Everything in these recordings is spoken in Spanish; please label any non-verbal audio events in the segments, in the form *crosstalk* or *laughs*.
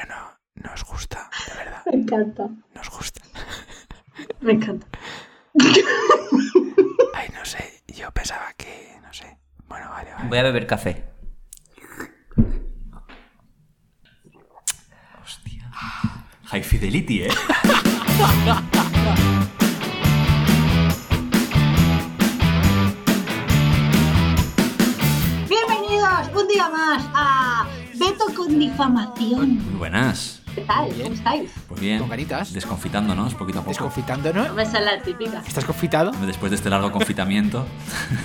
Pero no, no os gusta, de verdad. Me encanta. No os gusta. *laughs* Me encanta. *laughs* Ay, no sé. Yo pensaba que. No sé. Bueno, vale, vale. Voy a beber café. Hostia. High Fidelity, ¿eh? *laughs* Bienvenidos un día más a Con difamación. Muy buenas. ¿Qué tal? ¿Cómo estáis? Pues bien. Con ganitas. Desconfitándonos poquito a poco. Desconfitándonos. Esa es la típica. ¿Estás confitado? Después de este largo confitamiento.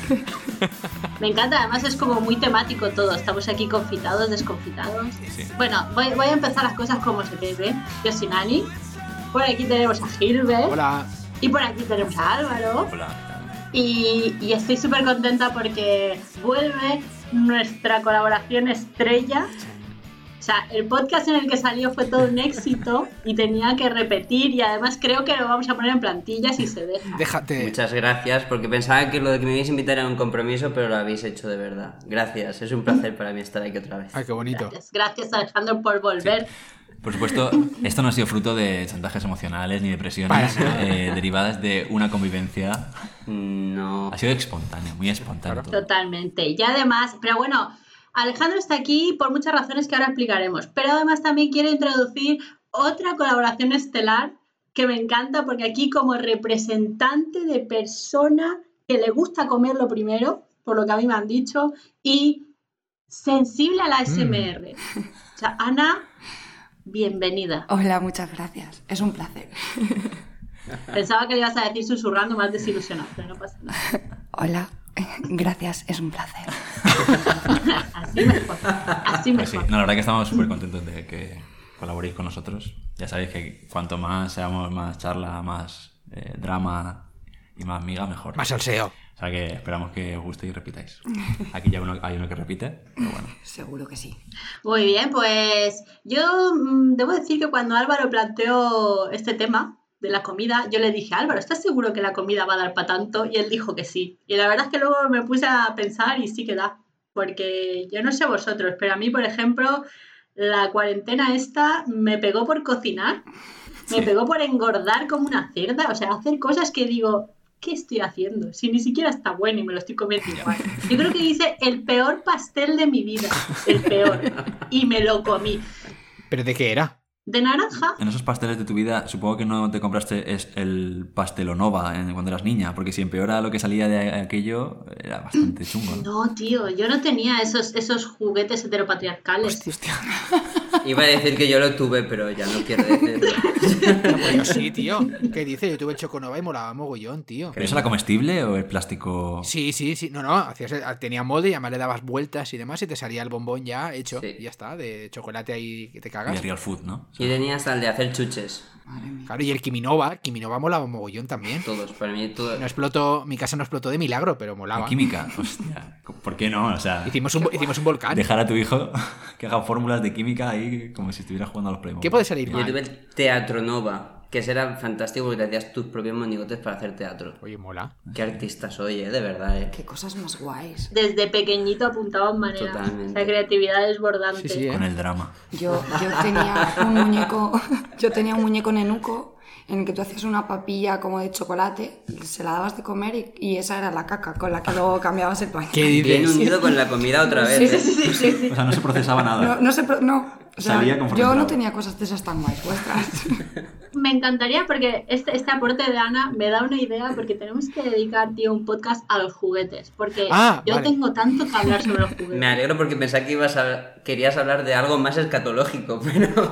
*laughs* Me encanta, además es como muy temático todo. Estamos aquí confitados, desconfitados. Sí. Bueno, voy, voy a empezar las cosas como se debe. Yo soy Nani. Por aquí tenemos a Gilbert. Hola. Y por aquí tenemos a Álvaro. Hola. Y, y estoy súper contenta porque vuelve nuestra colaboración estrella. Sea, el podcast en el que salió fue todo un éxito y tenía que repetir y además creo que lo vamos a poner en plantillas y se deja. Déjate. Muchas gracias, porque pensaba que lo de que me ibais a invitar era un compromiso, pero lo habéis hecho de verdad. Gracias, es un placer para mí estar aquí otra vez. Ay, qué bonito. Gracias, gracias Alejandro por volver. Por supuesto, esto no ha sido fruto de chantajes emocionales ni de presiones eh, derivadas de una convivencia. No. Ha sido espontáneo, muy espontáneo. Totalmente. Y además, pero bueno, Alejandro está aquí por muchas razones que ahora explicaremos, pero además también quiero introducir otra colaboración estelar que me encanta porque aquí como representante de persona que le gusta comer lo primero, por lo que a mí me han dicho, y sensible a la SMR. *laughs* O sea, Ana, bienvenida. Hola, muchas gracias. Es un placer. Pensaba que le ibas a decir susurrando más desilusionado, pero no pasa nada. *laughs* Hola, *laughs* gracias, es un placer. *laughs* Así mejor. Así Pues sí, mejor. no, la verdad que estamos súper contentos de que colaboréis con nosotros. Ya sabéis que cuanto más seamos más charla, más eh, drama y más miga, mejor. Más salseo. O sea que esperamos que os guste y repitáis. Aquí ya uno- hay uno que repite, pero bueno. Seguro que sí. Muy bien, pues yo mm, debo decir que cuando Álvaro planteó este tema de la comida, yo le dije, Álvaro, ¿estás seguro que la comida va a dar para tanto? Y él dijo que sí. Y la verdad es que luego me puse a pensar y sí que da. Porque yo no sé vosotros, pero a mí, por ejemplo, la cuarentena esta me pegó por cocinar, *laughs* me pegó por engordar como una cerda, o sea, hacer cosas que digo, ¿qué estoy haciendo? Si ni siquiera está bueno y me lo estoy comiendo igual. Yo creo que hice el peor pastel de mi vida, el peor, y me lo comí. ¿Pero de qué era? De naranja, En esos pasteles de tu vida, supongo que no te compraste es el pastelonova en- cuando eras niña, porque si empeora lo que salía de aquello, era bastante *clears throat* chungo. ¿no? no, tío, yo no tenía esos, esos juguetes heteropatriarcales. *laughs* Iba a decir que yo lo tuve, pero ya no quiero decirlo. *laughs* Pues yo sí, tío. ¿Qué dice? Yo tuve el choconova y molaba mogollón, tío. ¿Pero eso era comestible o el plástico? Sí, sí, sí. No, no. Hacías, tenía molde y además le dabas vueltas y demás y te salía el bombón ya hecho. Sí. Y ya está, de chocolate ahí que te cagas. real food, ¿no? Y tenía hasta el de hacer chuches. Madre mía. Claro, y el Kiminova. Kiminova molaba mogollón también. Todos, para mí todo. No explotó, mi casa no explotó de milagro, pero ¿Y molaba. química? Hostia, ¿por qué no? O sea, Hicimos un, hicimos un volcán. dejar a tu hijo *laughs* que haga fórmulas de química ahí como si estuviera jugando a los Playmobil. ¿Qué puede salir Yo mal? tuve el Teatro Nova, que ese era fantástico porque te hacías tus propios monigotes para hacer teatro. Oye, mola. Qué artista soy, eh, de verdad, eh. Qué cosas más guays. Desde pequeñito apuntaba en manera. Totalmente. Esa creatividad desbordante. Sí, sí, ¿eh? Con el drama. Yo, yo tenía un muñeco, *laughs* yo tenía un muñeco nenuco en el que tú hacías una papilla como de chocolate, se la dabas de comer y, y esa era la caca con la que luego cambiabas el pañal. ¿Qué Bien unido con la comida otra vez. Sí, eh. sí, sí, sí, sí. O sea, no se procesaba No, nada. no sé, pro- no. Salía yo no tenía cosas de esas tan guays vuestras. *laughs* Me encantaría porque este, este aporte de Ana me da una idea porque tenemos que dedicar, tío, un podcast a los juguetes. Porque Ah, yo vale. tengo tanto que hablar sobre los juguetes. Me alegro porque pensaba que ibas a, querías hablar de algo más escatológico, *laughs* pero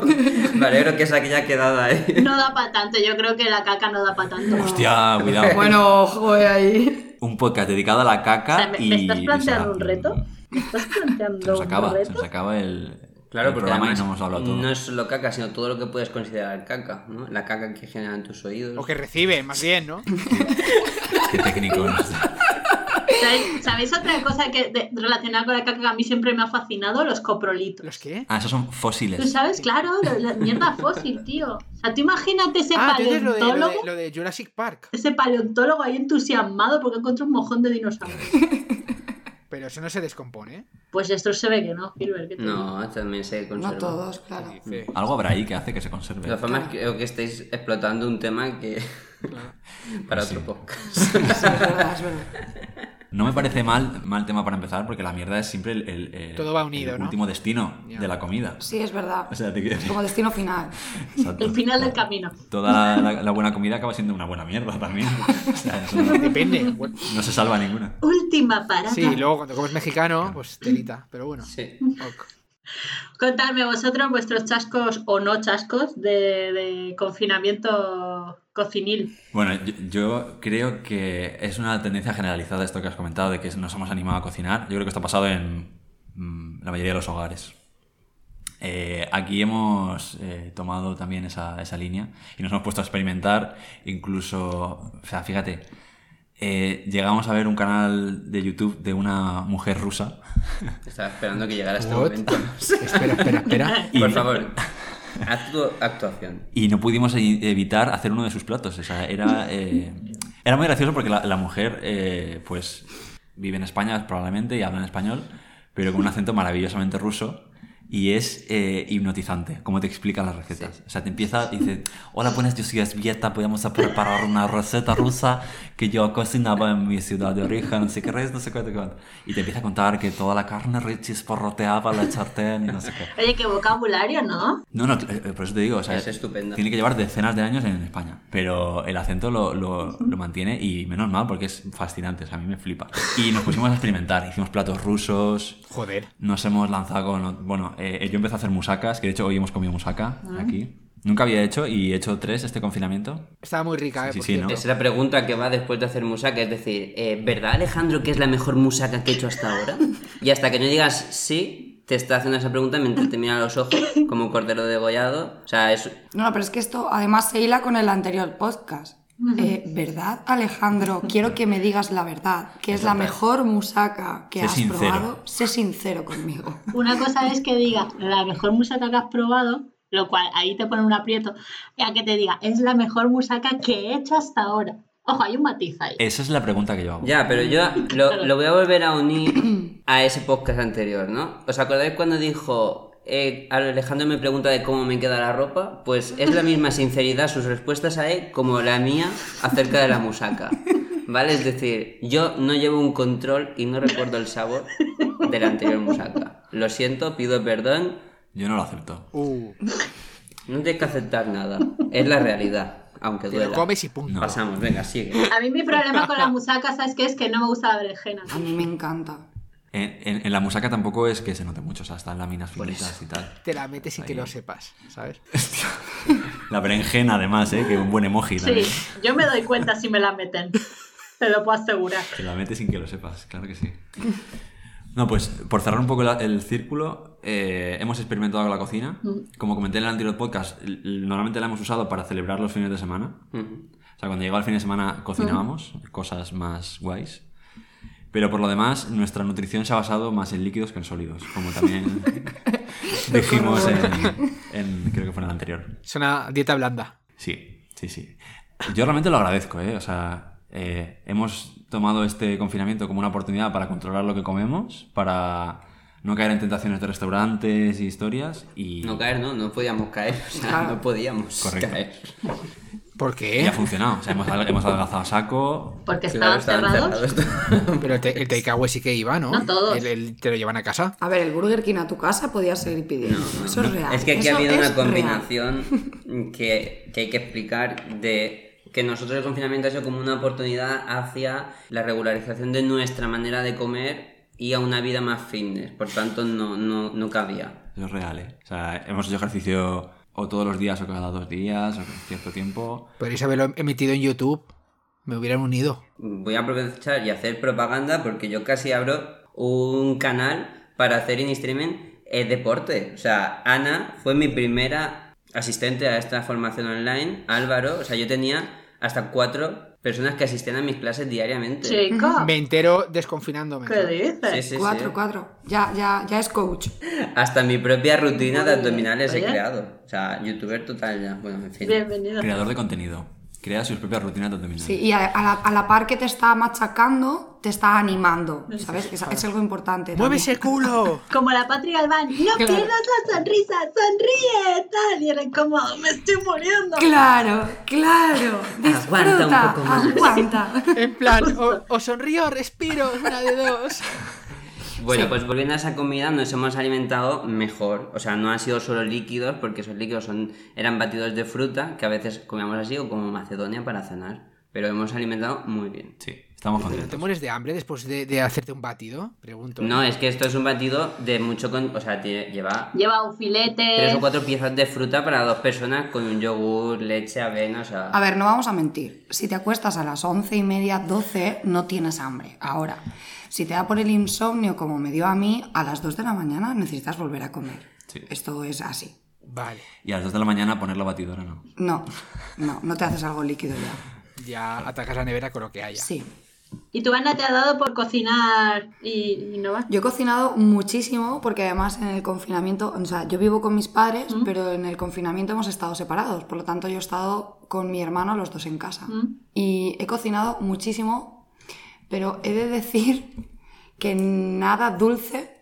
me alegro que esa que ya ha quedado ahí. No da para tanto, yo creo que la caca no da para tanto. Hostia, cuidado. bueno, joder, ahí. Un podcast dedicado a la caca O sea, ¿me, y... me estás planteando o sea, un reto? ¿Me estás planteando Se nos un acaba, se reto? nos acaba el, Claro, el porque además y no hemos hablado todo. no es solo caca, sino todo lo que puedes considerar caca, ¿no? La caca que generan tus oídos. O que recibe, más bien, ¿no? *laughs* Qué técnico. ¿no? ¿Sabéis, sabéis otra cosa que de- relacionada con la caca que a mí siempre me ha fascinado? Los coprolitos. ¿Los qué? Ah, esos son Tú fósiles. sabes, claro, la, la mierda fósil, tío. O sea, tú imagínate ese Ah, tú dices lo de, lo, paleontólogo, de, lo de Jurassic Park. ese paleontólogo ahí entusiasmado porque encontró un mojón de dinosaurios. *laughs* Pero eso no se descompone, ¿eh? Pues esto se ve que no, Gilbert. ¿qué te digo? No, también se conserva. No todos, claro. Dice, Algo habrá ahí que hace que se conserve. De todas formas, creo que estáis explotando un tema que. *laughs* para otro podcast. *laughs* Sí, es verdad, es verdad. No me parece mal, mal tema para empezar, porque la mierda es siempre el, el- el- Todo va unido, el ¿no? último destino de la comida. Sí, es verdad. O sea, te quiero decir, Como destino final. exacto. El final del camino. Toda la, la buena comida acaba siendo una buena mierda también. O sea, eso no, Depende. No se salva ninguna. Última parada. Sí, y luego cuando comes mexicano, pues telita. Pero bueno. Sí. ok. Contadme vosotros vuestros chascos o no chascos de, confinamiento cocinil. Bueno, yo, creo que es una tendencia generalizada esto que has comentado, de que nos hemos animado a cocinar. Yo creo que esto ha pasado en mm, la mayoría de los hogares. Eh, aquí hemos eh, tomado también esa, esa línea y nos hemos puesto a experimentar, incluso, o sea, fíjate, eh, llegamos a ver un canal de YouTube de una mujer rusa. *laughs* Estaba esperando que llegara este What? momento. *laughs* Espera, espera, espera. Y- Por favor, haz tu actuación. *laughs* Y no pudimos e- evitar hacer uno de sus platos. O sea, era, eh, era muy gracioso porque la, la mujer, eh, pues, vive en España probablemente y habla en español, pero con un acento maravillosamente ruso. Y es eh, hipnotizante, como te explica las recetas. O sea, te empieza y dice, hola, buenas, yo soy Esbieta, podemos a preparar una receta rusa que yo cocinaba en mi ciudad de origen, no sé qué es, no sé qué, qué. Y te empieza a contar que toda la carne chisporroteaba la sartén y no sé qué. Oye, qué vocabulario, ¿no? No, no, eh, por eso te digo, o sea, Es estupendo. tiene que llevar decenas de años en España, pero el acento lo, lo- lo mantiene y menos mal porque es fascinante, o sea, a mí me flipa. Y nos pusimos a experimentar, hicimos platos rusos, Joder. nos hemos lanzado con, bueno, eh, yo empecé a hacer musacas, que de hecho hoy hemos comido musaca aquí. Nunca había hecho y he hecho tres este confinamiento. Estaba muy rica, ¿eh? Sí, por sí, cierto. ¿no? Es la pregunta que va después de hacer musaca, es decir, eh, ¿verdad Alejandro que es la mejor musaca que he hecho hasta ahora? Y hasta que no digas sí, te está haciendo esa pregunta mientras te mira a los ojos como un cordero degollado. O sea, es... No, no, pero es que esto además se hila con el anterior podcast. Eh, ¿Verdad, Alejandro? *laughs* Quiero que me digas la verdad, que es la mejor musaca que Sé has sincero. probado. Sé sincero conmigo. *laughs* Una cosa es que diga la mejor musaca que has probado, lo cual ahí te pone un aprieto, y a que te diga es la mejor musaca que he hecho hasta ahora. Ojo, hay un matiz ahí. Esa es la pregunta que yo hago. Ya, pero yo lo, *laughs* lo voy a volver a unir a ese podcast anterior, ¿no? ¿Os acordáis cuando dijo... eh, Alejandro me pregunta de cómo me queda la ropa, pues es la misma sinceridad sus respuestas a él como la mía acerca de la musaca. ¿Vale? Es decir, yo no llevo un control y no recuerdo el sabor de la anterior musaca. Lo siento, pido perdón, Yo no lo acepto. Uh, no tienes que aceptar nada. Es la realidad, aunque te lo duela. comes y punto. No. Pasamos, venga, sigue. A mí mi problema con la musaca, ¿sabes qué? Es que no me gusta la berenjena. A mí me encanta. En, en- en la musaca tampoco es que se note mucho, o sea, están láminas finitas y tal. Te la metes sin que lo sepas, ¿sabes? *laughs* La berenjena además, ¿eh? Que un buen emoji Sí, también. yo me doy cuenta si me la meten. *laughs* Te lo puedo asegurar. Te la metes sin que lo sepas, claro que sí. No, pues por cerrar un poco la- el círculo, eh, hemos experimentado con la cocina. Como comenté en el anterior podcast, normalmente la hemos usado para celebrar los fines de semana. Ujú. O sea, cuando llegaba el fin de semana cocinábamos cosas más guays. Pero por lo demás, nuestra nutrición se ha basado más en líquidos que en sólidos, como también *laughs* dijimos en, en- creo que fue en el anterior. Es una dieta blanda. Sí, sí, sí. Yo realmente lo agradezco, ¿eh? O sea, eh, hemos tomado este confinamiento como una oportunidad para controlar lo que comemos, para no caer en tentaciones de restaurantes y historias y, No caer, ¿no? No podíamos caer. O sea, no podíamos Correcto. caer. ¿Por y qué? ha funcionado. O sea, hemos, hemos adelgazado a saco. Porque Claro, estaban estaban cerrados. cerrados. Pero el, te- el takeaway sí que iba, ¿no? No todos. El- el- te lo llevan a casa. A ver, el Burger King a tu casa podías seguir pidiendo. Eso es real. Es que aquí Eso ha habido una combinación que, que hay que explicar de que nosotros el confinamiento ha sido como una oportunidad hacia la regularización de nuestra manera de comer y a una vida más fitness. Por tanto, no, no, no cabía. Eso es real, ¿eh? O sea, hemos hecho ejercicio o todos los días o cada dos días o cada cierto tiempo. Podríais haberlo emitido en YouTube. Me hubieran unido. Voy a aprovechar y hacer propaganda porque yo casi abro un canal para hacer in streaming eh, deporte. O sea, Ana fue mi primera asistente a esta formación online. Álvaro, o sea, yo tenía hasta cuatro personas que asistían a mis clases diariamente. Chico, Me entero desconfinándome. ¿qué dices? Sí, sí, sí. Cuatro, cuatro. Ya, ya, ya es coach. Hasta mi propia rutina de abdominales he creado. O sea, youtuber total ya. Bueno, en fin. Bienvenido. Creador de contenido. Crea sus propias rutinas abdominales. Sí, y a, a la, a la par que te está machacando, te está animando, ¿sabes? Que es, es algo importante. ¡Mueve ese culo! *laughs* Como la Patria Galván, no pierdas la sonrisa, sonríe, tal. Y era como, me estoy muriendo. Claro, claro. *laughs* Aguanta un Disfruta, poco más. Aguanta. En plan, o, o sonrío o respiro, una de dos. *laughs* Bueno, pues volviendo a esa comida, nos hemos alimentado mejor. O sea, no han sido solo líquidos, porque esos líquidos son, eran batidos de fruta, que a veces comíamos así, o como Macedonia para cenar. Pero hemos alimentado muy bien. Sí, estamos ¿Te contentos. mueres de hambre después de, de hacerte un batido? Pregunto. No, es que esto es un batido de mucho... Con... O sea, lleva Lleva un filete. tres o cuatro piezas de fruta para dos personas con un yogur, leche, avena, o sea... A ver, no vamos a mentir. Si te acuestas a las once y media, 12, no tienes hambre. Ahora, si te da por el insomnio, como me dio a mí, a las 2 de la mañana necesitas volver a comer. Sí. Esto es así. Vale. Y a las 2 de la mañana poner la batidora, ¿no? No, no, no te haces algo líquido ya. Ya atacas la nevera con lo que haya. Sí. ¿Y tu Ana te ha dado por cocinar y, y no va? Yo he cocinado muchísimo porque además en el confinamiento, o sea, yo vivo con mis padres, pero en el confinamiento hemos estado separados, por lo tanto yo he estado con mi hermano los dos en casa. Y he cocinado muchísimo, pero he de decir que nada dulce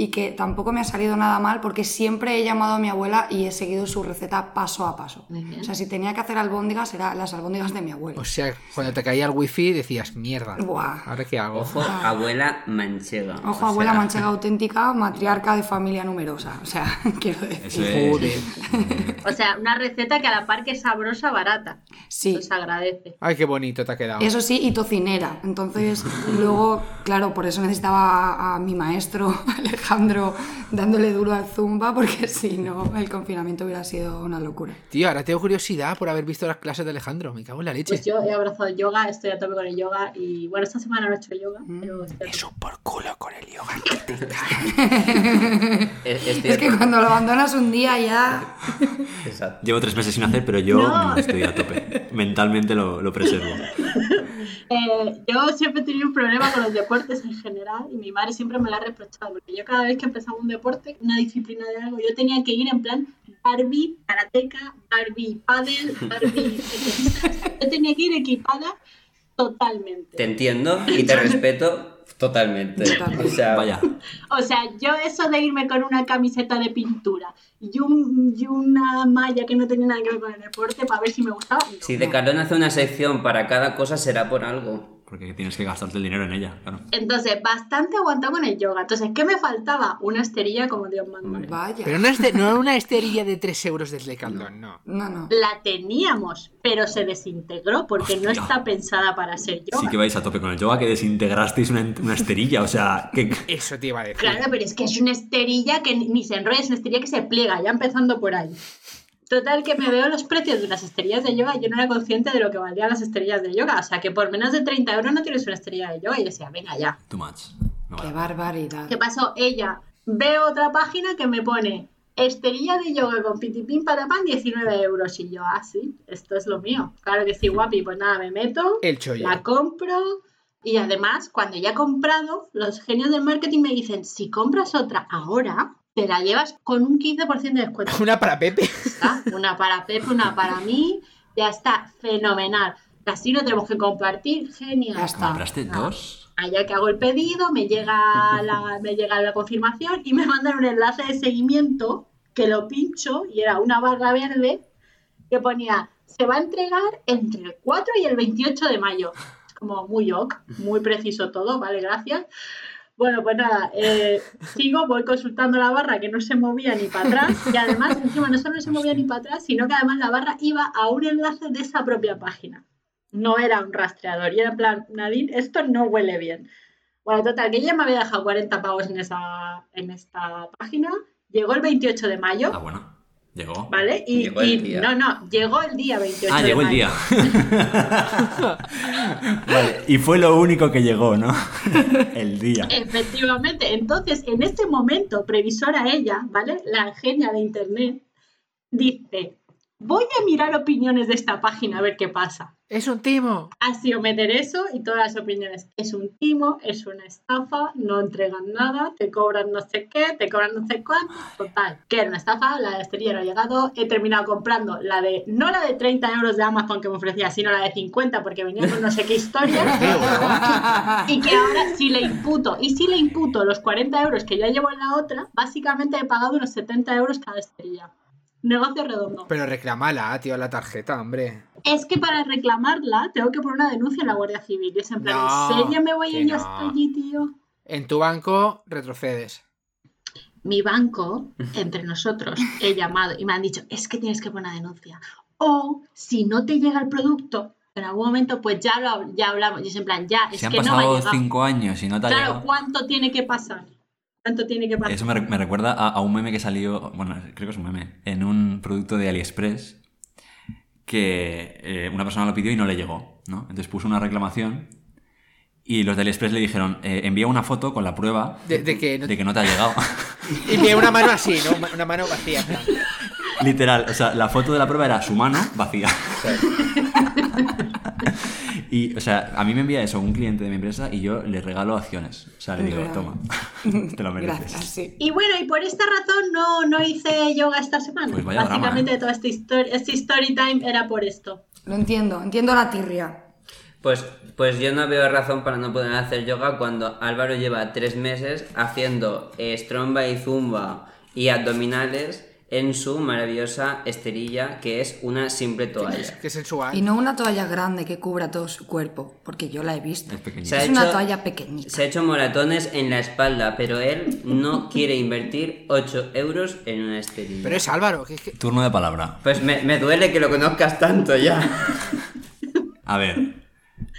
y que tampoco me ha salido nada mal porque siempre he llamado a mi abuela y he seguido su receta paso a paso. O sea, si tenía que hacer albóndigas, eran las albóndigas de mi abuela. O sea, cuando te caía el wifi decías, mierda. Buah. ¿Ahora qué hago? Ojo, abuela manchega. Ojo, O abuela sea, manchega auténtica, matriarca de familia numerosa. O sea, *laughs* quiero decir. Eso es... Joder. O sea, una receta que a la par que es sabrosa, barata. Sí. Eso se agradece. Ay, qué bonito te ha quedado. Eso sí, y tocinera. Entonces, luego, claro, por eso necesitaba a, a mi maestro *laughs* Alejandro dándole duro al zumba, porque *laughs* si no, el confinamiento hubiera sido una locura. Tío, ahora tengo curiosidad por haber visto las clases de Alejandro. Me cago en la leche. Pues yo he abrazado el yoga, estoy a tope con el yoga y bueno, esta semana no he hecho yoga, Mm. pero Eso por culo con el yoga. *laughs* es- que cuando lo abandonas un día ya... Exacto. Llevo tres meses sin hacer, pero yo No. estoy a tope. Mentalmente lo, lo preservo. *laughs* Eh, yo siempre he tenido un problema con los deportes en general y mi madre siempre me lo ha reprochado porque yo cada vez que empezaba un deporte, una disciplina de algo, yo tenía que ir en plan Barbie, karateca, Barbie, paddle, Barbie, *laughs* yo tenía que ir equipada totalmente. Te entiendo y te respeto totalmente. Totalmente. O sea, Vaya. O sea, yo eso de irme con una camiseta de pintura y, un- y una malla que no tenía nada que ver con el deporte para ver si me gustaba. no. Si Decathlon hace una sección para cada cosa será por algo. Porque tienes que gastarte el dinero en ella, claro. Entonces, bastante aguantado con el yoga. Entonces, ¿qué me faltaba? Una esterilla como Dios manda. Vaya. Pero no es de- no una esterilla de 3 euros de Decathlon, no. No, no. La teníamos, pero se desintegró porque no está pensada para ser yoga. Sí que vais a tope con el yoga, que desintegrasteis una, una esterilla, o sea, que... Eso te iba a decir. Claro, pero es que es una esterilla que ni ni se enrolla, es una esterilla que se pliega, ya empezando por ahí. Total, que me veo los precios de unas esterillas de yoga y yo no era consciente de lo que valían las esterillas de yoga. O sea, que por menos de 30 euros no tienes una esterilla de yoga. Y yo decía, venga ya. Too much. No Qué barbaridad. ¿Qué pasó? Ella ve otra página que me pone esterilla de yoga con pitipín patapán 19 euros. Y yo, ah, sí, esto es lo mío. Claro que sí, guapi. Pues nada, me meto, El chollo. la compro. Y además, cuando ya he comprado, los genios del marketing me dicen, si compras otra ahora, te la llevas con un 15% de descuento. Una para Pepe. está. Una para Pepe, una para mí. Ya está, fenomenal. Así no tenemos que compartir, genial. Ya está. ¿Compraste dos? Allá que hago el pedido, me llega la, me llega la confirmación y me mandan un enlace de seguimiento que lo pincho y era una barra verde que ponía se va a entregar entre el 4 y el 28 de mayo. Es como muy ok, muy preciso todo, vale, gracias. Bueno, pues nada, eh, sigo, voy consultando la barra que no se movía ni para atrás y además encima no solo no se movía ni para atrás, sino que además la barra iba a un enlace de esa propia página. No era un rastreador y era en plan, Nadine, esto no huele bien. Bueno, total, que ella me había dejado 40 pavos en, esa, en esta página. Llegó el 28 de mayo, Ah, bueno. Llegó. ¿vale? Y, Llegó el y- día. no, no, llegó el día 28 Ah, de llegó el día. *laughs* vale, y fue lo único que llegó, ¿no? *laughs* el día. Efectivamente. Entonces, en este momento, previsora ella, ¿vale? La genia de internet, dice, voy a mirar opiniones de esta página a ver qué pasa. ¡Es un timo! Ha sido meter eso y todas las opiniones. Es un timo, es una estafa, no entregan nada, te cobran no sé qué, te cobran no sé cuánto. Total, que era una estafa, la de esterilla no ha llegado. He terminado comprando la de, no la de 30 euros de Amazon que me ofrecía, sino la de 50 porque venía con no sé qué historia. *laughs* y que ahora si le imputo, y si le imputo los 40 euros que ya llevo en la otra, básicamente he pagado unos 70 euros cada esterilla. Negocio redondo. Pero reclámala, tío, la tarjeta, hombre. Es que para reclamarla tengo que poner una denuncia en la Guardia Civil. Y es en plan, No, ¿en serio me voy ir no. hasta allí, tío? En tu banco retrocedes. Mi banco, entre nosotros, he llamado y me han dicho, es que tienes que poner una denuncia. O si no te llega el producto, en algún momento, pues ya, lo, ya hablamos. Y es en plan, ya, es han que no me ha pasado llegado. cinco años y no te ha Claro, llegado. ¿cuánto tiene que pasar? ¿Cuánto tiene que pasar? Eso me, re- me recuerda a, a un meme que salió, bueno, creo que es un meme, en un producto de AliExpress que eh, una persona lo pidió y no le llegó, ¿no? Entonces puso una reclamación y los de AliExpress le dijeron, eh, envía una foto con la prueba De, de que no... de que no te ha llegado. *laughs* Y me una mano así, ¿no? Una mano vacía. plan. Literal, o sea, la foto de la prueba era su mano vacía. Y, o sea, a mí me envía eso un cliente de mi empresa y yo le regalo acciones. O sea, le digo, Real. toma, *laughs* te lo mereces. Gracias, sí. Y bueno, y por esta razón no, no hice yoga esta semana. Pues vaya drama, Básicamente ¿eh? toda esta historia, este story time era por esto. Lo entiendo, entiendo la tirria. Pues, pues yo no veo razón para no poder hacer yoga cuando Álvaro lleva tres meses haciendo eh, stromba y zumba y abdominales en su maravillosa esterilla que es una simple toalla. Qué sensual. Y no una toalla grande que cubra todo su cuerpo, porque yo la he visto. Es pequeñito. Se ha Es una hecho- toalla pequeñita. Se ha hecho moratones en la espalda, pero él no *laughs* quiere invertir 8 euros en una esterilla. Pero es Álvaro, que es que... Turno de palabra. Pues me, me duele que lo conozcas tanto ya. A ver,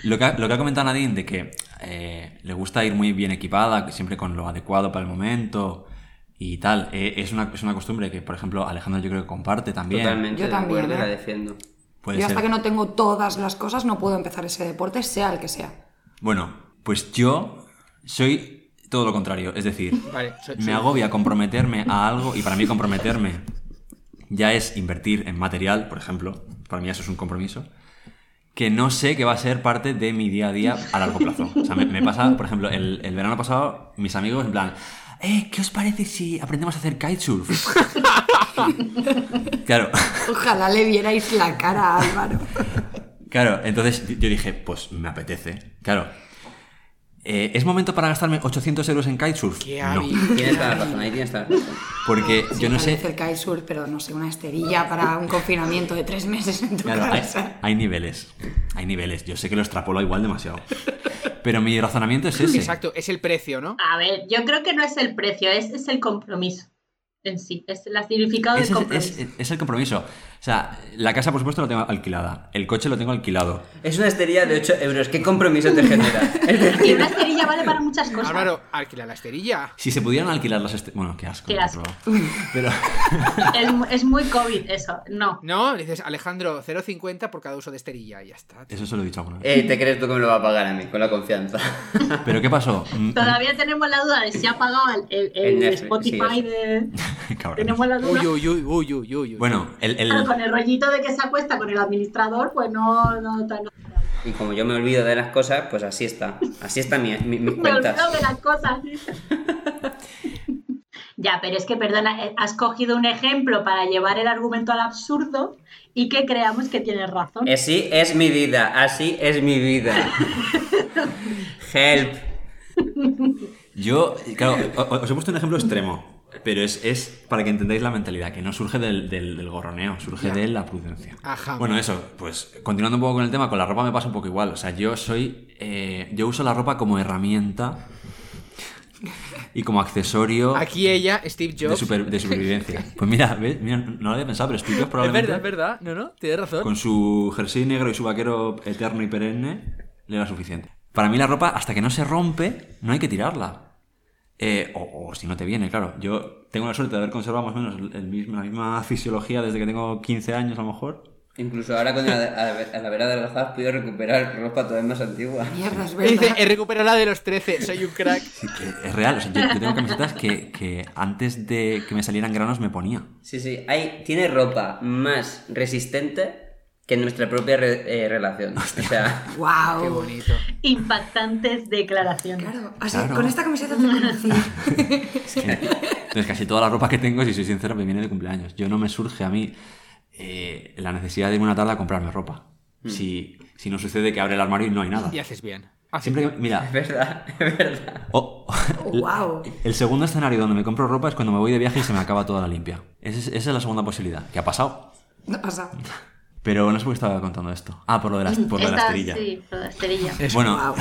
lo que ha, lo que ha comentado Nadine de que eh, le gusta ir muy bien equipada, siempre con lo adecuado para el momento y tal, eh, es, una, es una costumbre que, por ejemplo, Alejandro yo creo que comparte también. Totalmente Yo de también, acuerdo y la ¿eh? defiendo. Puede Yo hasta ser. que no tengo todas las cosas no puedo empezar ese deporte, sea el que sea. Bueno, pues yo soy todo lo contrario, es decir, *laughs* Vale, soy- me soy- agobia comprometerme a algo y para mí comprometerme ya es invertir en material, por ejemplo, para mí eso es un compromiso, que no sé que va a ser parte de mi día a día a largo plazo. O sea, me, me pasa, por ejemplo, el, el verano pasado, mis amigos en plan, eh, ¿qué os parece si aprendemos a hacer kitesurf? *laughs* claro, Ojalá le vierais la cara a Álvaro. claro, entonces yo dije, pues me apetece. Claro, eh, ¿es momento para gastarme 800 euros en kitesurf? Qué No. *laughs* Tienes toda la razón, ahí tienes toda la razón. Porque yo no sé, el kitesurf, pero no sé, una esterilla para un confinamiento de tres meses en tu Claro, hay, casa. hay niveles. Hay niveles. Yo sé que lo extrapolo igual demasiado. Pero mi razonamiento es ese. Exacto, es el precio, ¿no? A ver, yo creo que no es el precio, es, es el compromiso en sí, es el significado Es, del es- compromiso. es- es el compromiso. O sea, la casa, por supuesto, la tengo alquilada. El coche lo tengo alquilado. Es una esterilla de 8 euros. ¿Qué compromiso te genera? *laughs* Y una esterilla vale para muchas cosas. Álvaro, alquila la esterilla. Si se pudieran alquilar las... este- Bueno, qué asco. Qué asco. Pero... Es, *laughs* mu- es muy COVID eso, no. No, dices Alejandro, 0,50 por cada uso de esterilla y ya está. tío. Eso se lo he dicho alguna vez. Eh, ¿te crees tú que me lo va a pagar a mí? Con la confianza. *laughs* ¿Pero qué pasó? Mm, Todavía tenemos la duda de si ha pagado el, el- el El Netflix, Spotify sí, de... Tenemos la duda. Uy, uy, uy, uy, uy, uy. uy. Bueno, el... el- con el rollito de que se acuesta con el administrador, pues no... no, no, no. Y como yo me olvido de las cosas, pues así está. Así está mi, mi- mis *laughs* Me cuentas. olvido de las cosas. *laughs* ya, pero es que, perdona, eh, has cogido un ejemplo para llevar el argumento al absurdo y que creamos que tienes razón. Así es mi vida, así es mi vida. *laughs* Help. Yo, claro, os he puesto un ejemplo extremo. Pero es, es para que entendáis la mentalidad, que no surge del, del- del gorroneo, surge Ya. de la prudencia. Ajá. Bueno, eso, pues continuando un poco con el tema, con la ropa me pasa un poco igual. O sea, yo soy. eh, yo uso la ropa como herramienta y como accesorio Aquí ella, Steve de, Jobs. super- de supervivencia. Pues mira, ¿ves? Mira, no lo había pensado, pero Steve Jobs *laughs* es probablemente. verdad, es verdad. No, no, tienes razón. Con su jersey negro y su vaquero eterno y perenne, le era suficiente. Para mí la ropa, hasta que no se rompe, no hay que tirarla. Eh, o, o si no te viene, claro. Yo tengo la suerte de haber conservado más o menos el mismo- la misma fisiología desde que tengo 15 años a lo mejor. Incluso ahora con el, haber adelgazado has podido recuperar ropa todavía más antigua. *laughs* Mierda, es Me *laughs* dice, verdad. he recuperado la de los 13, soy un crack. Sí, que es real. O sea, yo, yo tengo camisetas que, que antes de que me salieran granos me ponía. Sí, sí, hay, tiene ropa más resistente que nuestra propia re- eh, relación. O sea, *laughs* ¡Wow! Qué bonito. Impactantes declaraciones. Claro, con esta camiseta te conocí. *laughs* Entonces, casi toda la ropa que tengo, si soy sincero, me viene de cumpleaños. Yo no me surge a mí eh, la necesidad de irme una tarde a comprarme ropa. Si, si no sucede que abre el armario y no hay nada. Y haces bien. Siempre que, mira, es verdad, es verdad. o- *laughs* ¡Wow! el segundo escenario donde me compro ropa es cuando me voy de viaje y se me acaba toda la limpia. Esa es, esa es la segunda posibilidad, que ha pasado. No pasa. Pero no sé por qué estaba contando esto. Ah, por lo de la, por lo de la Esta- esterilla. Sí, por la esterilla. Eso. Bueno, ¡Wow!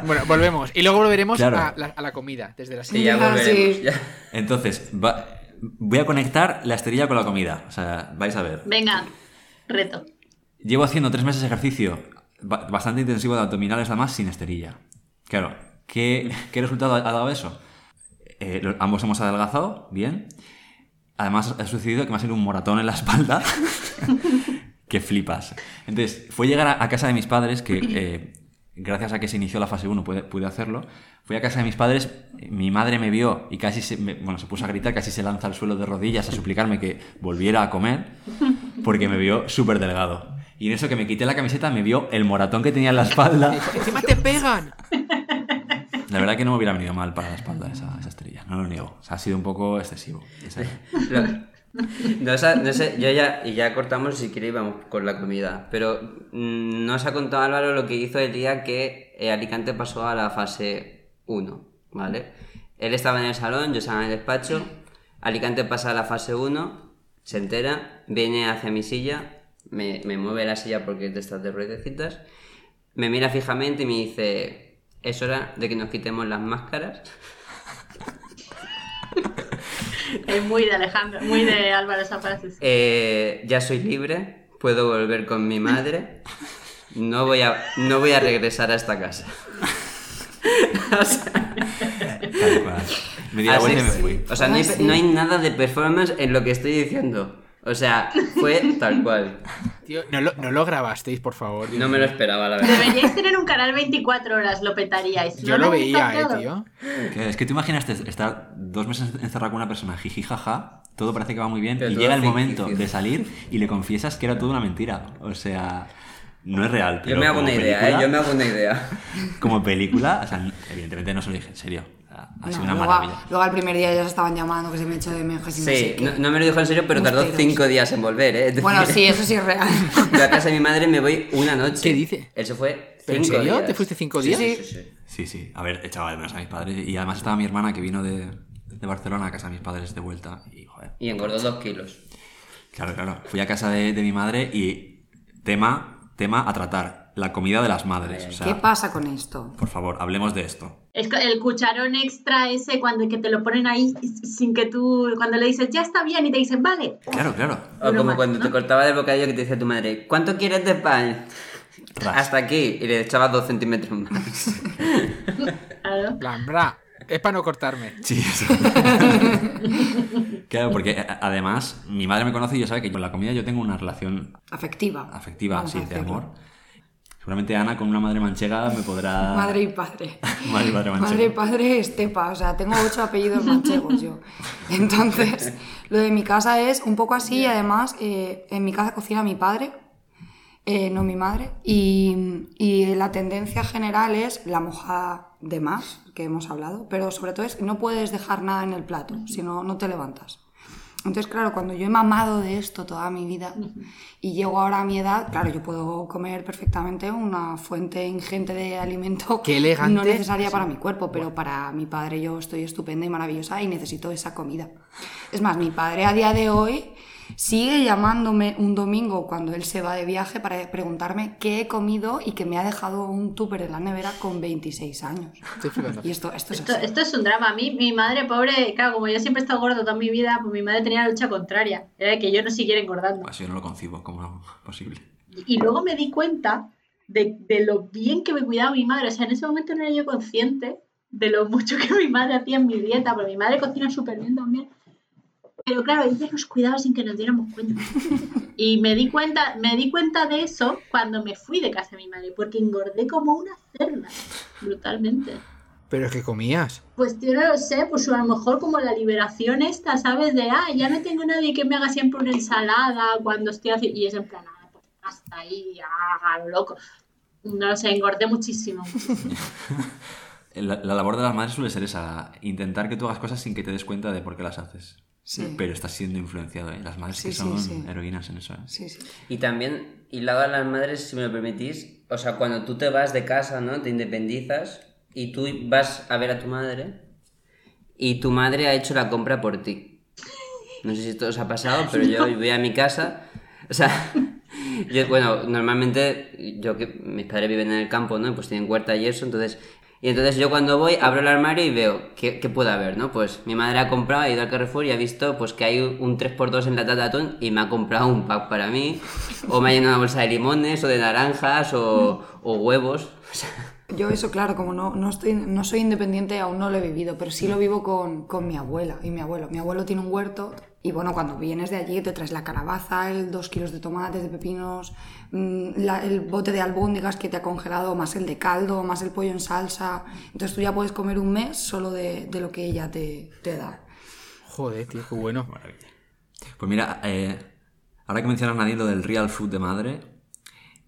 *laughs* Bueno, volvemos. Y luego volveremos Claro. a, la, a la comida, desde la Sí, ya Ya, volveremos. sí. ya. entonces, va- voy a conectar la esterilla con la comida. O sea, vais a ver. Venga, reto. Llevo haciendo tres meses de ejercicio ba- bastante intensivo de abdominales además sin esterilla. Claro, ¿qué, qué resultado ha dado eso? Eh, ambos hemos adelgazado, bien. Además ha sucedido que me ha salido un moratón en la espalda *laughs* *laughs* que flipas. Entonces, fue llegar a, a casa de mis padres, que eh, gracias a que se inició la fase 1 pude, pude hacerlo. Fui a casa de mis padres, mi madre me vio y casi se, me- bueno, se puso a gritar, casi se lanza al suelo de rodillas a suplicarme que volviera a comer, porque me vio súper delgado. Y en eso que me quité la camiseta me vio el moratón que tenía en la espalda. *laughs* ¡Encima te pegan! La verdad que no me hubiera venido mal para la espalda esa, esa estrella, no lo niego. O sea, ha sido un poco excesivo. *laughs* Esa- Lo- *laughs* No, os ha- no sé, yo ya, y ya cortamos si queréis vamos con la comida, pero mm, no os ha contado Álvaro lo que hizo el día que eh, Alicante pasó a la fase 1, ¿vale? Él estaba en el salón, yo estaba en el despacho, Alicante pasa a la fase 1, se entera, viene hacia mi silla, me, me mueve la silla porque es de estas de ruedecitas, me mira fijamente y me dice, es hora de que nos quitemos las máscaras. *laughs* Es muy de Alejandro, muy de Álvaro esa frase. sí. Eh, ya soy libre, puedo volver con mi madre. No voy a, no voy a regresar a esta casa. *laughs* O sea, Tal cual. Me di la así- vuelta y me fui. o sea, no hay, no hay nada de performance en lo que estoy diciendo. O sea, fue tal cual. Tío, no lo, no lo grabasteis, por favor. No me lo esperaba, la verdad. Deberíais tener un canal 24 horas, lo petaríais. Yo ¿No lo veía, eh, tío. Es que tú imaginas estar dos meses encerrado con una persona, jiji, jaja, todo parece que va muy bien, Pero y llega el momento de salir y le confiesas que era toda una mentira. O sea, no es real. Yo pero me hago una idea, ¿eh? Yo me hago una idea. *laughs* Como película, o sea, evidentemente no se lo dije en serio. O sea, ha No, sido una luego, maravilla. luego al primer día ya se estaban llamando que se me echó de mejas y no sé Sí, no, no me lo dijo en serio, pero tardó cinco días en volver, ¿eh? Bueno, sí, eso sí es real. *laughs* Yo a casa de mi madre me voy una noche. ¿Qué dice? Él se fue ¿Pero en cinco serio? días. ¿Te fuiste cinco Sí, días? Sí, sí, sí. Sí, sí. A ver, echaba de menos a mis padres. Y además estaba mi hermana que vino de, de Barcelona a casa de mis padres de vuelta. Y, joder. Y engordó dos kilos. Claro, claro. Fui a casa de, de mi madre y tema, tema a tratar. La comida de las madres. O sea, ¿Qué pasa con esto? por favor, hablemos de esto. Es el cucharón extra ese cuando que te lo ponen ahí sin que tú, cuando le dices ya está bien y te dicen vale. Claro, claro. O como cuando ¿no? te cortaba el bocadillo que te decía tu madre, ¿cuánto quieres de pan? Ras. Hasta aquí. Y le echabas dos centímetros más. *laughs* Claro. plan, bra, es para no cortarme. Sí, eso. claro, porque a- además mi madre me conoce y yo sabe que con la comida yo tengo una relación Afectiva. afectiva, Vamos sí, de amor. Seguramente Ana con una madre manchega me podrá... *laughs* Madre y padre. *laughs* Madre y padre manchego. Madre y padre estepa, o sea, tengo ocho apellidos manchegos yo. *laughs* Entonces, lo de mi casa es un poco así y además eh, en mi casa cocina mi padre, eh, no mi madre, y, y la tendencia general es la moja de más, que hemos hablado, pero sobre todo es no puedes dejar nada en el plato, si no, no te levantas. Entonces, claro, cuando yo he mamado de esto toda mi vida y llego ahora a mi edad, claro, yo puedo comer perfectamente una fuente ingente de alimento *laughs* Qué elegante. no necesaria para mi cuerpo, pero para mi padre yo estoy estupenda y maravillosa y necesito esa comida. Es más, mi padre a día de hoy sigue llamándome un domingo cuando él se va de viaje para preguntarme qué he comido y que me ha dejado un tupper en la nevera con 26 años. Flipando. Y esto, esto es Esto, así. esto es un drama. A mí, mi madre, pobre, claro, como yo siempre he estado gordo toda mi vida, pues mi madre tenía la lucha contraria. Era que yo no siguiera engordando. Así yo no lo concibo como posible. Y luego me di cuenta de, de lo bien que me cuidaba mi madre. O sea, en ese momento no era yo consciente de lo mucho que mi madre hacía en mi dieta, porque mi madre cocina súper bien también. Pero claro, ella nos cuidaba sin que nos diéramos cuenta. Y me di cuenta, me di cuenta de eso cuando me fui de casa de mi madre, porque engordé como una cerda, brutalmente. Pero es que comías. Pues yo no lo sé, pues a lo mejor como la liberación esta, ¿sabes? De, ah, ya no tengo nadie que me haga siempre una ensalada cuando estoy haciendo... Y es en plan, ah, pues hasta ahí, ah, lo loco. No lo sé, engordé muchísimo. *laughs* La, la labor de las madres suele ser esa, intentar que tú hagas cosas sin que te des cuenta de por qué las haces. Sí. Pero estás siendo influenciado, ¿eh? Las madres Sí, que son sí. heroínas en eso, ¿eh? Sí, sí. Y también, y lado a las madres, si me lo permitís, o sea, cuando tú te vas de casa, ¿no? Te independizas y tú vas a ver a tu madre y tu madre ha hecho la compra por ti. No sé si esto os ha pasado, pero yo *laughs* voy a mi casa, o sea, yo, bueno, normalmente yo que mis padres viven en el campo, ¿no? Pues tienen huerta y eso, entonces... Y entonces yo cuando voy, abro el armario y veo qué, qué puede haber, ¿no? Pues mi madre ha comprado, ha ido al Carrefour y ha visto pues que hay un 3x2 en la atún y me ha comprado un pack para mí. O me ha llenado una bolsa de limones o de naranjas o, o huevos. Yo eso, claro, como no, no, estoy, no soy independiente, aún no lo he vivido, pero sí lo vivo con, con mi abuela y mi abuelo. Mi abuelo tiene un huerto y bueno, cuando vienes de allí te traes la calabaza, el dos kilos de tomates, de pepinos, mm, la- el bote de albóndigas que te ha congelado, más el de caldo, más el pollo en salsa. Entonces tú ya puedes comer un mes solo de, de lo que ella te, te da. Joder, tío, qué bueno. Maravilla. Pues mira, eh, ahora que mencionas Nadine lo del real food de madre,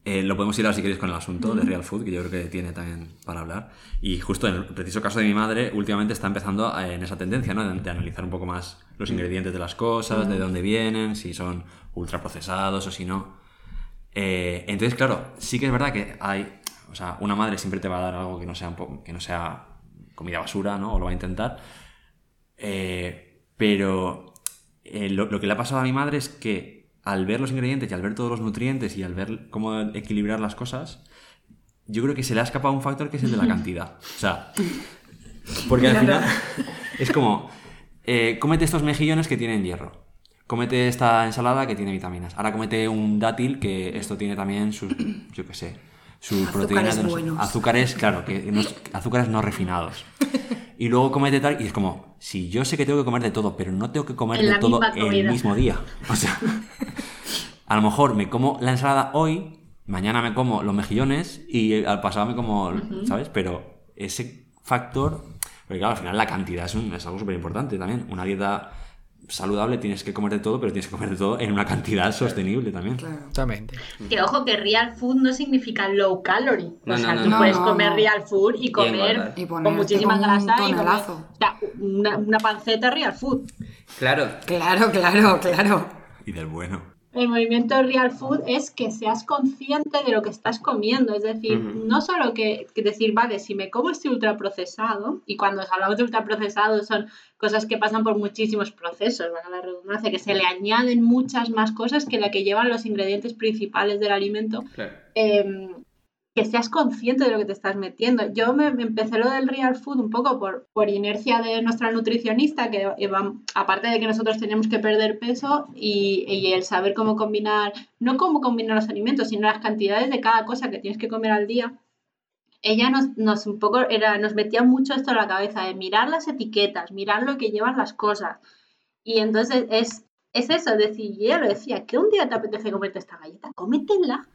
eh, lo podemos ir ahora si queréis con el asunto de real food, que yo creo que tiene también para hablar. Y justo en el preciso caso de mi madre, últimamente está empezando eh, en esa tendencia, ¿no? De, de analizar un poco más los ingredientes de las cosas, de dónde vienen, si son ultraprocesados o si no. Eh, entonces, claro, sí que es verdad que hay, o sea, una madre siempre te va a dar algo que no sea, que no sea comida basura, ¿no? O lo va a intentar. Eh, pero lo, lo que le ha pasado a mi madre es que al ver los ingredientes y al ver todos los nutrientes y al ver cómo equilibrar las cosas, yo creo que se le ha escapado un factor que es el de la *laughs* cantidad. O sea, porque al final *laughs* es como, eh, cómete estos mejillones que tienen hierro. Cómete esta ensalada que tiene vitaminas. Ahora cómete un dátil que esto tiene también sus, yo qué sé, sus Azúcares proteínas. sé- buenos. Azúcares, claro, que azúcares no refinados. Y luego comete tal, y es como, si yo sé que tengo que comer de todo, pero no tengo que comer En de todo el mismo día. O sea, *laughs* a lo mejor me como la ensalada hoy, mañana me como los mejillones y al pasado me como, ¿sabes? Pero ese factor, porque claro, al final la cantidad es, un- es algo súper importante también. Una dieta saludable tienes que comer de todo, pero tienes que comer de todo en una cantidad sosterible también. Claro. Exactamente. Que ojo, que real food no significa low calorie. No, o sea, no, no, tú no. puedes No, comer no. real food y comer. Y con muchísima con un grasa y comer o sea, una, una panceta real food. claro, Claro, claro, claro. Y del bueno. El movimiento real food es que seas consciente de lo que estás comiendo. Es decir, no solo que, que decir, vale, si me como este ultraprocesado, y cuando hablamos de ultraprocesado son cosas que pasan por muchísimos procesos, valga la redundancia, que se le añaden muchas más cosas que la que llevan los ingredientes principales del alimento, claro. eh, que seas consciente de lo que te estás metiendo. Yo me, empecé lo del real food un poco por, por inercia de nuestra nutricionista, que eh, va- aparte de que nosotros tenemos que perder peso y, y el saber cómo combinar, no cómo combinar los alimentos, sino las cantidades de cada cosa que tienes que comer al día. Ella nos, nos un poco era, nos metía mucho esto en la cabeza de mirar las etiquetas, mirar lo que llevan las cosas. Y entonces es, es eso, es decir, y ella lo decía, que un día te apetece comerte esta galleta, cómetela,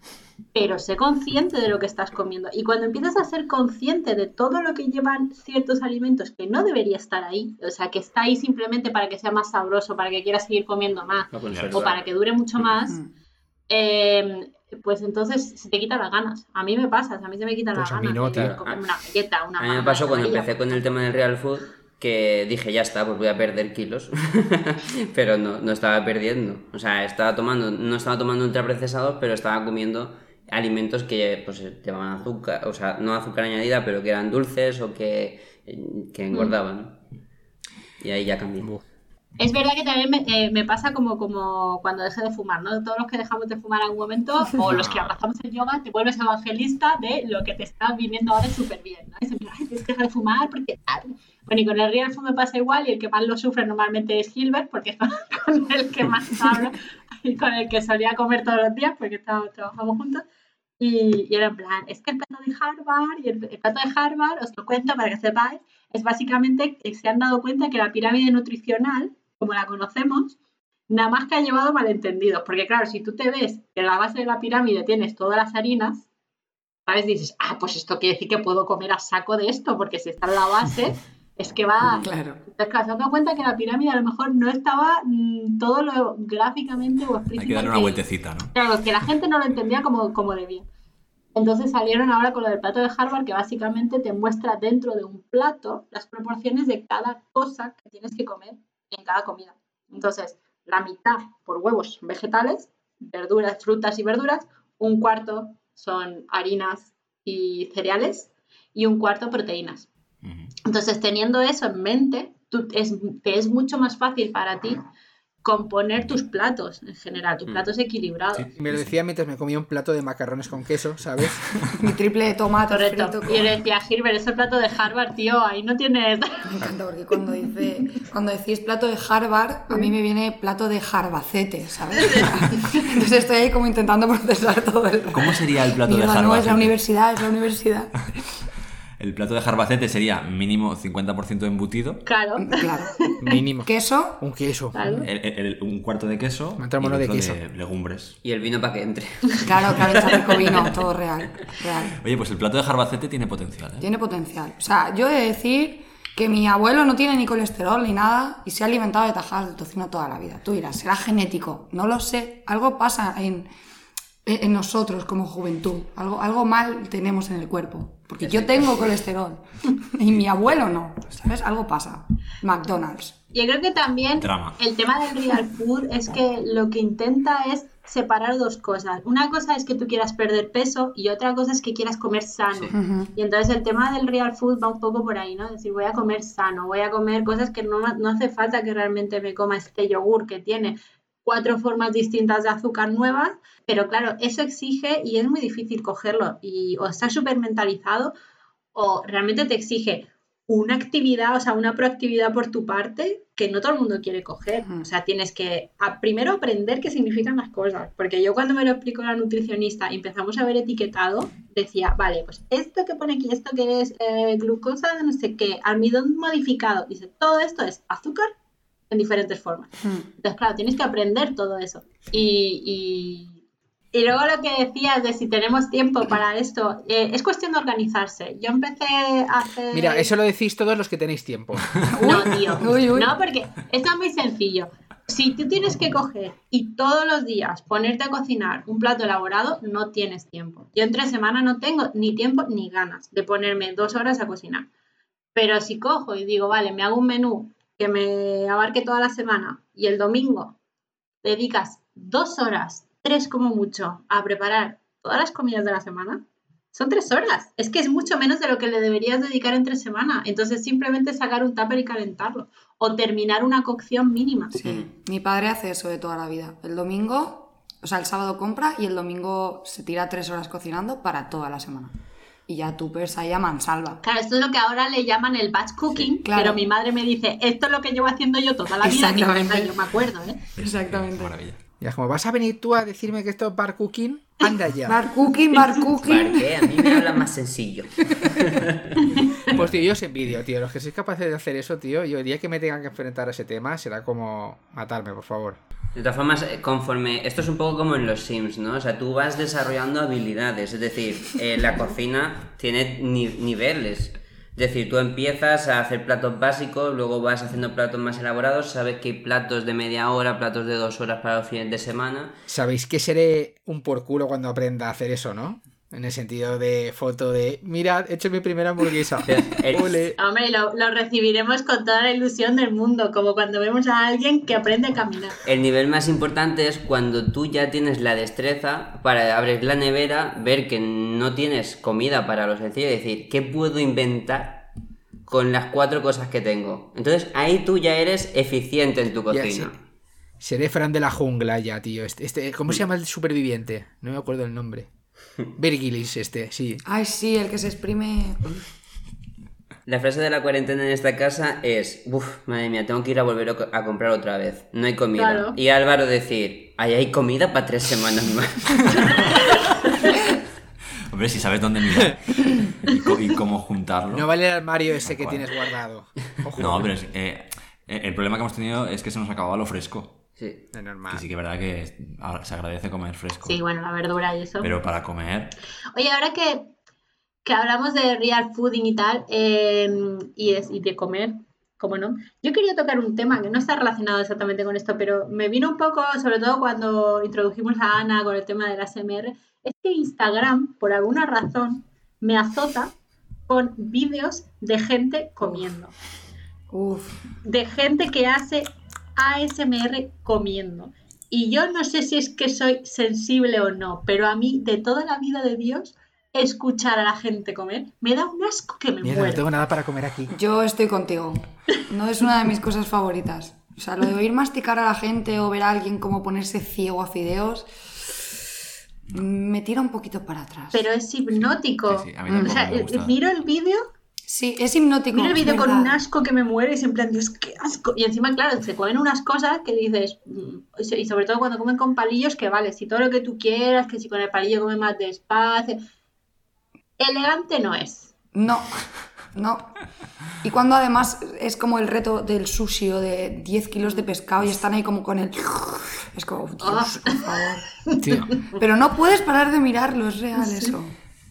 pero sé consciente de lo que estás comiendo. Y cuando empiezas a ser consciente de todo lo que llevan ciertos alimentos que no debería estar ahí, o sea, que está ahí simplemente para que sea más sabroso, para que quieras seguir comiendo más, Lo o conserva. para que dure mucho más, Mm. eh, pues entonces se te quitan las ganas. A mí me pasa, a mí se me quitan Pues las a mí ganas no, de tío. comerme una galleta, una A mí me pasó cuando empecé con el tema del real food que dije, ya está, pues voy a perder kilos. *laughs* pero no, no estaba perdiendo. O sea, estaba tomando, no estaba tomando ultraprocesados, pero estaba comiendo alimentos que pues llevaban azúcar, o sea, no azúcar añadida, pero que eran dulces o que, que engordaban. Y ahí ya cambié. Es verdad que también me, eh, me pasa como, como cuando dejé de fumar, ¿no? Todos los que dejamos de fumar en algún momento, o *laughs* los que abrazamos el yoga, te vuelves evangelista de lo que te está viniendo ahora súper bien, ¿no? Es en plan, "Ay, tienes que dejar de fumar porque tal. Bueno, y con el real food me pasa igual, y el que más lo sufre normalmente es Gilbert, porque es *laughs* con, el que más hablo y con el que solía comer todos los días, porque estábamos, trabajamos juntos. Y, y era en plan, es que el plato de Harvard, y el, el plato de Harvard, os lo cuento para que sepáis, es básicamente que se han dado cuenta que la pirámide nutricional como la conocemos, nada más que ha llevado malentendidos. Porque claro, si tú te ves que en la base de la pirámide tienes todas las harinas, ¿sabes? Dices, ah, pues esto quiere decir que puedo comer a saco de esto, porque si está en la base, *laughs* es que va... Claro. Entonces, claro, se han dado cuenta que la pirámide a lo mejor no estaba mm, todo lo gráficamente o explícitamente... Hay que darle una vueltecita, ¿no? Claro, que la gente no lo entendía como, como debía. Entonces salieron ahora con lo del plato de Harvard, que básicamente te muestra dentro de un plato las proporciones de cada cosa que tienes que comer en cada comida. Entonces, la mitad por huevos vegetales, verduras, frutas y verduras, un cuarto son harinas y cereales y un cuarto proteínas. Entonces, teniendo eso en mente, tú- es, te es mucho más fácil para ti componer tus platos en general, tus platos equilibrados. Me lo decía mientras me comía un plato de macarrones con queso, ¿sabes? *laughs* Mi triple de tomate Correcto. frito Y le decía, Gilbert, ese plato de Harvard, tío, ahí no tienes... *laughs* Me encanta porque cuando, dice, cuando decís plato de Harvard, a mí me viene plato de jarbacete, ¿sabes? *laughs* Entonces estoy ahí como intentando procesar todo el... ¿Cómo sería el plato de Mierda, no, es Harvard? la universidad, es la universidad. El plato de jarbacete sería mínimo 50% embutido, Claro. Claro. *laughs* Mínimo. Queso, Un queso. Claro. el- el- un cuarto de queso y de queso. de legumbres. Y el vino para que entre. claro, claro, está rico vino, *laughs* todo real, real. Oye, pues el plato de jarbacete tiene potencial, ¿eh? Tiene potencial. O sea, yo he de decir que mi abuelo no tiene ni colesterol ni nada y se ha alimentado de tajadas de tocino toda la vida. Tú dirás, será genético. No lo sé. Algo pasa en, en nosotros como juventud. Algo, algo mal tenemos en el cuerpo. Porque yo tengo colesterol *laughs* y mi abuelo no. ¿Sabes? Algo pasa. McDonald's. Yo creo que también Drama. el tema del real food es que lo que intenta es separar dos cosas. Una cosa es que tú quieras perder peso y otra cosa es que quieras comer sano. Y entonces el tema del real food va un poco por ahí, ¿no? Es decir, voy a comer sano, voy a comer cosas que no, no hace falta que realmente me coma este yogur que tiene cuatro formas distintas de azúcar nuevas, pero claro, eso exige y es muy difícil cogerlo y o estás súper mentalizado o realmente te exige una actividad, o sea, una proactividad por tu parte que no todo el mundo quiere coger. O sea, tienes que a- primero aprender qué significan las cosas, porque yo cuando me lo explicó la nutricionista y empezamos a ver etiquetado, decía, vale, pues esto que pone aquí, esto que es eh, glucosa no sé qué, almidón modificado, dice, todo esto es azúcar en diferentes formas. Mm. Entonces, claro, tienes que aprender todo eso. Y, y, y luego lo que decías de si tenemos tiempo para esto, eh, es cuestión de organizarse. Yo empecé a hacer... Mira, eso lo decís todos los que tenéis tiempo. *laughs* No, tío. Uy, uy. No, porque esto es muy sencillo. Si tú tienes que coger y todos los días ponerte a cocinar un plato elaborado, no tienes tiempo. Yo entre semana no tengo ni tiempo ni ganas de ponerme dos horas a cocinar. Pero si cojo y digo, vale, me hago un menú que me abarque toda la semana y el domingo dedicas dos horas, tres como mucho, a preparar todas las comidas de la semana, son tres horas. Es que es mucho menos de lo que le deberías dedicar entre semana. Entonces simplemente sacar un tupper y calentarlo. O terminar una cocción mínima. Sí. Mi padre hace eso de toda la vida. El domingo, o sea, el sábado compra y el domingo se tira tres horas cocinando para toda la semana. Y ya tú pues ahí a mansalva. Claro, esto es lo que ahora le llaman el batch cooking, claro. pero mi madre me dice, esto es lo que llevo haciendo yo toda la vida. "Anda, yo me acuerdo, ¿eh? Exactamente. Maravilla. Y es como, ¿vas a venir tú a decirme que esto es bar cooking? Anda ya. Bar cooking, bar *laughs* cooking. ¿Para qué? A mí me habla más sencillo. *laughs* Pues tío, yo os envidio, tío. Los que sois capaces de hacer eso, tío, yo el día que me tengan que enfrentar a ese tema será como matarme, por favor. De todas formas, eh, conforme. Esto es un poco como en los Sims, ¿no? O sea, tú vas desarrollando habilidades. Es decir, eh, la cocina tiene ni- niveles. Es decir, tú empiezas a hacer platos básicos, luego vas haciendo platos más elaborados. Sabes que hay platos de media hora, platos de dos horas para los fines de semana. Sabéis que seré un por culo cuando aprenda a hacer eso, ¿no? En el sentido de foto de, mirad, he hecho mi primera hamburguesa. *laughs* *laughs* Hombre, lo, lo recibiremos con toda la ilusión del mundo, como cuando vemos a alguien que aprende a caminar. El nivel más importante es cuando tú ya tienes la destreza para abrir la nevera, ver que no tienes comida para lo sencillo y decir, ¿qué puedo inventar con las cuatro cosas que tengo? Entonces ahí tú ya eres eficiente en tu Ya, cocina. sí. Seré Fran de la jungla ya, tío. Este, este- ¿Cómo se llama el superviviente? No me acuerdo el nombre. Virgilis, este, sí. Ay, sí, el que se exprime. La frase de la cuarentena en esta casa es, uff, madre mía, tengo que ir a volver a co- a comprar otra vez. No hay comida. Claro. Y Álvaro decir, ahí hay comida para tres semanas más. *laughs* Hombre, si sabes dónde mirar y, y cómo juntarlo. No vale el armario ese que tienes guardado. Ojo. No, pero es, eh, Eh, El problema que hemos tenido es que se nos acababa lo fresco. Sí. Es normal. Que sí que es verdad que se agradece comer fresco. Sí, bueno, la verdura y eso. Pero para comer, Oye, ahora que, que hablamos de real fooding y tal, eh, y, es, y de comer, ¿cómo no? Yo quería tocar un tema que no está relacionado exactamente con esto, pero me vino un poco, sobre todo cuando introdujimos a Ana con el tema de la SMR, es que Instagram, por alguna razón, me azota con vídeos de gente comiendo. Uf. De gente que hace ASMR comiendo. Y yo no sé si es que soy sensible o no, pero a mí, de toda la vida de Dios, escuchar a la gente comer me da un asco que me Mierda, no tengo nada para comer aquí. Yo estoy contigo. No es una de mis cosas favoritas. O sea, lo de oír masticar a la gente o ver a alguien como ponerse ciego a fideos me tira un poquito para atrás. Pero es hipnótico. Sí, sí, a mí o sea, me gusta. miro el vídeo, Sí, es hipnótico. miro el es vídeo con un asco que me muere y es en plan, Dios, qué asco. Y encima, claro, se comen unas cosas que dices, mm, y sobre todo cuando comen con palillos, que vale, si todo lo que tú quieras, que si con el palillo come más despacio. Elegante no es. No, no. Y cuando además es como el reto del sushi o de 10 kilos de pescado y están ahí como con el... Es como, Dios, por favor. Tío. Pero no puedes parar de mirarlo, es real eso.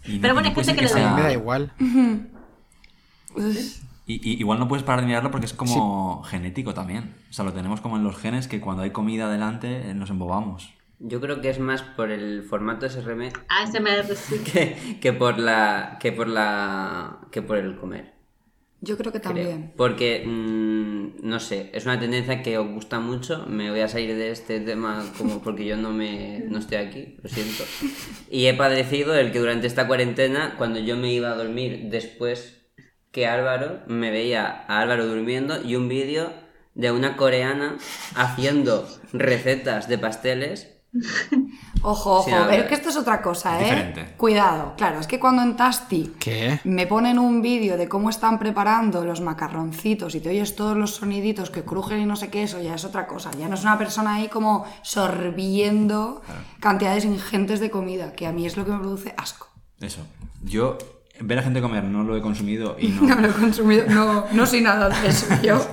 y Pero bueno, no puede gente ser que le A da mí me da igual. Uf. Y, y- igual no puedes parar de mirarlo porque es como genético también. O sea, lo tenemos como en los genes que cuando hay comida delante eh, nos embobamos. Yo creo que es más por el formato SRM ASMR sí. *laughs* que, que por la que por la que por el comer. Yo creo que creo. también. Porque mm, no sé, es una tendencia que os gusta mucho. Me voy a salir de este tema como porque yo no me no estoy aquí, lo siento. *laughs* Y he padecido el que durante esta cuarentena, cuando yo me iba a dormir después que Álvaro, me veía a Álvaro durmiendo y un vídeo de una coreana haciendo recetas de pasteles *laughs* Ojo, ojo, pero es que esto es otra cosa, ¿eh? Diferente. Cuidado, claro, es que cuando en Tasty ¿Qué? me ponen un vídeo de cómo están preparando los macarroncitos y te oyes todos los soniditos que crujen y no sé qué, eso ya es otra cosa. Ya no es una persona ahí como sorbiendo cantidades ingentes de comida, que a mí es lo que me produce asco. Eso. Yo ver a gente comer no lo he consumido y *laughs* No no. lo he consumido, no, no soy nada de eso *laughs* yo.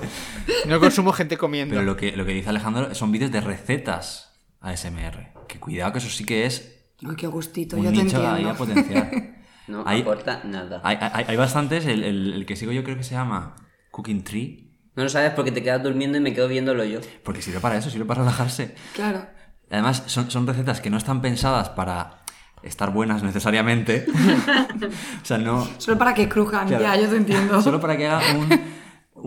No consumo gente comiendo. Pero lo que, lo que dice Alejandro son vídeos de recetas ASMR. Que cuidado que eso sí que es Uy, qué gustito, un yo te nicho a entiendo. potenciar. *laughs* no Hay- aporta nada. Hay, hay- hay bastantes, el, el- el que sigo yo creo que se llama Cooking Tree, No lo sabes porque te quedas durmiendo y me quedo viéndolo yo. porque sirve para eso, sirve para relajarse. Claro. Además, son, son recetas que no están pensadas para estar buenas necesariamente. *laughs* o sea, no... Solo para que crujan, Claro. ya, yo te entiendo. Solo para que haga un,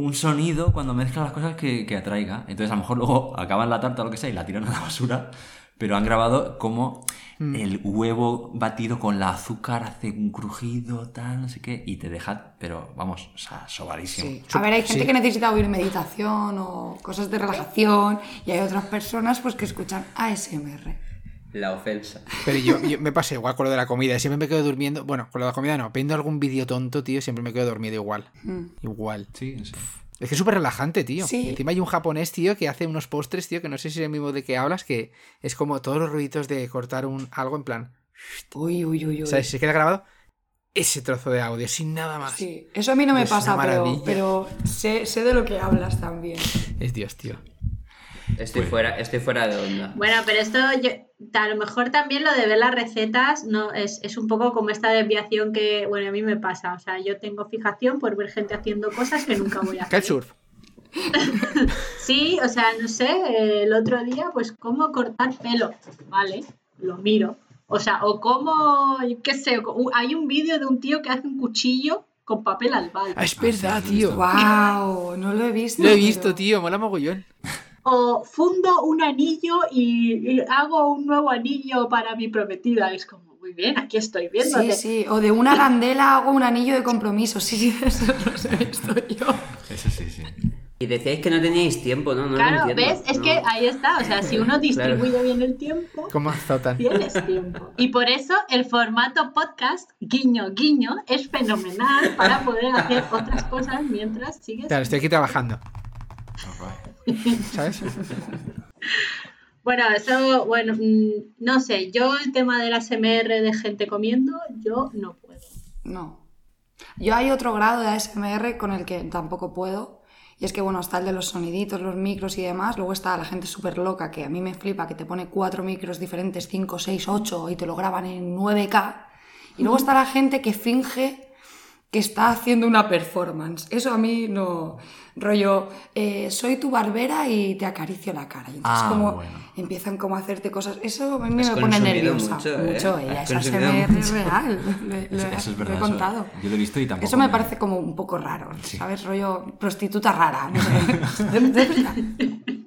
un sonido cuando mezcla las cosas que, que atraiga. Entonces, a lo mejor luego acaban la tarta o lo que sea y la tiran a la basura. Pero han grabado como Mm. el huevo batido con la azúcar hace un crujido, tal, no sé qué. Y te deja, pero vamos, o sea, sobadísimo. Sí. A ver, hay gente Sí. que necesita oír meditación o cosas de relajación y hay otras personas pues que escuchan ASMR. La ofensa. Pero yo, yo me pasa igual con lo de la comida. Siempre me quedo durmiendo. Bueno, con lo de la comida no. Viendo algún vídeo tonto, tío, siempre me quedo dormido igual. Igual. Sí, sí. Es que es súper relajante, tío. Sí. Encima hay un japonés, tío, que hace unos postres, tío, que no sé si es el mismo de que hablas, que es como todos los ruiditos de cortar un algo en plan. Uy, uy, uy, uy. O sea, se queda grabado ese trozo de audio, sin nada más. Sí, eso a mí no me Es pasa, pero, pero sé, sé de lo que hablas también. Es Dios, tío. Estoy Pues- fuera, estoy fuera de onda. Bueno, pero esto yo, a lo mejor también lo de ver las recetas no es, es un poco como esta desviación que, bueno, a mí me pasa. O sea, yo tengo fijación por ver gente haciendo cosas que nunca voy a hacer. Kitesurf. *laughs* Sí, o sea, no sé, eh, el otro día, pues cómo cortar pelo, ¿vale? Lo miro. O sea, o cómo, qué sé, hay un vídeo de un tío que hace un cuchillo con papel albal. Ah, es verdad, tío. ¡Wow! *laughs* No lo he visto. Lo he visto, pero- tío. Mola mogollón. O fundo un anillo y, y hago un nuevo anillo para mi prometida. Es como, muy bien, aquí estoy viendo. Sí, sí. O de una arandela hago un anillo de compromiso. Sí, sí, *laughs* eso los he visto yo. Eso sí, sí. Y decíais que no teníais tiempo, ¿no? no lo Claro, entiendo, ¿ves? Es que ahí está. O sea, si uno distribuye Claro. bien el tiempo, tienes tiempo. Y por eso el formato podcast, guiño, guiño, es fenomenal para poder hacer otras cosas mientras sigues. Claro, estoy aquí trabajando. ¿Sabes? Bueno, eso, bueno, mm, no sé, yo el tema de la SMR de gente comiendo, yo no puedo. No. Yo hay otro grado de ASMR con el que tampoco puedo. Y es que, bueno, está el de los soniditos, los micros y demás. Luego está la gente súper loca, que a mí me flipa, que te pone cuatro micros diferentes, 5, 6, 8, y te lo graban en 9K. Y luego está la gente que finge que está haciendo una performance. Eso a mí no... Rollo, eh, soy tu barbera y te acaricio la cara. Y entonces Ah, como bueno. empiezan como a hacerte cosas... Eso a mí Has me pone nerviosa. mucho, Mucho, ¿eh? ella Has es consumido ASMR mucho. real. *laughs* Le- Eso, le- eso es lo verdad. he eso- contado. yo lo he visto y tampoco. Eso me parece como un poco raro, ¿sabes? Rollo prostituta rara. No sé. *laughs* *laughs*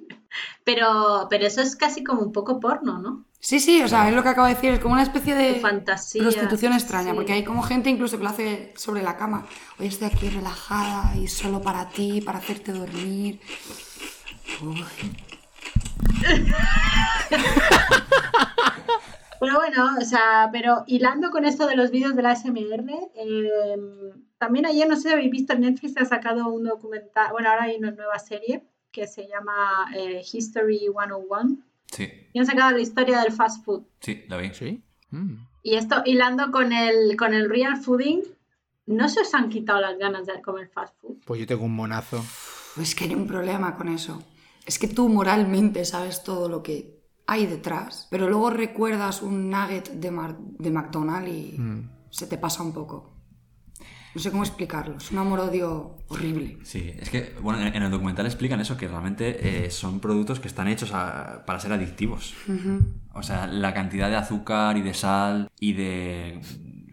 Pero, pero eso es casi como un poco porno, ¿no? Sí, sí, o sea, es lo que acabo de decir, es como una especie de fantasía, prostitución extraña, sí. porque hay como gente incluso que lo hace sobre la cama. Hoy estoy aquí relajada y solo para ti, para hacerte dormir. Uy. *laughs* Pero bueno, o sea, pero hilando con esto de los vídeos de la SMR, eh, también ayer, no sé si habéis visto, Netflix ha sacado un documental, bueno, ahora hay una nueva serie que se llama eh, History 101 Sí, y han sacado la historia del fast food. sí, la vi. ¿Sí? Mm. Y esto hilando con el, con el real fooding, ¿no se os han quitado las ganas de comer fast food? Pues yo tengo un monazo. Pues que hay un problema con eso. Es que tú moralmente sabes todo lo que hay detrás, pero luego recuerdas un nugget de, Mar- de McDonald's y se te pasa un poco. No sé cómo explicarlo. Es un amor-odio horrible. Sí, es que, bueno, en el documental explican eso, que realmente eh, son productos que están hechos a- para ser adictivos. O sea, la cantidad de azúcar y de sal y de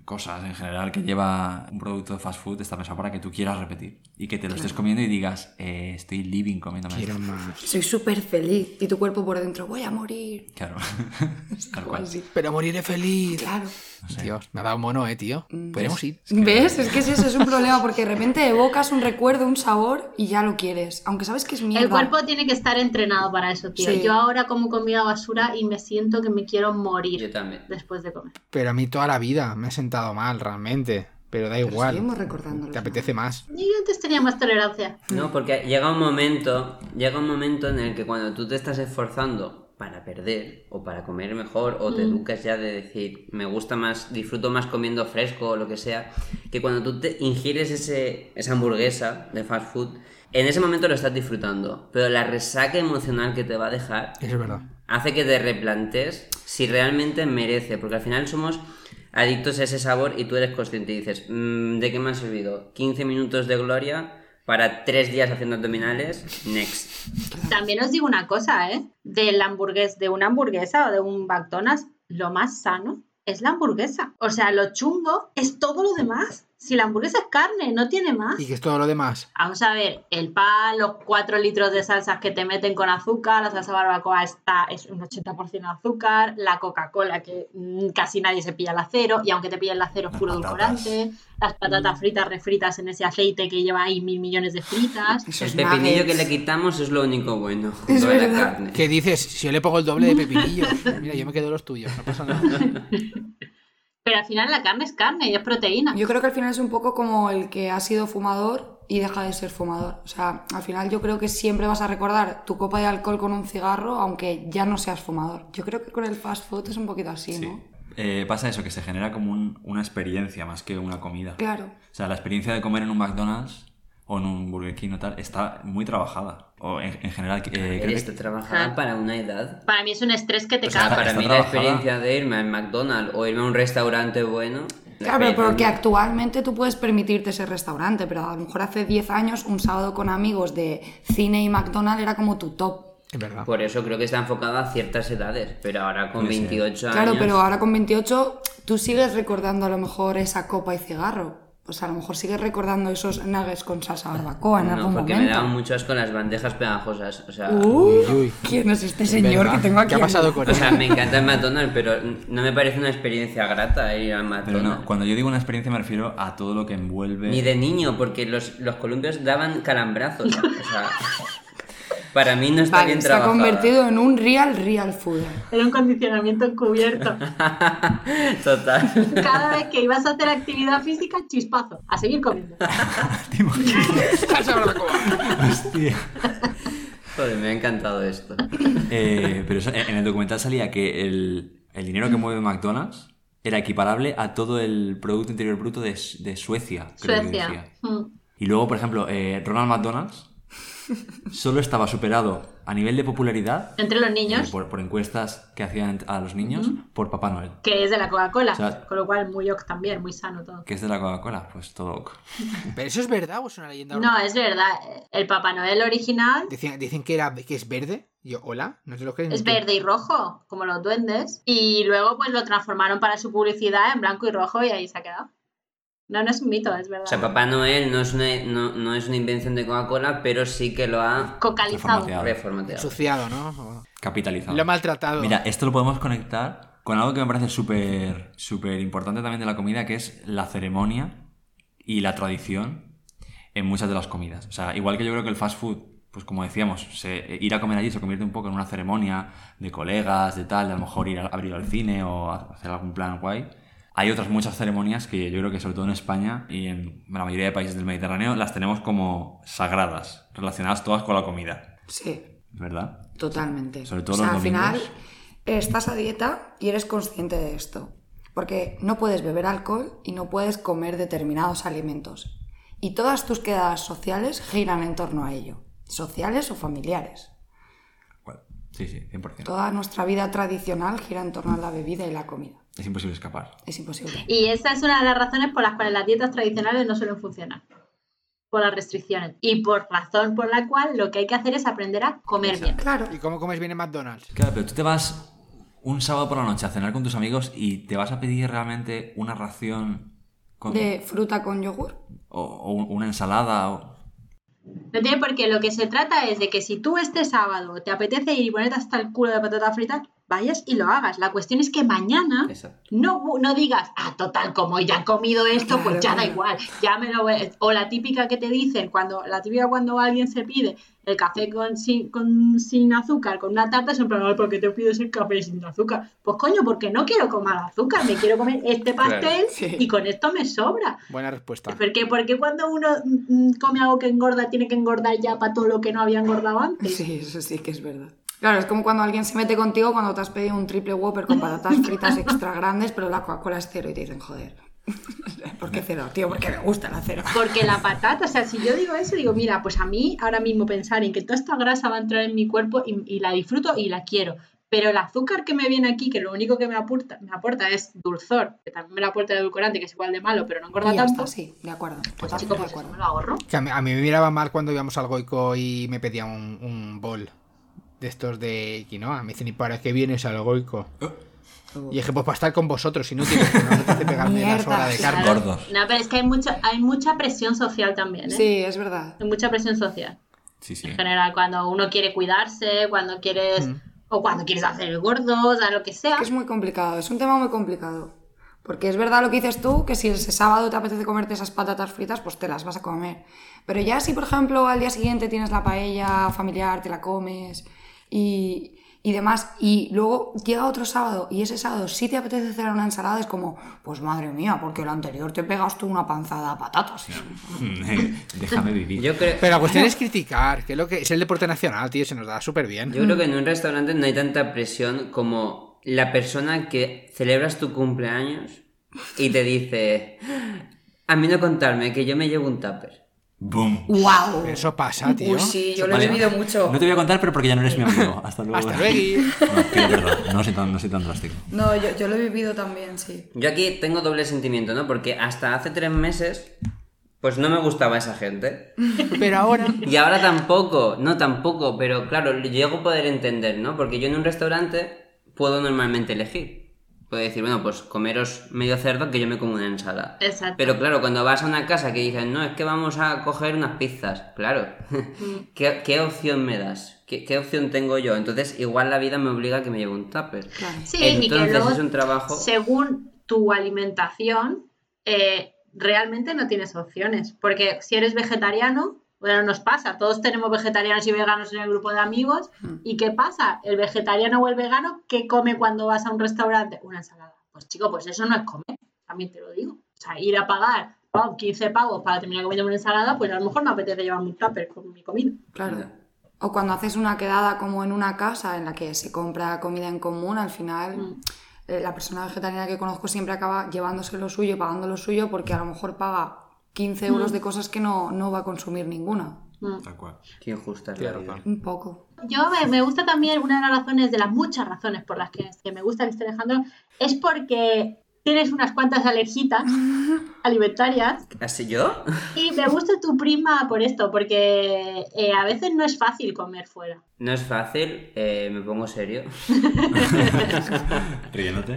cosas en general que lleva un producto de fast food está pensado para que tú quieras repetir y que te lo estés comiendo y digas, eh, estoy living comiéndome Quiero esto. más. Soy súper feliz y tu cuerpo por dentro, voy a morir. Claro, *laughs* tal cual. Pero moriré feliz. Claro. Dios, me ha dado mono, eh, tío. Podemos ir. ¿Ves? Es que es eso, es un problema porque de repente evocas un recuerdo, un sabor y ya lo quieres. Aunque sabes que es mierda. El cuerpo tiene que estar entrenado para eso, tío. Sí. Yo ahora como comida basura y me siento que me quiero Yo morir también. después de comer. Pero a mí toda la vida me ha sentado mal, realmente. Pero da Pero igual. seguimos recordándolo. Te apetece más. Yo antes tenía más tolerancia. No, porque llega un momento, llega un momento en el que cuando tú te estás esforzando para perder o para comer mejor o te educas ya de decir, me gusta más, disfruto más comiendo fresco o lo que sea, que cuando tú te ingieres ese, esa hamburguesa de fast food, en ese momento lo estás disfrutando, pero la resaca emocional que te va a dejar es verdad. hace que te replantes si realmente merece, porque al final somos adictos a ese sabor y tú eres consciente y dices, "Mm, ¿de qué me han servido? 15 minutos de gloria para tres días haciendo abdominales, next. También os digo una cosa, ¿eh? Del hamburgués, de una hamburguesa o de un McDonald's, lo más sano es la hamburguesa. O sea, lo chungo es todo lo demás. Si la hamburguesa es carne, no tiene más. ¿Y qué es todo lo demás? Vamos a ver, el pan, los 4 litros de salsas que te meten con azúcar, la salsa barbacoa está, es un 80% azúcar, la Coca-Cola que mm, casi nadie se pilla el acero, y aunque te pilla el acero es puro patatas. edulcorante, las patatas fritas refritas en ese aceite que lleva ahí mil millones de fritas. Esos El pepinillo que le quitamos es lo único bueno. Es la carne. ¿Qué dices? Si yo le pongo el doble de pepinillos. *laughs* Mira, yo me quedo los tuyos, no pasa nada. *laughs* Pero al final la carne es carne y es proteína. Yo creo que al final es un poco como el que ha sido fumador y deja de ser fumador. O sea, al final yo creo que siempre vas a recordar tu copa de alcohol con un cigarro, aunque ya no seas fumador. Yo creo que con el fast food es un poquito así, Sí. ¿no? Eh, pasa eso, que se genera como un- una experiencia más que una comida. Claro. O sea, la experiencia de comer en un McDonald's o en un Burger King o tal está muy trabajada. O en, en general, eh, creo que- Esto trabajaba Ah. para una edad. Para mí es un estrés que te O sea, caga. para mí la trabajada. experiencia de irme al McDonald's o irme a un restaurante bueno. la Claro, pero porque actualmente tú puedes permitirte ese restaurante, pero a lo mejor hace 10 años un sábado con amigos de cine y McDonald's era como tu top. Es verdad. Por eso creo que está enfocada a ciertas edades, pero ahora con Puede ser. 28 años. Claro, pero ahora con 28 tú sigues recordando a lo mejor esa copa y cigarro. O sea, a lo mejor sigues recordando esos nuggets con salsa barbacoa en No, algún porque me daban mucho asco las bandejas pegajosas. O sea, Uy, uy. ¿Quién es este señor ¿Verdad? que tengo aquí? ¿Qué ha pasado con o él? sea, me encanta el McDonald's, pero no me parece una experiencia grata ir al Pero McDonald's. no, cuando yo digo una experiencia me refiero a todo lo que envuelve. Ni de niño, porque los, los columpios daban calambrazos. O sea, para mí no está Vale, bien se ha trabajado. convertido en un real, real food. Era un condicionamiento encubierto. *laughs* Total. Cada vez que ibas a hacer actividad física, chispazo. A seguir comiendo. *laughs* *laughs* Barbacoa. Hostia. Joder, me ha encantado esto. Eh, pero en el documental salía que el, el dinero que mueve McDonald's era equiparable a todo el Producto Interior Bruto de, de Suecia. creo que Suecia. decía. Mm. Y luego, por ejemplo, eh, Ronald McDonald's solo estaba superado a nivel de popularidad Entre los niños, por, por encuestas que hacían a los niños por Papá Noel. que es de la Coca-Cola. O sea- con lo cual, muy ok también, muy sano todo. ¿Qué es de la Coca-Cola? Pues todo ok. ¿Pero eso es verdad o es una leyenda? No, es verdad. El Papá Noel original Dicen, dicen que, era, que es verde. Yo, hola, no te lo crees. ni es tú. verde y rojo, como los duendes. Y luego pues lo transformaron para su publicidad en blanco y rojo y ahí se ha quedado. No, no es un mito, es verdad. O sea, Papá Noel no es una, no, no es una invención de Coca-Cola, pero sí que lo ha Cocalizado. Reformateado. reformateado. Ensuciado, ¿no? O- Capitalizado. Lo ha maltratado. Mira, esto lo podemos conectar con algo que me parece súper súper importante también de la comida, que es la ceremonia y la tradición en muchas de las comidas. O sea, igual que yo creo que el fast food, pues como decíamos, se- ir a comer allí se convierte un poco en una ceremonia de colegas, de tal, de a lo mejor ir a abrir al cine o a- hacer algún plan guay. Hay otras muchas ceremonias que yo creo que sobre todo en España y en la mayoría de países del Mediterráneo las tenemos como sagradas, relacionadas todas con la comida, Sí, ¿verdad? totalmente. Sobre todo o sea, los al final estás a dieta y eres consciente de esto. Porque no puedes beber alcohol y no puedes comer determinados alimentos. Y todas tus quedadas sociales giran en torno a ello. Sociales o familiares. Sí, sí, 100%. Toda nuestra vida tradicional gira en torno a la bebida y la comida. Es imposible escapar. Es imposible. Y esa es una de las razones por las cuales las dietas tradicionales no suelen funcionar. Por las restricciones. Y por razón por la cual lo que hay que hacer es aprender a comer bien. Claro. ¿Y cómo comes bien en McDonald's? Claro, pero tú te vas un sábado por la noche a cenar con tus amigos y te vas a pedir realmente una ración con, De fruta con yogur. o, o una ensalada o... No tiene por qué. Lo que se trata es de que si tú este sábado te apetece ir y ponerte hasta el culo de patata frita, vayas y lo hagas. La cuestión es que mañana Exacto. no, no digas, ah, total, como ya he comido esto, pues Claro, ya da igual, ya me lo voy-". O la típica que te dicen, cuando la típica cuando alguien se pide el café con, sin, con, sin azúcar, con una tarta, es en plan, "Ay, ¿por qué te pides el café sin azúcar? Pues coño, porque no quiero comer azúcar, me quiero comer este pastel sí. y con esto me sobra. Buena respuesta. Porque, porque cuando uno mm, come algo que engorda, tiene que engordar ya para todo lo que no había engordado antes. Sí, eso sí que es verdad. Claro, es como cuando alguien se mete contigo cuando te has pedido un triple Whopper con patatas *laughs* fritas extra grandes, pero la Coca-Cola es cero y te dicen, joder. *laughs* ¿Por qué cero, tío? Porque me gusta la cero. Porque la *laughs* patata, o sea, si yo digo eso, digo, mira, pues a mí ahora mismo pensar en que toda esta grasa va a entrar en mi cuerpo y, y la disfruto y la quiero. Pero el azúcar que me viene aquí, que lo único que me aporta, me aporta es dulzor, que también me lo aporta el edulcorante, que es igual de malo, pero no engorda tanto. está, sí, de acuerdo. Pues Totalmente chico, pues me lo ahorro. Que a, mí, a mí me miraba mal cuando íbamos al Goico y me pedía un, un bol de estos de quinoa. Me dicen, ¿y para qué vienes al Goico? Y dije, pues para estar con vosotros, inútiles, que no me apetece pegarme la sobra de claro. carne. Gordos. No, pero es que hay mucha, hay mucha presión social también, ¿eh? Sí, es verdad. Hay mucha presión social. Sí, sí. En general, cuando uno quiere cuidarse, cuando quieres, o cuando quieres hacer el gordo, o sea, lo que sea. Que es muy complicado, es un tema muy complicado. Porque es verdad lo que dices tú, que si ese sábado te apetece comerte esas patatas fritas, pues te las vas a comer. Pero ya si, por ejemplo, al día siguiente tienes la paella familiar, te la comes y, y demás, y luego llega otro sábado y ese sábado sí te apetece hacer una ensalada, es como, pues madre mía, porque el anterior te pegas tú una panzada a patatas. *laughs* Déjame vivir. Yo creo, Pero la cuestión es criticar, que es, lo que es el deporte nacional, tío, se nos da súper bien. yo creo que en un restaurante no hay tanta presión como la persona que celebras tu cumpleaños y te dice, a mí no contarme que yo me llevo un tupper. ¡Boom! ¡Wow! Eso pasa, tío. Uy, sí, yo lo Vale. he vivido mucho. No te voy a contar, pero porque ya no eres mi *laughs* amigo. Hasta luego. Hasta luego. No, pido perdón. No soy tan, no soy tan drástico. No, yo, yo lo he vivido también, sí. Yo aquí tengo doble sentimiento, ¿no? Porque hasta hace tres meses, pues no me gustaba esa gente. *laughs* Pero ahora... Y ahora tampoco, no tampoco, pero claro, llego a poder entender, ¿no? Porque yo en un restaurante puedo normalmente elegir. Puedo decir, bueno, pues comeros medio cerdo que yo me como una ensalada. Exacto. Pero claro, cuando vas a una casa que dicen, no, es que vamos a coger unas pizzas, claro. *laughs* ¿Qué, qué opción me das? ¿Qué, qué opción tengo yo? Entonces, igual la vida me obliga a que me lleve un tupper. Claro. Sí, y que Entonces luego, es un trabajo. según tu alimentación, eh, realmente no tienes opciones. Porque si eres vegetariano, bueno, nos pasa, todos tenemos vegetarianos y veganos en el grupo de amigos. ¿Y qué pasa? El vegetariano o el vegano, ¿qué come cuando vas a un restaurante? Una ensalada. Pues chico, pues eso no es comer, también te lo digo. O sea, ir a pagar pam, 15 pavos para terminar comiendo una ensalada, pues a lo mejor me apetece llevarme un tupper con mi comida. Claro. O cuando haces una quedada como en una casa en la que se compra comida en común, al final Mm. eh, la persona vegetariana que conozco siempre acaba llevándose lo suyo, pagando lo suyo, porque a lo mejor paga 15 euros de cosas que no, no va a consumir ninguna. Mm. Tal cual. Qué injusta es la vida. Un poco. Yo me, me gusta también, una de las razones, de las muchas razones por las que, que me gusta que esté Alejandro, es porque tienes unas cuantas alergitas *laughs* alimentarias ¿Así yo? y me gusta tu prima por esto, porque eh, a veces no es fácil comer fuera. No es fácil, eh, me pongo serio. *laughs* *laughs* Riéndote.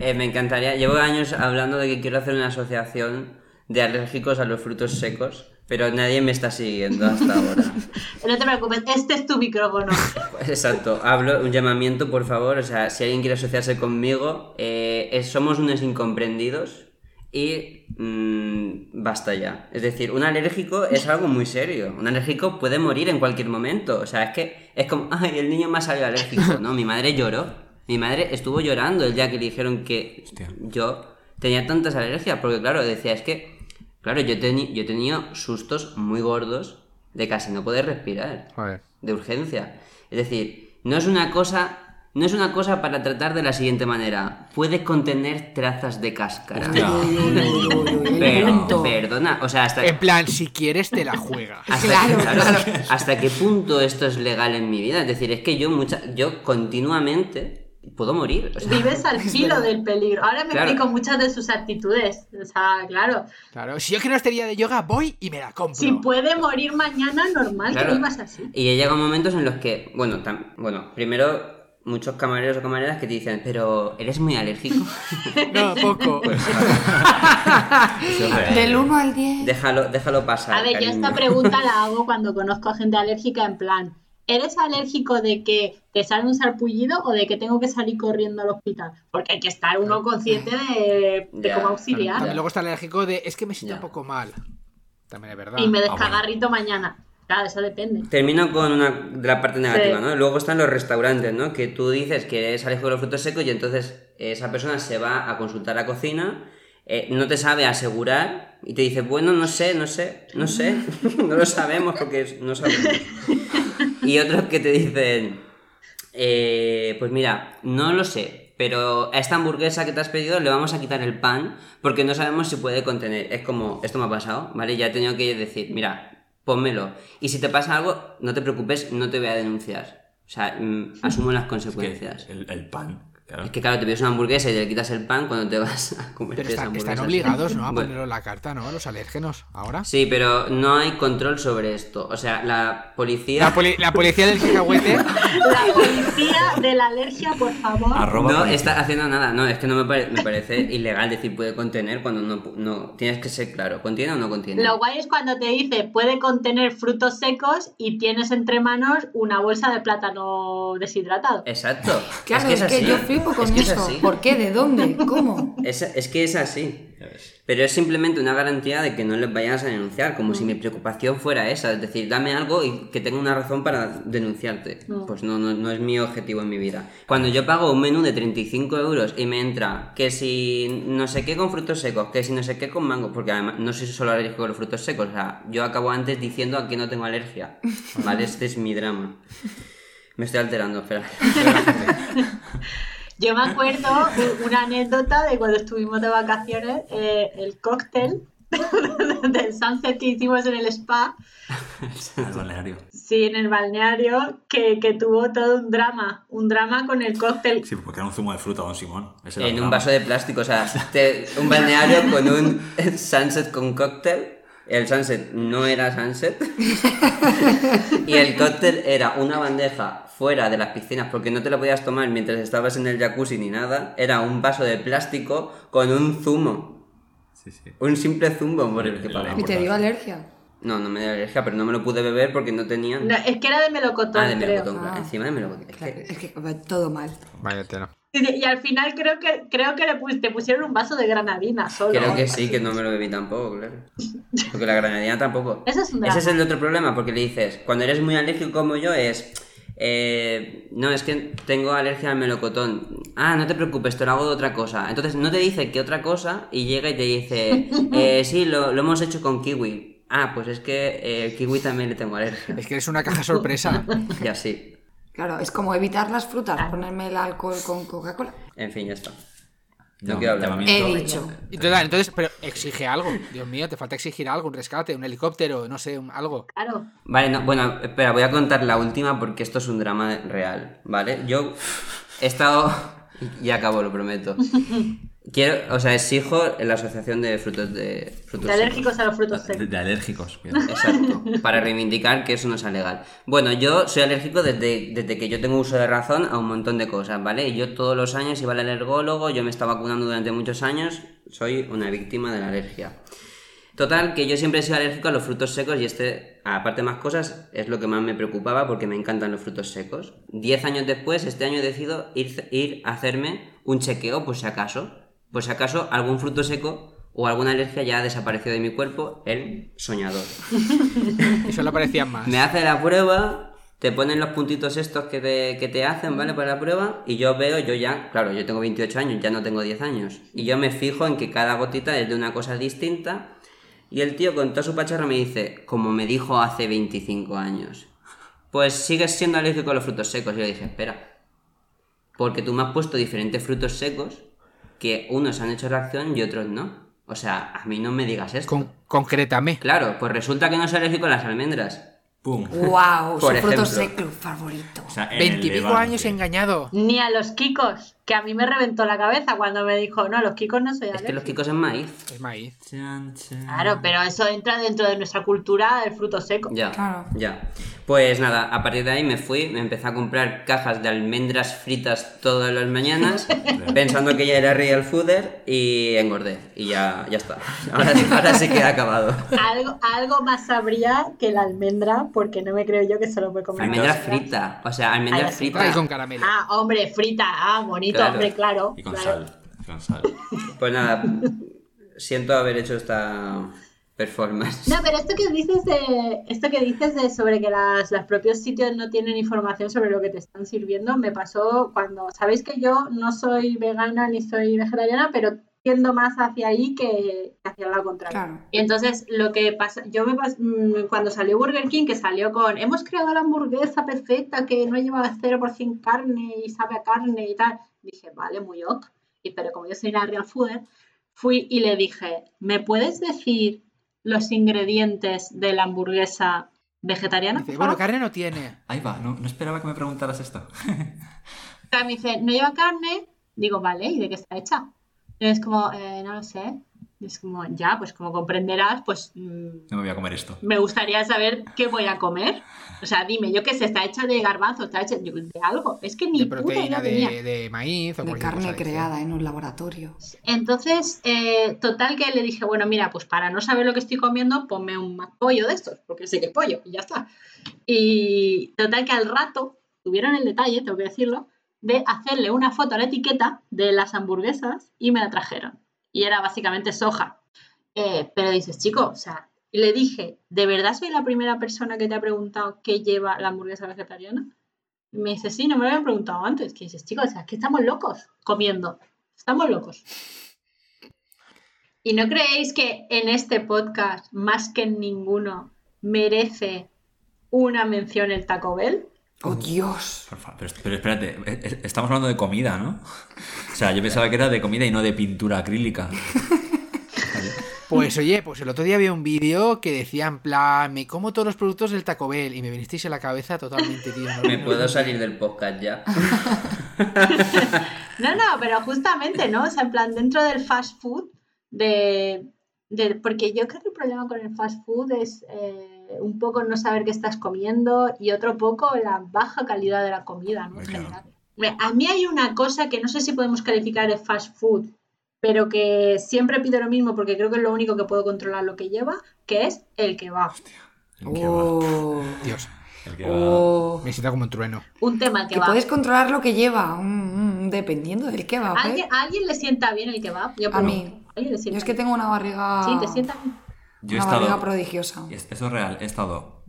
Eh, me encantaría, llevo años hablando de que quiero hacer una asociación de alérgicos a los frutos secos, pero nadie me está siguiendo hasta ahora. *laughs* No te preocupes, este es tu micrófono. Exacto, hablo, un llamamiento por favor, o sea, si alguien quiere asociarse conmigo, eh, es- somos unos incomprendidos y mm, basta ya. Es decir, un alérgico es algo muy serio, un alérgico puede morir en cualquier momento, o sea, es que es como, ay, el niño me ha salido alérgico, ¿no? Mi madre lloró, mi madre estuvo llorando el día que le dijeron que Hostia. yo tenía tantas alergias, porque claro, decía, es que, claro, yo, teni- yo he tenido sustos muy gordos de casi no poder respirar Joder. de urgencia. Es decir, no es una cosa, no es una cosa para tratar de la siguiente manera. Puede contener trazas de cáscara. *laughs* Uy, Pero, perdona, o sea, hasta, En plan, si quieres te la juegas. *laughs* hasta, Claro, claro, claro. hasta qué punto esto es legal en mi vida. Es decir, es que yo mucha, yo continuamente puedo morir. o sea, Vives al *laughs* filo del peligro. Ahora me Claro. explico muchas de sus actitudes. O sea, claro, Claro, si yo quiero este día de yoga, voy y me la compro. si puede morir mañana, normal Claro. que vivas así. Y he llegado momentos en los que, bueno, tam- bueno, primero muchos camareros o camareras que te dicen, pero eres muy alérgico. *laughs* No, poco. *laughs* Del 1 al 10. déjalo, déjalo pasar. A ver, yo cariño. esta pregunta la hago cuando conozco a gente alérgica en plan, ¿eres alérgico de que te sale un sarpullido o de que tengo que salir corriendo al hospital? Porque hay que estar uno consciente de, de Ya, cómo auxiliar. También luego está alérgico de es que me siento Ya. un poco mal. También es verdad. Y me Ah, bueno. descagarrito mañana. Claro, eso depende. Termino con una de la parte negativa, Sí. ¿no? Luego están los restaurantes, ¿no? Que tú dices que eres alérgico a los frutos secos y entonces esa persona se va a consultar a cocina, eh, no te sabe asegurar y te dice, bueno, no sé, no sé, no sé, *laughs* no lo sabemos porque no sabemos. *laughs* Y otros que te dicen, eh, pues mira, no lo sé, pero a esta hamburguesa que te has pedido le vamos a quitar el pan porque no sabemos si puede contener. Es como, esto me ha pasado, ¿vale? Ya he tenido que decir, mira, pónmelo. Y si te pasa algo, no te preocupes, no te voy a denunciar. O sea, mm, asumo las Que consecuencias. el, el pan. Claro. Es que claro, te pides una hamburguesa y te le quitas el pan cuando te vas a comer Pero esa están, hamburguesa. están obligados, ¿no? *laughs* A Bueno, ponerlo en la carta, ¿no? Los alérgenos. Ahora. Sí, pero no hay control sobre esto. O sea, la policía... La, poli- la policía del cacahuete. *laughs* La policía de la alergia, por favor. Arroba no está haciendo nada, no, es que no me, pare- me parece ilegal decir puede contener cuando no, no tienes que ser claro, ¿contiene o no contiene? Lo guay es cuando te dice puede contener frutos secos y tienes entre manos una bolsa de plátano deshidratado. Exacto. *laughs* Claro, es que, así. yo flipo con Es que es eso. ¿Por qué? ¿De dónde? ¿Cómo? Es, es que es así. Pero es simplemente una garantía de que no les vayas a denunciar, como si mi preocupación fuera esa, es decir, dame algo y que tenga una razón para denunciarte. Pues no, no, no es mi objetivo en mi vida. Cuando yo pago un menú de 35 euros y me entra que si no sé qué con frutos secos, que si no sé qué con mango, porque además no soy solo alérgico a los frutos secos, o sea, yo acabo antes diciendo a que no tengo alergia, ¿vale? *laughs* Este es mi drama. Me estoy alterando, espera. *laughs* *laughs* Yo me acuerdo una anécdota de cuando estuvimos de vacaciones, eh, el cóctel *laughs* del sunset que hicimos en el spa, *laughs* El balneario. sí, en el balneario, que, que tuvo todo un drama, un drama con el cóctel. Sí, porque era un zumo de fruta, don Simón. En un drama. vaso de plástico, o sea, te- un balneario con un *laughs* sunset con cóctel. El sunset no era sunset. y el cóctel era una bandeja fuera de las piscinas porque no te la podías tomar mientras estabas en el jacuzzi ni nada. Era un vaso de plástico con un zumo. Sí, sí. Un simple zumo por el que pagamos. Y te dio alergia. No, no me dio alergia, pero no me lo pude beber porque no tenía. No, es que era de melocotón, ah, de creo. melocotón, claro. Ah. Encima de melocotón. Es Claro, que- es que va todo mal. Vaya tela. Y, al final creo que creo que le pus- te pusieron un vaso de granadina solo. Creo que sí, que no me lo bebí tampoco, claro. Porque la granadina tampoco. Ese es un Ese es drama. el otro problema, porque le dices, cuando eres muy alérgico como yo, es. Eh, no, es que tengo alergia al melocotón. Ah, no te preocupes, te lo hago de otra cosa. Entonces no te dice que otra cosa y llega y te dice, *laughs* eh, sí, lo, lo hemos hecho con kiwi. Ah, pues es que eh, el kiwi también le tengo alergia. Es que eres una caja sorpresa. *laughs* Y así. Claro, es como evitar las frutas, ponerme el alcohol con Coca-Cola. En fin, ya está. No quiero hablar. llamamiento. He dicho. Y total, entonces, pero exige algo. Dios mío, te falta exigir algo, un rescate, un helicóptero, no sé, un- algo. Claro. Vale, no, bueno, espera, voy a contar la última porque esto es un drama real, ¿vale? Yo he estado... Y acabo, lo prometo. *laughs* Quiero, o sea, exijo en la asociación de frutos de frutos De alérgicos a los frutos De, secos. de alérgicos. cuidado. Exacto, para reivindicar que eso no sea legal. Bueno, yo soy alérgico desde, desde que yo tengo uso de razón a un montón de cosas, ¿vale? Y yo todos los años iba al alergólogo, yo me estaba vacunando durante muchos años, soy una víctima de la alergia. Total, que yo siempre he sido alérgico a los frutos secos y este, aparte de más cosas, es lo que más me preocupaba porque me encantan los frutos secos. Diez años después, este año decido ir, ir a hacerme un chequeo por si acaso. Por si acaso algún fruto seco o alguna alergia ya ha desaparecido de mi cuerpo, el soñador. *laughs* Y solo parecían más. Me hace la prueba, te ponen los puntitos estos que te, que te hacen, ¿vale? Para la prueba, y yo veo, yo ya, claro, yo tengo 28 años, ya no tengo 10 años, y yo me fijo en que cada gotita es de una cosa distinta, y el tío con toda su pacharra me dice, como me dijo hace 25 años, pues sigues siendo alérgico a los frutos secos. Y yo dije, espera, porque tú me has puesto diferentes frutos secos que unos han hecho reacción y otros no. O sea, a mí no me digas esto. Con- concrétame. Claro, pues resulta que no soy alérgico a las almendras. ¡Pum! ¡Wow! Por Su fruto ejemplo. seco favorito. O sea, en el Veintipico Levante. años engañado. Ni a los kikos, que a mí me reventó la cabeza cuando me dijo, no, los kikos no soy Es que los alérgico". kikos es maíz. Es maíz. Claro, pero eso entra dentro de nuestra cultura del fruto seco. Ya, Claro. ya. Pues nada, a partir de ahí me fui, me empecé a comprar cajas de almendras fritas todas las mañanas, *laughs* pensando que ya era real fooder y engordé. Y ya, ya está. Ahora, ahora sí que he acabado. *laughs* Algo, algo más sabría que la almendra, porque no me creo yo que se lo puede comer. Almendra frita, o sea, almendra frita. Trae con caramelo. Ah, hombre, frita. Ah, bonito, Claro. hombre, claro. Y con claro. sal. Con sal. Pues nada, siento haber hecho esta performance. No, pero esto que dices de esto que dices de sobre que las, los propios sitios no tienen información sobre lo que te están sirviendo, me pasó cuando sabéis que yo no soy vegana ni soy vegetariana, pero tiendo más hacia ahí que hacia lo contrario. Claro. Y entonces lo que pasa, yo me pas- mm, cuando salió Burger King, que salió con hemos creado la hamburguesa perfecta que no lleva 0% carne y sabe a carne y tal, dije, vale, muy ok. Y pero como yo soy una real fooder, fui y le dije, ¿me puedes decir los ingredientes de la hamburguesa vegetariana? Dice, bueno, favor?". carne no tiene. Ahí va, no, no esperaba que me preguntaras esto. O sea, me dice, ¿no lleva carne? Digo, vale, ¿y de qué está hecha? Y es como, "Eh, no lo sé. Y es como, ya, pues como comprenderás, pues mm, No me voy a comer esto. me gustaría saber qué voy a comer. O sea, dime, yo qué sé, está hecha de garbanzo, está hecha de, de algo. Es que ni De puta proteína idea tenía. de, de maíz o De carne cosa de creada en un laboratorio. Entonces, eh, total que le dije, bueno, mira, pues para no saber lo que estoy comiendo, ponme un más pollo de estos, porque sé que es pollo, y ya está. Y total que al rato tuvieron el detalle, tengo que decirlo, de hacerle una foto a la etiqueta de las hamburguesas y me la trajeron. Y era básicamente soja. Eh, pero dices, chico, o sea, y le dije, ¿de verdad soy la primera persona que te ha preguntado qué lleva la hamburguesa vegetariana? Y me dice, sí, no me lo habían preguntado antes. Que dices, chicos, o sea, es que estamos locos comiendo. Estamos locos. ¿Y no creéis que en este podcast, más que en ninguno, merece una mención el Taco Bell? ¡Oh, Dios! Por favor, pero, pero espérate, eh, eh, estamos hablando de comida, ¿no? O sea, yo pensaba que era de comida y no de pintura acrílica. *laughs* Pues oye, pues el otro día vi un vídeo que decía en plan, me como todos los productos del Taco Bell y me vinisteis en la cabeza totalmente, tío. No- *laughs* Me no- puedo salir del podcast ya. *laughs* No, no, pero justamente, ¿no? O sea, en plan, dentro del fast food, de, de- porque yo creo que el problema con el fast food es eh, un poco no saber qué estás comiendo y otro poco la baja calidad de la comida, ¿no? En general. A mí hay una cosa que no sé si podemos calificar de fast food, pero que siempre pido lo mismo porque creo que es lo único que puedo controlar lo que lleva, que es el kebab. El que va, ¡Oh! Dios, el que va. ¡Oh! me siento como un trueno. Un tema el Que kebab. puedes controlar lo que lleva, mm, mm, dependiendo del kebab, ¿A ¿eh? alguien, a alguien le sienta bien el kebab? Yo A por- mí. ¿A alguien le Yo sienta es que tengo una barriga... Sí, te sienta bien. Yo he Una barriga estado. prodigiosa. es- Esto es real, he estado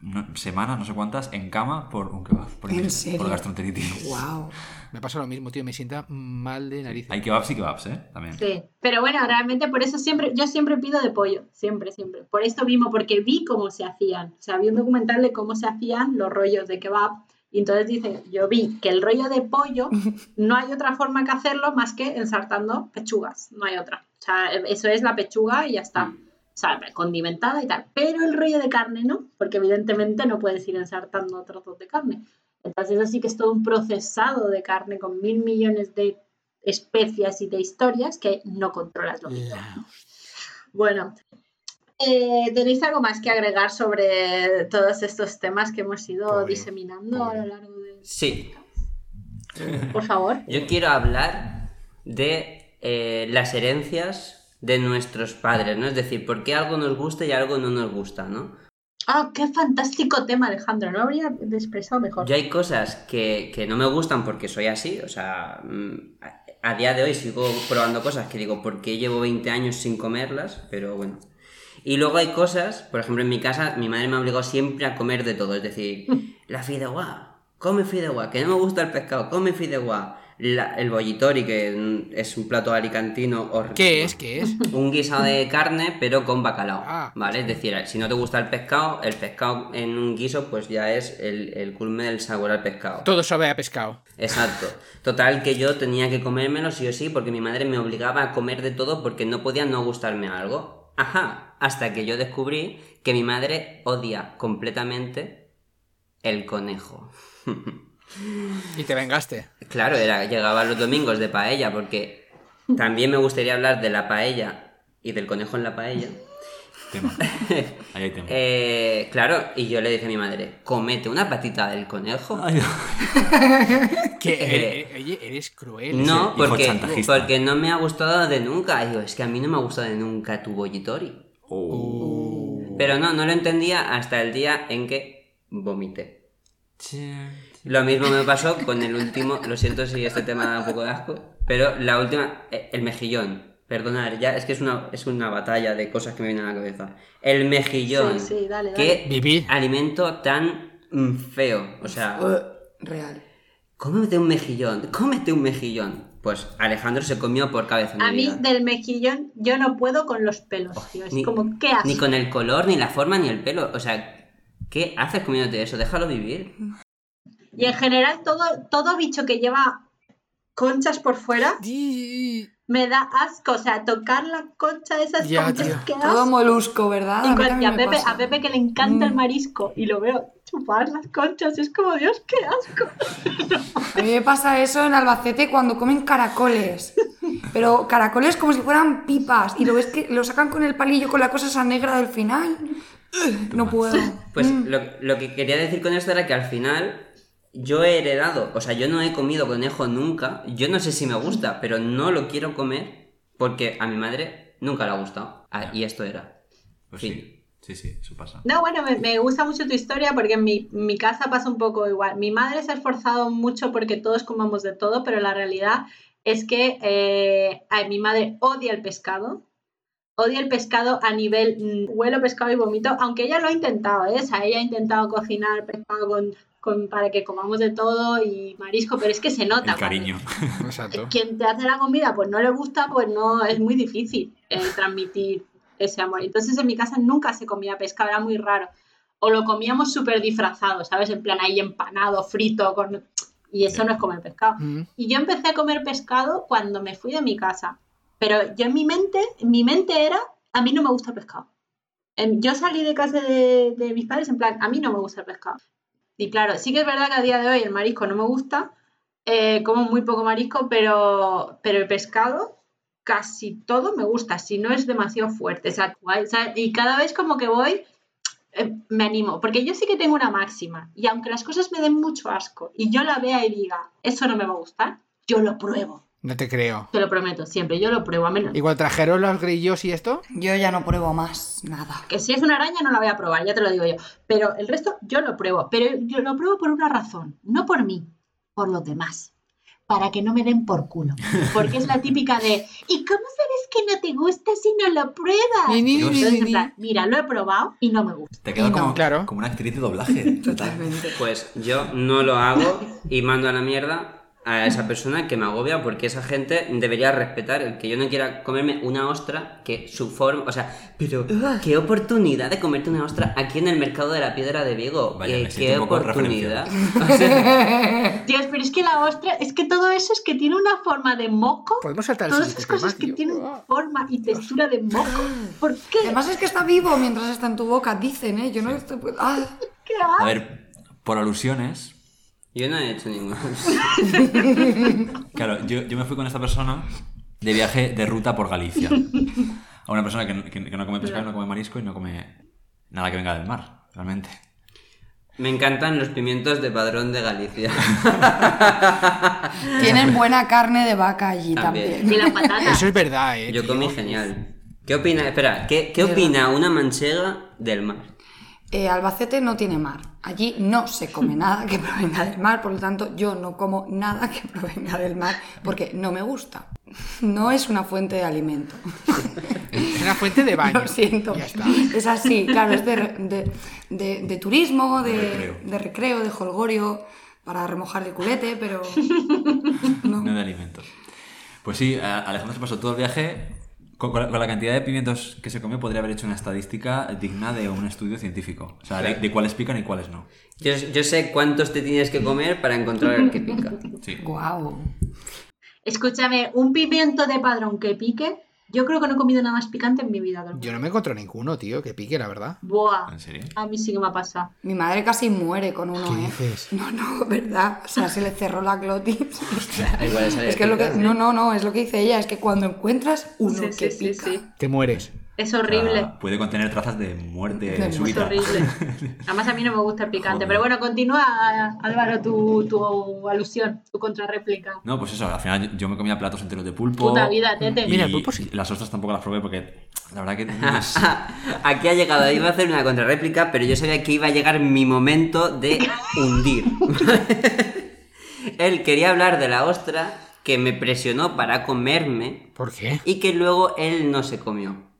no- semanas, no sé cuántas, en cama por un kebab. Por, ¿En serio? por gastroenteritis. ¡Wow! Me pasa lo mismo, tío, me sienta mal de narices. Hay kebabs y kebabs, ¿eh? También. Sí, pero bueno, realmente por eso siempre, yo siempre pido de pollo, siempre, siempre. Por esto mismo, porque vi cómo se hacían. O sea, vi un documental de cómo se hacían los rollos de kebab Y entonces dice, yo vi que el rollo de pollo *laughs* no hay otra forma que hacerlo más que ensartando pechugas, no hay otra. O sea, eso es la pechuga y ya está. O sea, condimentada y tal. Pero el rollo de carne no, porque evidentemente no puedes ir ensartando trozos de carne. Entonces así que es todo un procesado de carne con mil millones de especias y de historias que no controlas lo que Bueno, eh, ¿Tenéis algo más que agregar sobre todos estos temas que hemos ido diseminando a lo largo de... Sí. Por favor. Yo quiero hablar de eh, las herencias de nuestros padres, ¿no? Es decir, por qué algo nos gusta y algo no nos gusta, ¿no? Ah, qué fantástico tema, Alejandro. No habría expresado mejor. Yo hay cosas que, que no me gustan porque soy así. O sea, mm, a día de hoy sigo probando cosas que digo, ¿por qué llevo 20 años sin comerlas? Pero bueno, y luego hay cosas, por ejemplo, en mi casa, mi madre me obligó siempre a comer de todo. Es decir, *laughs* la fideuá, come fideuá, que no me gusta el pescado, come fideuá. El bollitori, que es un plato alicantino horrible. ¿Qué es? ¿Qué es? *laughs* Un guisado de carne, pero con bacalao. Ah. ¿Vale? Es decir, si no te gusta el pescado, el pescado en un guiso, pues ya es el, el culme del sabor al pescado. Todo sabe a pescado. Exacto. Total, que yo tenía que comérmelo sí o sí, porque mi madre me obligaba a comer de todo porque no podía no gustarme algo. Ajá, hasta que yo descubrí que mi madre odia completamente el conejo. *laughs* y te vengaste. Claro, era, llegaba los domingos de paella, porque también me gustaría hablar de la paella y del conejo en la paella. *laughs* Ahí hay tema. Eh, claro, y yo le dije a mi madre, comete una patita del conejo. *laughs* que eh, oye, eres cruel. No, porque, porque no me ha gustado de nunca. Y digo, es que a mí no me ha gustado de nunca tu bollitori. Oh. Pero no, no lo entendía hasta el día en que vomité. Lo mismo me pasó con el último, lo siento si este tema da un poco de asco, pero la última, eh, el mejillón. Perdonad, ya es que es una, es una batalla de cosas que me vienen a la cabeza. El mejillón. Sí, sí, dale, dale. Qué alimento tan mm, feo. O sea. Real. Cómete un mejillón, cómete un mejillón. Pues Alejandro se comió por cabeza. A mí del mejillón yo no puedo con los pelos, tío. Es como, ¿qué haces? Ni con el color, ni la forma, ni el pelo. O sea, ¿qué haces comiéndote eso? Déjalo vivir. Y en general todo, todo bicho que lleva conchas por fuera me da asco, o sea, tocar la concha de esas conchas que Todo molusco, ¿verdad? Y, a, Pepe, a, Pepe, que le encanta el mm. marisco y lo veo chupar las conchas, es como, Dios, qué asco. A mí me pasa eso en Albacete cuando comen caracoles. Pero caracoles como si fueran pipas y lo ves que lo sacan con el palillo con la cosa esa negra del final. No puedo. Pues mm. lo, lo que quería decir con esto era que al final yo he heredado, o sea, yo no he comido conejo nunca, yo no sé si me gusta, pero no lo quiero comer porque a mi madre nunca le ha gustado. Ah, y esto era. Pues sí. Sí, sí, eso pasa. No, bueno, me, gusta mucho tu historia porque en mi, mi, casa pasa un poco igual. Mi madre se ha esforzado mucho porque todos comamos de todo, pero la realidad es que eh, mi madre odia el pescado. Odia el pescado a nivel mm, huelo pescado y vomito, aunque ella lo ha intentado, ¿eh? O sea, ella ha intentado cocinar pescado con para que comamos de todo y marisco, pero es que se nota. El cariño. *laughs* Exacto. Quien te hace la comida pues no le gusta, pues no, es muy difícil eh, transmitir ese amor. Entonces en mi casa nunca se comía pescado, era muy raro. O lo comíamos súper disfrazado, ¿sabes? En plan ahí empanado, frito, con... y eso no es comer pescado. Y yo empecé a comer pescado cuando me fui de mi casa. Pero yo en mi mente, mi mente era, a mí no me gusta el pescado. Yo salí de casa de, de, mis padres en plan, a mí no me gusta el pescado. Y claro, sí que es verdad que a día de hoy el marisco no me gusta, eh, como muy poco marisco, pero, pero el pescado casi todo me gusta, si no es demasiado fuerte. O sea, y cada vez como que voy, eh, me animo, porque yo sí que tengo una máxima, y aunque las cosas me den mucho asco y yo la vea y diga, eso no me va a gustar, yo lo pruebo. No te creo. Te lo prometo, siempre. Yo lo pruebo a menos. Igual trajeron los grillos y esto. Yo ya no pruebo más nada. Que si es una araña no la voy a probar, ya te lo digo yo. Pero el resto yo lo pruebo. Pero yo lo pruebo por una razón. No por mí, por los demás. Para que no me den por culo. Porque es la típica de ¿y cómo sabes que no te gusta si no lo pruebas? mira, lo he probado y no me gusta. Te queda como, como una actriz de doblaje. Totalmente. Pues yo no lo hago y mando a la mierda a esa persona que me agobia porque esa gente debería respetar el que yo no quiera comerme una ostra que su forma, o sea, pero qué oportunidad de comerte una ostra aquí en el mercado de la piedra de Vigo. Vaya, Eh, qué oportunidad. *laughs* O sea, Dios, pero es que la ostra, es que todo eso es que tiene una forma de moco. Podemos saltar el Todas esas cosas que tienen forma y textura de moco. ¿Por qué? Además es que está vivo mientras está en tu boca, dicen, ¿eh? Yo no estoy... ¡Ah! *laughs* ¿Qué? A ver, por alusiones, yo no he hecho ninguno. claro, yo, yo me fui con esta persona de viaje de ruta por Galicia. A una persona que, que- que no come pescado, no come marisco y no come nada que venga del mar, realmente. Me encantan los pimientos de padrón de Galicia. *laughs* Tienen buena carne de vaca allí También. también. Y las patatas. Eso es verdad, eh. Yo comí genial. ¿Qué opina? Espera, ¿qué, qué opina una manchega del mar? Eh, Albacete no tiene mar. Allí no se come nada que *laughs* provenga del mar, por lo tanto yo no como nada que *laughs* provenga del mar porque no me gusta. No es una fuente de alimento. Es una fuente de baño. *laughs* Lo siento. Ya está. Es así, claro, es de, re- de- de- de turismo, de, De recreo. de recreo, de holgorio, para remojar el culete, pero No de alimentos. Pues sí, Alejandro se pasó todo el viaje. Con, con la, con la cantidad de pimientos que se comió, podría haber hecho una estadística digna de un estudio científico. O sea, de, de cuáles pican y cuáles no. Yo, yo sé cuántos te tienes que comer para encontrar el que pica. Sí. guau. Escúchame, un pimiento de padrón que pique. Yo creo que no he comido nada más picante en mi vida. Dolores. Yo no me encuentro ninguno, tío, que pique, la verdad. Buah. ¿En serio? A mí sí que me ha pasado. Mi madre casi muere con uno, ¿Qué ¿eh? dices? No, no, verdad. O sea, se le cerró la glotis. Es que es lo que. No, no, no, es lo que dice ella, es que cuando encuentras uno Sí, que sí, sí, pica. sí. Te mueres. Es horrible. Ah, puede contener trazas de muerte De Es súbita. horrible. *laughs* Además a mí no me gusta el picante. Joder. Pero bueno, continúa, Álvaro, tu, tu alusión, tu contrarréplica. No, pues eso, al final yo me comía platos enteros de pulpo. Puta vida, tete. y Mira, el pulpo sí. Las ostras tampoco las probé porque la verdad que no es- *laughs* Aquí ha llegado, iba a hacer una contrarréplica, pero yo sabía que iba a llegar mi momento de *laughs* hundir. Él quería hablar de la ostra que me presionó para comerme ¿Por qué? y que luego él no se comió.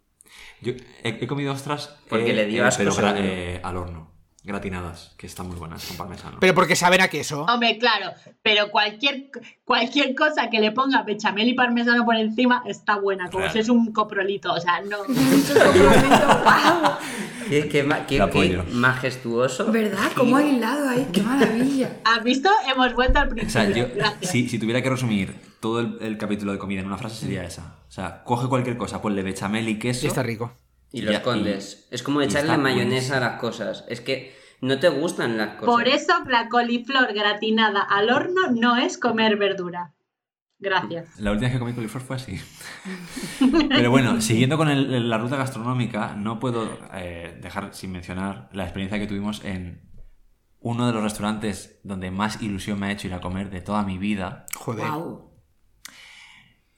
Yo he, he comido ostras Porque eh, le dio eh, asco pero eh, al horno, gratinadas, que están muy buenas con parmesano. Pero porque saben a queso. Hombre, claro, pero cualquier, cualquier cosa que le ponga bechamel y parmesano por encima está buena, como si es un coprolito, o sea, no. *laughs* Qué, qué qué- qué majestuoso. ¿Verdad? ¿Cómo ha hilado ahí? ¡Qué maravilla! ¿Has visto? Hemos vuelto al O principio. sea, yo, si, si tuviera que resumir todo el, el capítulo de comida en una frase sería esa. O sea, coge cualquier cosa, ponle bechamel y queso. Y está rico. Y Y lo ya- escondes. y- es como echarle mayonesa a las cosas. Es que no te gustan las cosas. Por eso la coliflor gratinada al horno no es comer verdura. Gracias. La última vez que comí coliflor fue así. *laughs* Pero bueno, siguiendo con el- la ruta gastronómica, no puedo eh, dejar sin mencionar la experiencia que tuvimos en uno de los restaurantes donde más ilusión me ha hecho ir a comer de toda mi vida, Joder. ¡Guau!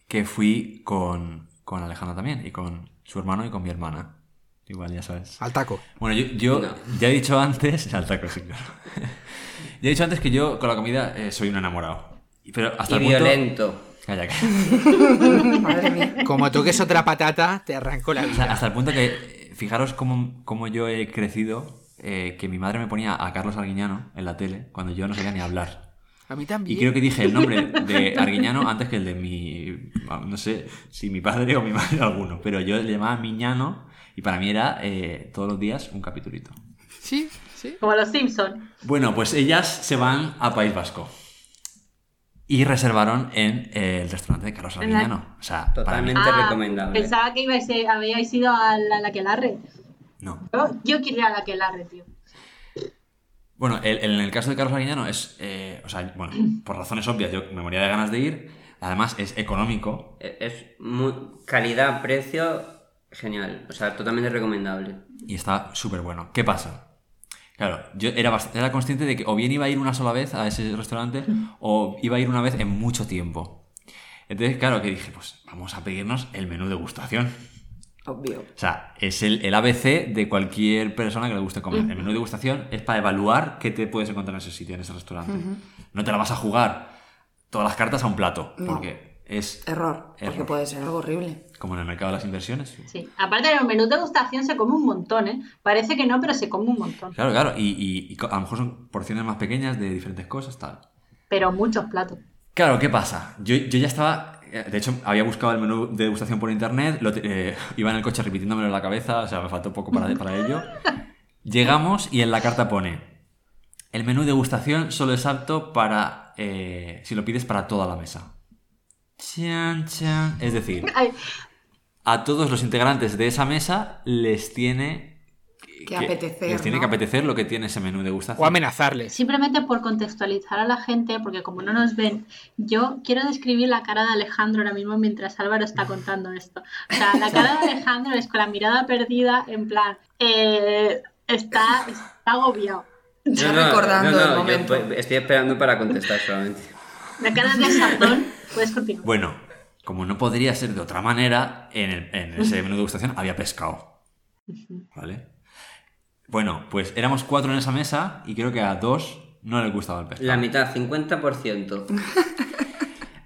que fui con, con Alejandro también, y con su hermano y con mi hermana. Igual, ya sabes. Al taco. Bueno, yo, yo No. ya he dicho antes, *laughs* al taco, sí, claro. ya he dicho antes que yo con la comida eh, soy un enamorado. Pero hasta y el punto... violento. Calla, calla. *laughs* Madre mía. Como toques otra patata, te arranco la O sea, vida. hasta el punto que, eh, fijaros cómo, cómo yo he crecido, eh, que mi madre me ponía a Carlos Arguiñano en la tele cuando yo no sabía ni hablar. A mí Y también. creo que dije el nombre de Arguiñano antes que el de mi, no sé, si mi padre o mi madre *laughs* alguno, pero yo le llamaba Miñano y para mí era eh, todos los días un capitulito. Sí, sí. Como los Simpson. Bueno, pues ellas se van a País Vasco. Y reservaron en eh, el restaurante de Carlos Arguiñano. O sea, para mí... Totalmente recomendable. Ah, Pensaba que ibais, eh, habíais ido a la, la. No. Yo, yo quiero ir a la Aquelarre, tío. Bueno, el- en el caso de Carlos Arguiñano es, eh, o sea, bueno, por razones obvias, yo me moría de ganas de ir. Además, es económico. E- Es muy- calidad, precio, genial. O sea, totalmente recomendable. y está súper bueno. ¿Qué pasa? Claro, yo era, era consciente de que o bien iba a ir una sola vez a ese restaurante o iba a ir una vez en mucho tiempo. Entonces, claro, que dije, pues vamos a pedirnos el menú degustación. Obvio. O sea, es el, el ABC de cualquier persona que le guste comer. El menú degustación es para evaluar qué te puedes encontrar en ese sitio, en ese restaurante. No te la vas a jugar todas las cartas a un plato, No. porque es Error, porque puede ser algo horrible. como en el mercado de las inversiones. Sí. Aparte de los menús de degustación se come un montón, ¿eh? Parece que no, pero se come un montón. Claro, claro, y, y- y co- a lo mejor son porciones más pequeñas de diferentes cosas, tal. Pero muchos platos. Claro, ¿qué pasa? Yo, yo ya estaba. eh, De hecho, había buscado el menú de degustación por internet, lo eh, iba en el coche repitiéndomelo en la cabeza, o sea, me faltó poco para, para ello. *laughs* Llegamos y en la carta pone: El menú de degustación solo es apto para. Eh, si lo pides para toda la mesa. Chan, chan. Es decir, a todos los integrantes de esa mesa les tiene Que apetecer, Les tiene ¿no? que apetecer lo que tiene ese menú de degustación. O amenazarles. Simplemente por contextualizar a la gente, porque como no nos ven, yo quiero describir la cara de Alejandro ahora mismo mientras Álvaro está contando esto. O sea, la cara de Alejandro es con la mirada perdida, en plan, eh, está, está agobiado. Estoy recordando el yo momento. estoy esperando para contestar solamente. La cara de Sazón, puedes continuar. Bueno, como no podría ser de otra manera, en, el- en ese *laughs* menú de degustación había pescado. ¿Vale? Bueno, pues éramos cuatro en esa mesa y creo que a dos no les gustaba el pescado. La mitad, 50%. *laughs*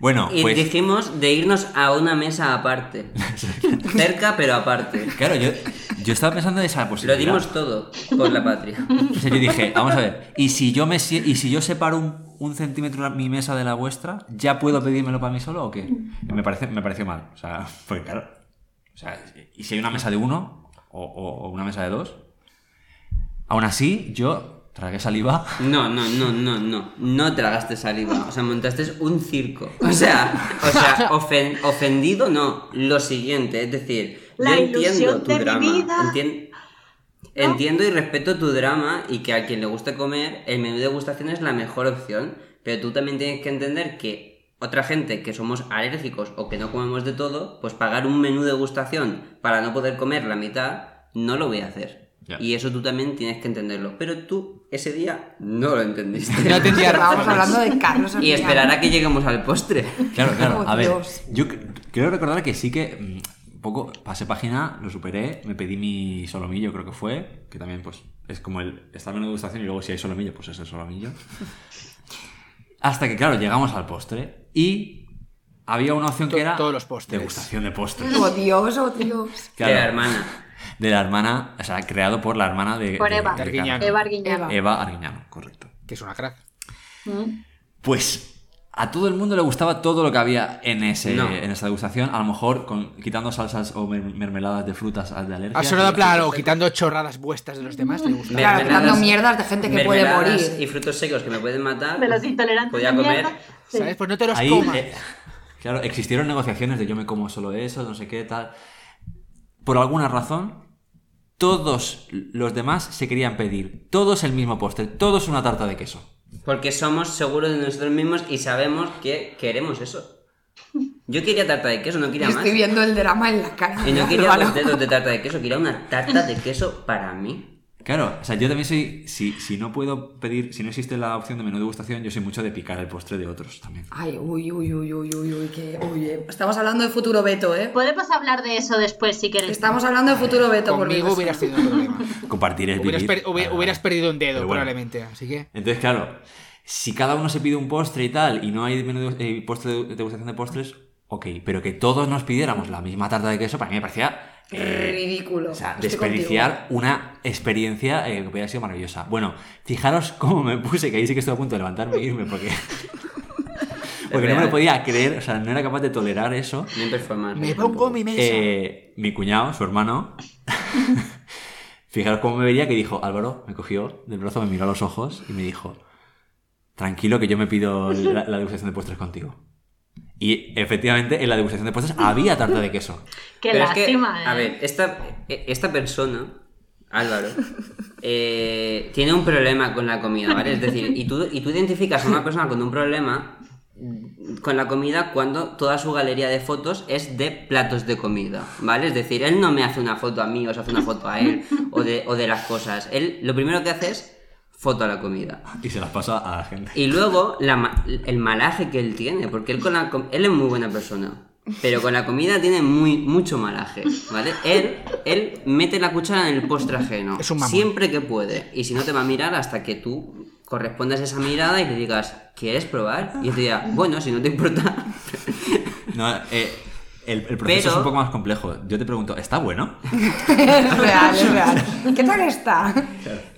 Bueno, Y pues dijimos de irnos a una mesa aparte. *laughs* Cerca, pero aparte. claro, yo, yo estaba pensando en esa Lo posibilidad. dimos todo por la patria. O sea, yo dije, vamos a ver, ¿y si yo, me, y si yo separo un, un centímetro mi mesa de la vuestra, ¿ya puedo pedírmelo para mí solo o qué? Me, parece, me pareció mal. O sea, *laughs* porque claro. O sea, ¿y si hay una mesa de uno o, o- o una mesa de dos? Aún así, yo tragué saliva. No, no, no, no, no. No tragaste saliva. O sea, montaste un circo. O sea, o sea *laughs* ofen- ofendido no. Lo siguiente, es decir, La yo entiendo ilusión tu de mi drama. vida. entien- Entiendo y respeto tu drama y que a quien le guste comer, el menú de degustación es la mejor opción. Pero tú también tienes que entender que otra gente que somos alérgicos o que no comemos de todo, pues pagar un menú de degustación para no poder comer la mitad, no lo voy a hacer. Ya. Y eso tú también tienes que entenderlo. Pero tú ese día no lo entendiste. No entendía Estábamos hablando de Carlos Y esperar a que lleguemos al postre. Claro, claro. Oh, A ver, yo creo recordar que sí que mm, poco pasé página, lo superé, me pedí mi solomillo, creo que fue, que también pues es como el el menú de degustación y luego si hay solomillo, pues es el solomillo. Hasta que claro, llegamos al postre y había una opción que era todos los postres. degustación de postres. Oh Dios, oh Dios. Claro, De la hermana. De la hermana, o sea, creado por la hermana de, Por de- Eva. de Arguiñano. Eva Arguiñano. Eva. Eva Arguiñano, correcto. Que es una crack. Mm. Pues a todo el mundo le gustaba todo lo que había en, ese, No. en esa degustación. A lo mejor con, quitando salsas o mer- mermeladas de frutas de alergia. Sonado claro, quitando chorradas vuestras de los demás, le gusta. Claro, dando mierdas de gente que puede morir. Y frutos secos que me pueden matar. De los intolerantes Podía comer. Sí. ¿Sabes? Pues no te los Ahí, comas. eh, claro, existieron negociaciones de yo me como solo eso, no sé qué, tal. Por alguna razón, todos los demás se querían pedir, todos el mismo postre, todos una tarta de queso. Porque somos seguros de nosotros mismos y sabemos que queremos eso. Yo quería tarta de queso, no quería más. Estoy viendo el drama en la cara. Y no quería Álvaro. los dedos de tarta de queso, quería una tarta de queso para mí. Claro, o sea, yo también soy, si, si no puedo pedir, si no existe la opción de menú degustación, yo soy mucho de picar el postre de otros también. Ay, uy, uy, uy, uy, uy, uy, que, uy, eh. Estamos hablando de futuro Beto, ¿eh? Podemos hablar de eso después si quieres. Estamos hablando de futuro Beto, por Conmigo Dios. hubieras tenido un problema. *laughs* Compartir es hubieras, vivir. per- hubi- hubieras perdido un dedo, bueno. probablemente. Así que. Entonces, claro, si cada uno se pide un postre y tal, y no hay menú de, eh, postre de degustación de postres, ok, pero que todos nos pidiéramos la misma tarta de queso, para mí me parecía... eh, Ridículo. o sea, Estoy desperdiciar una experiencia eh, que podría haber sido maravillosa. Bueno, fijaros cómo me puse, que ahí sí que estuve a punto de levantarme e irme, porque... *laughs* porque no me lo podía creer, o sea, no era capaz de tolerar eso. Me pongo mi mesa. Eh, mi cuñado, su hermano, *laughs* fijaros cómo me vería que dijo, Álvaro, me cogió del brazo, me miró a los ojos y me dijo, tranquilo que yo me pido la, la degustación de postres contigo. Y efectivamente en la degustación de postres había tarta de queso. *laughs* Qué Pero es que, lástima, ¿eh? a ver, esta, esta persona, Álvaro, eh, tiene un problema con la comida, ¿vale? Es decir, y tú, y tú identificas a una persona con un problema con la comida cuando toda su galería de fotos es de platos de comida, ¿vale? Es decir, él no me hace una foto a mí o se hace una foto a él o de, o de las cosas. Él lo primero que hace es foto a la comida. Y se las pasa a la gente. Y luego la ma- el malaje que él tiene, porque él, con la com- él es muy buena persona, pero con la comida tiene muy, mucho malaje, ¿vale? Él, él mete la cuchara en el postre ajeno, Es un mamón. siempre que puede, y si no te va a mirar hasta que tú correspondas a esa mirada y le digas, ¿quieres probar? Y él te dirá, bueno, si no te importa. No, eh, el, el proceso Pero- es un poco más complejo. Yo te pregunto, ¿está bueno? *laughs* Es real, es real. *laughs* ¿Qué tal está?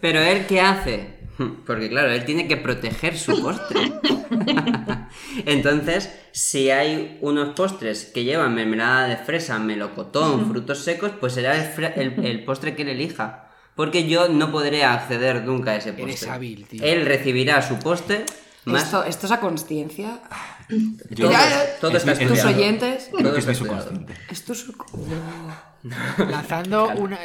Pero él, ¿qué hace? Porque claro, él tiene que proteger su postre. *laughs* Entonces, si hay unos postres que llevan mermelada de fresa, melocotón, frutos secos, pues será el, fre- el- el postre que él elija. Porque yo no podré acceder nunca a ese postre. Eres hábil, tío. Él recibirá su postre más... Esto, esto es a conciencia. Yo- todo, Ya, todo está es Tus oyentes. Creo Todo que es mi subconsciente. Esto es... *laughs* Lanzando una,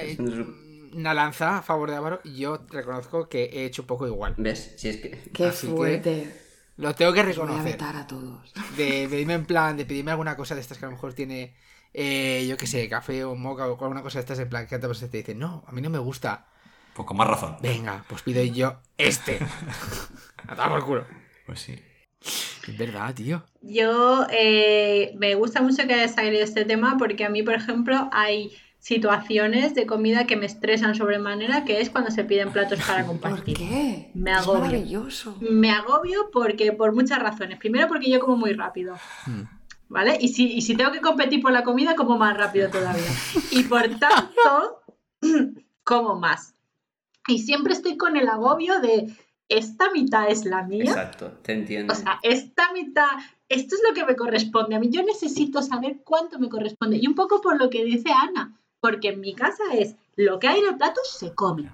una lanza a favor de Álvaro, yo reconozco que he hecho un poco igual. ¿Ves? Si es que... Qué Así que- fuerte. Lo tengo que voy a reconocer. vetar a todos. De *laughs* pedirme en plan, de pedirme alguna cosa de estas que a lo mejor tiene, eh, yo qué sé, café o moca o alguna cosa de estas en plan que antes te dicen, no, a mí no me gusta. Pues con más razón. Venga, pues pido yo este. *laughs* A por culo. Pues sí. Es verdad, tío. Yo eh, me gusta mucho que haya salido este tema porque a mí, por ejemplo, hay situaciones de comida que me estresan sobremanera, que es cuando se piden platos para ¿Por compartir. qué? Me Es agobio. maravilloso. Me agobio porque por muchas razones. Primero porque yo como muy rápido. ¿Vale? Y si, y si tengo que competir por la comida, como más rápido todavía. Y por tanto, *clears throat* como más. Y siempre estoy con el agobio de, esta mitad es la mía. Exacto, te entiendo. O sea, esta mitad, esto es lo que me corresponde. A mí yo necesito saber cuánto me corresponde. Y un poco por lo que dice Ana, porque en mi casa es lo que hay en el plato se come.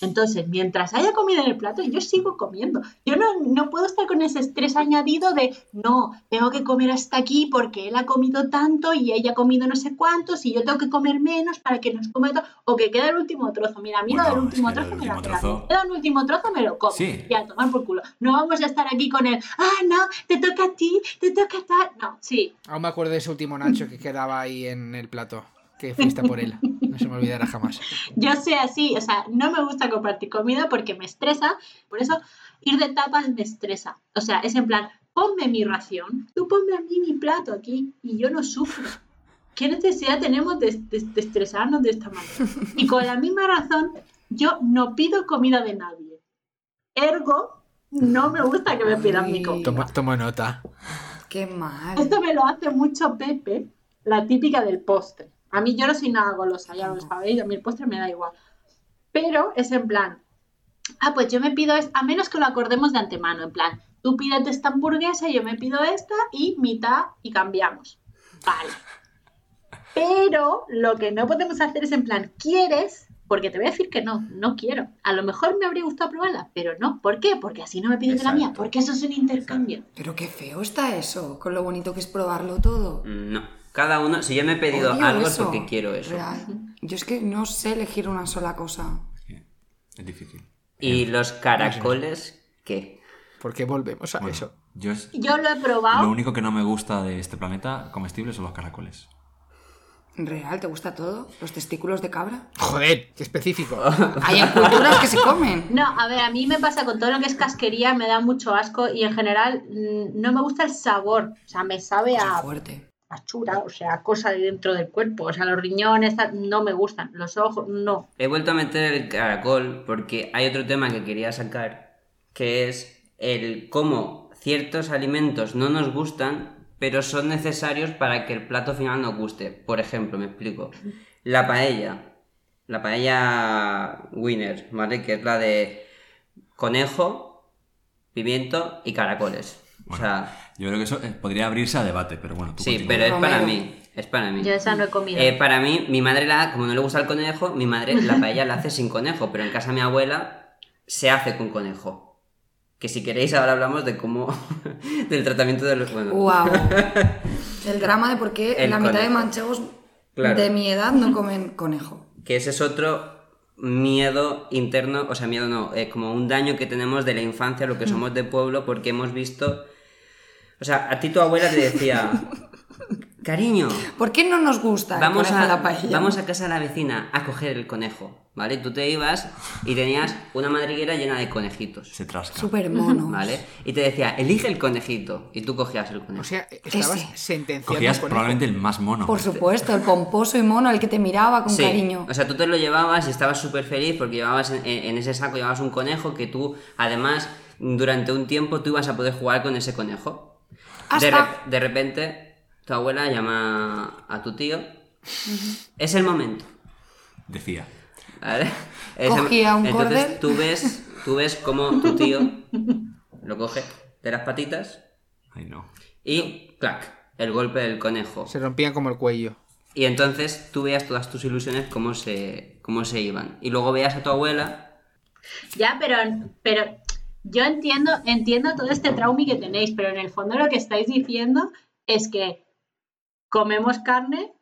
Entonces, mientras haya comida en el plato, yo sigo comiendo. Yo no, no puedo estar con ese estrés añadido de, no, tengo que comer hasta aquí porque él ha comido tanto y ella ha comido no sé cuántos y yo tengo que comer menos para que nos coma todo. O que queda el último trozo. Mira, a mí lo Bueno, del es último que lo trozo me la último pela. trozo- Queda un último trozo, me lo como. Sí. Y a tomar por culo. No vamos a estar aquí con el, ah, no, te toca a ti, te toca a tal. No, sí. Aún me acuerdo de ese último Nacho que quedaba ahí en el plato. Que fuiste a por él. No se me olvidará jamás. Yo soy así, o sea, no me gusta compartir comida porque me estresa, por eso ir de tapas me estresa. O sea, es en plan, ponme mi ración, tú ponme a mí mi plato aquí y yo no sufro. ¿Qué necesidad tenemos de, de- de estresarnos de esta manera? Y con la misma razón, yo no pido comida de nadie. Ergo, no me gusta que me pidan mi comida. Toma, tomo nota. Qué mal. Esto me lo hace mucho Pepe, la típica del postre. A mí yo no soy nada golosa, ya lo sabéis, a mí el postre me da igual. Pero es en plan, ah, pues yo me pido esto, a menos que lo acordemos de antemano, en plan, tú pídete esta hamburguesa, yo me pido esta y mitad y cambiamos. Vale. Pero lo que no podemos hacer es en plan, ¿quieres? Porque te voy a decir que no, no quiero. A lo mejor me habría gustado probarla, pero no. ¿Por qué? Porque así no me pides de la mía, Exacto. porque eso es un intercambio. Pero qué feo está eso, con lo bonito que es probarlo todo. No. Cada uno, si yo me he pedido Odio algo es eso. porque quiero eso. Real. Yo es que no sé elegir una sola cosa. Es difícil. ¿Y los caracoles qué? ¿Por qué volvemos a Bueno, eso? yo es- Yo lo he probado. Lo único que no me gusta de este planeta comestible son los caracoles. Real, ¿te gusta todo? ¿Los testículos de cabra? Joder, qué específico. *laughs* Hay culturas que se comen. No, a ver, a mí me pasa con todo lo que es casquería, me da mucho asco y en general mm, no me gusta el sabor. O sea, me sabe Cosa a, fuerte. A chura, o sea, cosa de dentro del cuerpo. O sea, los riñones no me gustan. Los ojos, no. He vuelto a meter el caracol porque hay otro tema que quería sacar, que es el cómo ciertos alimentos no nos gustan, pero son necesarios para que el plato final nos guste. Por ejemplo, me explico. La paella. La paella winner, ¿vale? Que es la de conejo, pimiento y caracoles. O sea, Yo creo que eso eh, podría abrirse a debate, pero bueno, tú sí, continúa. pero es para mí. Es para mí. Yo esa no he comido. Eh, para mí, mi madre, la, como no le gusta el conejo, mi madre la paella la hace sin conejo, pero en casa de mi abuela se hace con conejo. Que si queréis ahora hablamos de cómo... *laughs* del tratamiento de los... Bueno, Wow. *laughs* El drama de por qué El la mitad de manchegos Claro. de mi edad no comen conejo. que ese es otro miedo interno, o sea, miedo no, eh, como un daño que tenemos de la infancia, lo que somos de pueblo, porque hemos visto... O sea, a ti tu abuela te decía, cariño, ¿Por qué no nos gusta el vamos a, en la paella? vamos a casa de la vecina a coger el conejo, ¿vale? Tú te ibas y tenías una madriguera llena de conejitos, Se trasca. Súper mono. ¿vale? Y te decía, elige el conejito, y tú cogías el conejo. O sea, estabas Ese. sentenciando Cogías probablemente el más mono. Por supuesto, el pomposo y mono, el que te miraba con Sí, cariño. O sea, tú te lo llevabas y estabas súper feliz porque llevabas en, en ese saco llevabas un conejo que tú, además, durante un tiempo tú ibas a poder jugar con ese conejo. De, repente, tu abuela llama a tu tío. Es el momento. Decía. ¿Vale? Cogía un Entonces cordel. tú ves tú ves cómo tu tío lo coge de las patitas Ay, no. y clac, el golpe del conejo. Se rompían como el cuello. Y entonces tú veas todas tus ilusiones cómo se, cómo se iban. Y luego veas a tu abuela. Ya, pero, pero yo entiendo, entiendo todo este trauma que tenéis, pero en el fondo lo que estáis diciendo es que comemos carne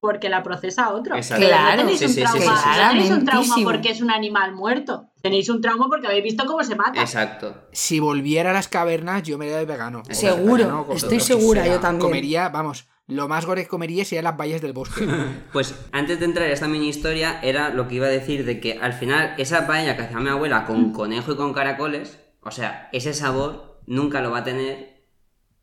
porque la procesa otro. Exacto. Claro, no tenéis sí, un sí, sí, trauma, sí, sí. no tenéis un trauma porque es un animal muerto. Tenéis un trauma porque habéis visto cómo se mata. Exacto. Si volviera a las cavernas, yo me haría de vegano. Seguro, vegano, estoy segura, yo también. Comería, vamos, lo más gore que comería serían las vallas del bosque. *laughs* Pues antes de entrar a esta mini historia, era lo que iba a decir de que al final esa paella que hacía mi abuela con conejo y con caracoles, o sea, ese sabor nunca lo va a tener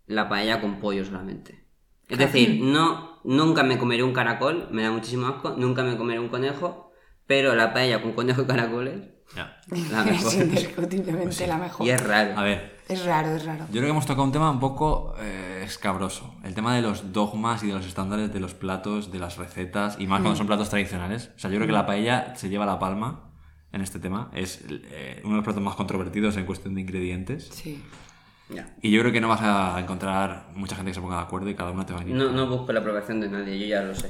la paella con pollo solamente. Es decir, no, nunca me comeré un caracol, me da muchísimo asco, nunca me comeré un conejo, pero la paella con conejo y caracoles, Ya. la *laughs* mejor. *laughs* Es indiscutiblemente la mejor. y es raro. A ver, Es raro, es raro. yo creo que hemos tocado un tema un poco eh, escabroso. El tema de los dogmas y de los estándares de los platos, de las recetas, y más cuando son platos tradicionales. O sea, yo creo que la paella se lleva la palma en este tema. Es eh, uno de los platos más controvertidos en cuestión de ingredientes. Sí. Ya. Y yo creo que no vas a encontrar mucha gente que se ponga de acuerdo y cada uno te va a. No, no busco la aprobación de nadie, yo ya lo sé.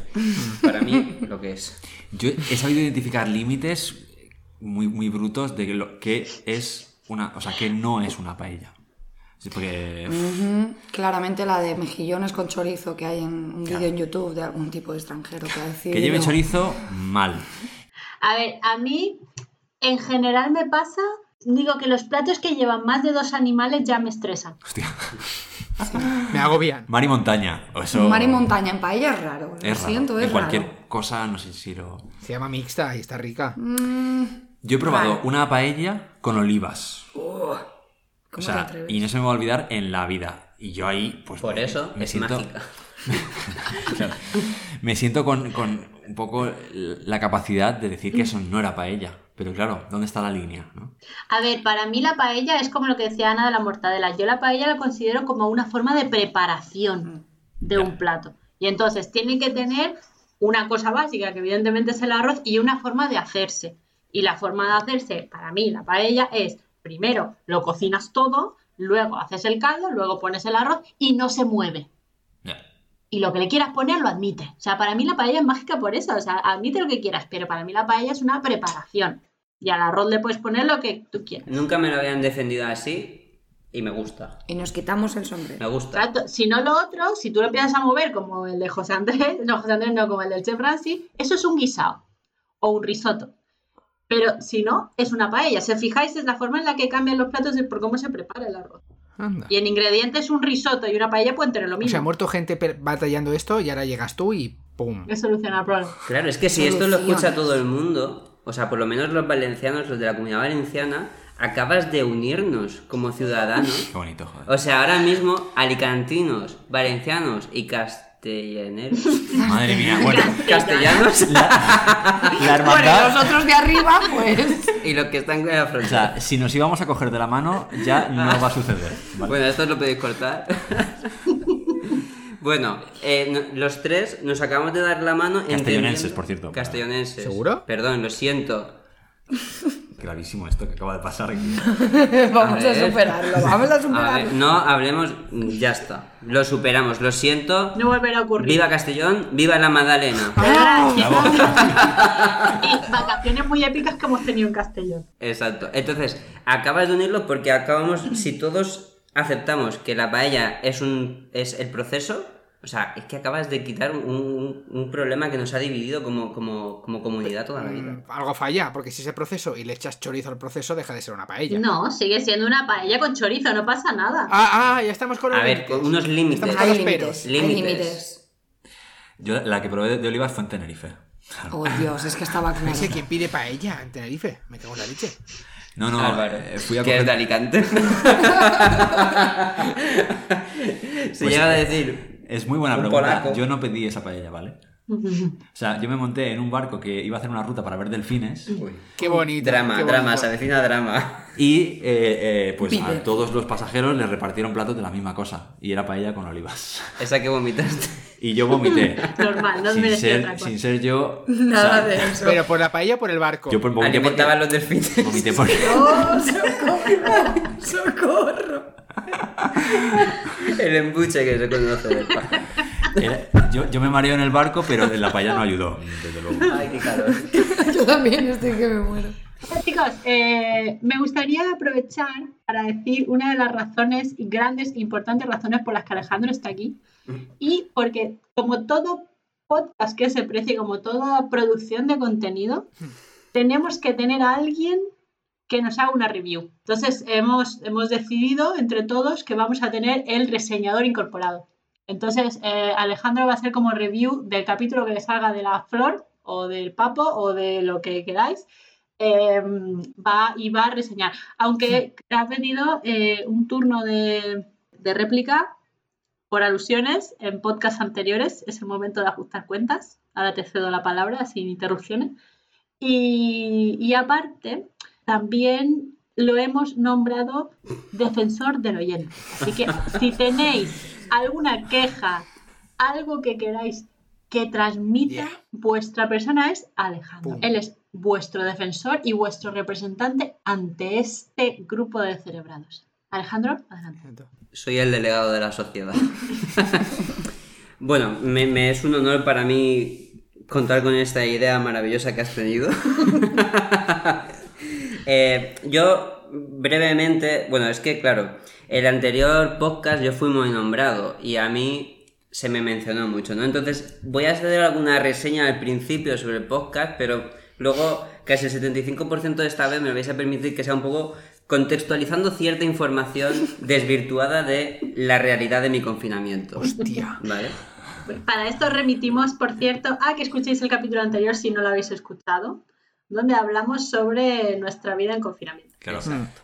Para mí, lo que es. Yo he sabido identificar límites muy, muy brutos de lo que es una. O sea, que no es una paella. Sí, porque. Claramente la de mejillones con chorizo que hay en un vídeo en YouTube de algún tipo de extranjero que ha decidido... Que lleve chorizo, mal. A ver, a mí en general me pasa, digo que los platos que llevan más de dos animales ya me estresan. Hostia. *laughs* Me agobian. Mar y montaña. O eso. Mar y montaña en paella es raro. Lo Es raro. siento, es en cualquier raro. cosa, no sé si lo. Se llama mixta y está rica. Mm, Yo he probado Raro. una paella con olivas. ¿Cómo O sea, y no se me va a olvidar en la vida. Y yo ahí, pues. Por me- eso me es siento, mágica. *laughs* Claro. Me siento con, con un poco la capacidad de decir que eso no era paella. Pero claro, ¿dónde está la línea? ¿no? A ver, para mí la paella es como lo que decía Ana de la mortadela. Yo la paella la considero como una forma de preparación de Ya. un plato. Y entonces tiene que tener una cosa básica, que evidentemente es el arroz, y una forma de hacerse. Y la forma de hacerse, para mí, la paella es, primero lo cocinas todo, luego haces el caldo, luego pones el arroz y no se mueve. Y lo que le quieras poner lo admite. O sea, para mí la paella es mágica por eso. O sea, admite lo que quieras, pero para mí la paella es una preparación. Y al arroz le puedes poner lo que tú quieras. Nunca me lo habían defendido así y me gusta. Y nos quitamos el Me sombrero. gusta. Exacto. Si no lo otro, si tú lo empiezas a mover como el de José Andrés, *laughs* no, José Andrés no, como el del Chef Francis, eso es un guisado o un risotto. Pero si no, es una paella. Si os fijáis, es la forma en la que cambian los platos es por cómo se prepara el arroz. Anda. Y en ingredientes, un risotto y una paella pueden tener lo O mismo. sea, ha muerto gente batallando esto y ahora llegas tú y ¡pum! Es solucionar el problema. Claro, es que si esto lo escucha todo el mundo, o sea, por lo menos los valencianos, los de la comunidad valenciana, acabas de unirnos como ciudadanos. Qué bonito, joder. O sea, ahora mismo, alicantinos, valencianos y castellaneros. *laughs* Madre mía, *laughs* bueno. castellanos La Bueno, hermandad. y los otros de arriba, pues... y los que están con la O frontera. sea, si nos íbamos a coger de la mano, ya no va a suceder. ¿vale? Bueno, esto lo podéis cortar. bueno, eh, los tres nos acabamos de dar la mano. Castellonenses, por cierto. Castellonenses. ¿Seguro? Perdón, lo siento. Gravísimo esto que acaba de pasar aquí. *laughs* vamos a, superarlo, vamos a A superarlo. ver, no hablemos. Ya está. Lo superamos, lo siento. No volverá a ocurrir. Viva Castellón, viva la Madalena. *laughs* *laughs* y vacaciones muy épicas que hemos tenido en Castellón. Exacto. Entonces, acabas de unirlo porque acabamos, si todos aceptamos que la paella es un es el proceso, o sea, es que acabas de quitar un, problema que nos ha dividido como, como, como comunidad toda la vida. Mm, Algo falla, porque si ese proceso y le echas chorizo al proceso, deja de ser una paella. No, sigue siendo una paella con chorizo, no pasa nada. Ah, ah, ya estamos con A ver, con unos límites. Estamos con Hay los límites, Límites. Yo la que probé de, olivas fue en Tenerife. Oh, Dios, es que estaba *laughs* claro. Ese, ¿Quién pide paella en Tenerife? Me cago en la leche. No, no, Álvaro, eh, fui a que es de. Alicante. *laughs* *laughs* Se Pues, llega a eh, decir. Es muy buena Un pregunta. polaco. Yo no pedí esa paella, ¿vale? *laughs* O sea, yo me monté en un barco que iba a hacer una ruta para ver delfines. Qué bonito. Drama, qué drama, bonito. se avecina drama. Y eh, eh, pues Pide. a todos los pasajeros les repartieron platos de la misma cosa. Y era paella con olivas. *laughs* Esa que vomitaste. Y yo vomité. *laughs* Normal, no sin, ser, otra cosa. sin ser yo. Nada o sea, de eso. Pero por la paella o por el barco. Yo por, vomité porque. Alimentaban los delfines. Vomité por. ¡Oh, socorro! ¡Socorro! *laughs* El embuche que se conoce del. Era- yo, yo me mareo en el barco, pero la paella no ayudó, desde luego. Ay, qué calor. *laughs* Yo también estoy que me muero. Chicos, eh, me gustaría aprovechar para decir una de las razones, y grandes e importantes razones por las que Alejandro está aquí. Y porque como todo podcast que se precie, como toda producción de contenido, tenemos que tener a alguien que nos haga una review. Entonces hemos, hemos decidido entre todos que vamos a tener el reseñador incorporado. Entonces eh, Alejandro va a hacer como review del capítulo que le salga de la flor o del papo o de lo que queráis. eh, va y va a reseñar. Aunque ha pedido eh, un turno de, de réplica por alusiones en podcasts anteriores. Es el momento de ajustar cuentas. Ahora te cedo la palabra sin interrupciones. Y, y aparte, también lo hemos nombrado defensor del oyente. Así que si tenéis alguna queja, algo que queráis que transmita, Yeah. vuestra persona es Alejandro. Pum. Él es vuestro defensor y vuestro representante ante este grupo de cerebrados. Alejandro, adelante. Soy el delegado de la sociedad. *laughs* bueno, me, me es un honor para mí contar con esta idea maravillosa que has tenido. *laughs* Eh, yo brevemente, bueno, es que claro, el anterior podcast yo fui muy nombrado y a mí se me mencionó mucho, ¿no? Entonces voy a hacer alguna reseña al principio sobre el podcast, pero luego casi el 75% de esta vez me vais a permitir que sea un poco contextualizando cierta información *laughs* desvirtuada de la realidad de mi confinamiento. Hostia. ¿Vale? Para esto remitimos, por cierto, a que escuchéis el capítulo anterior si no lo habéis escuchado, donde hablamos sobre nuestra vida en confinamiento. Claro,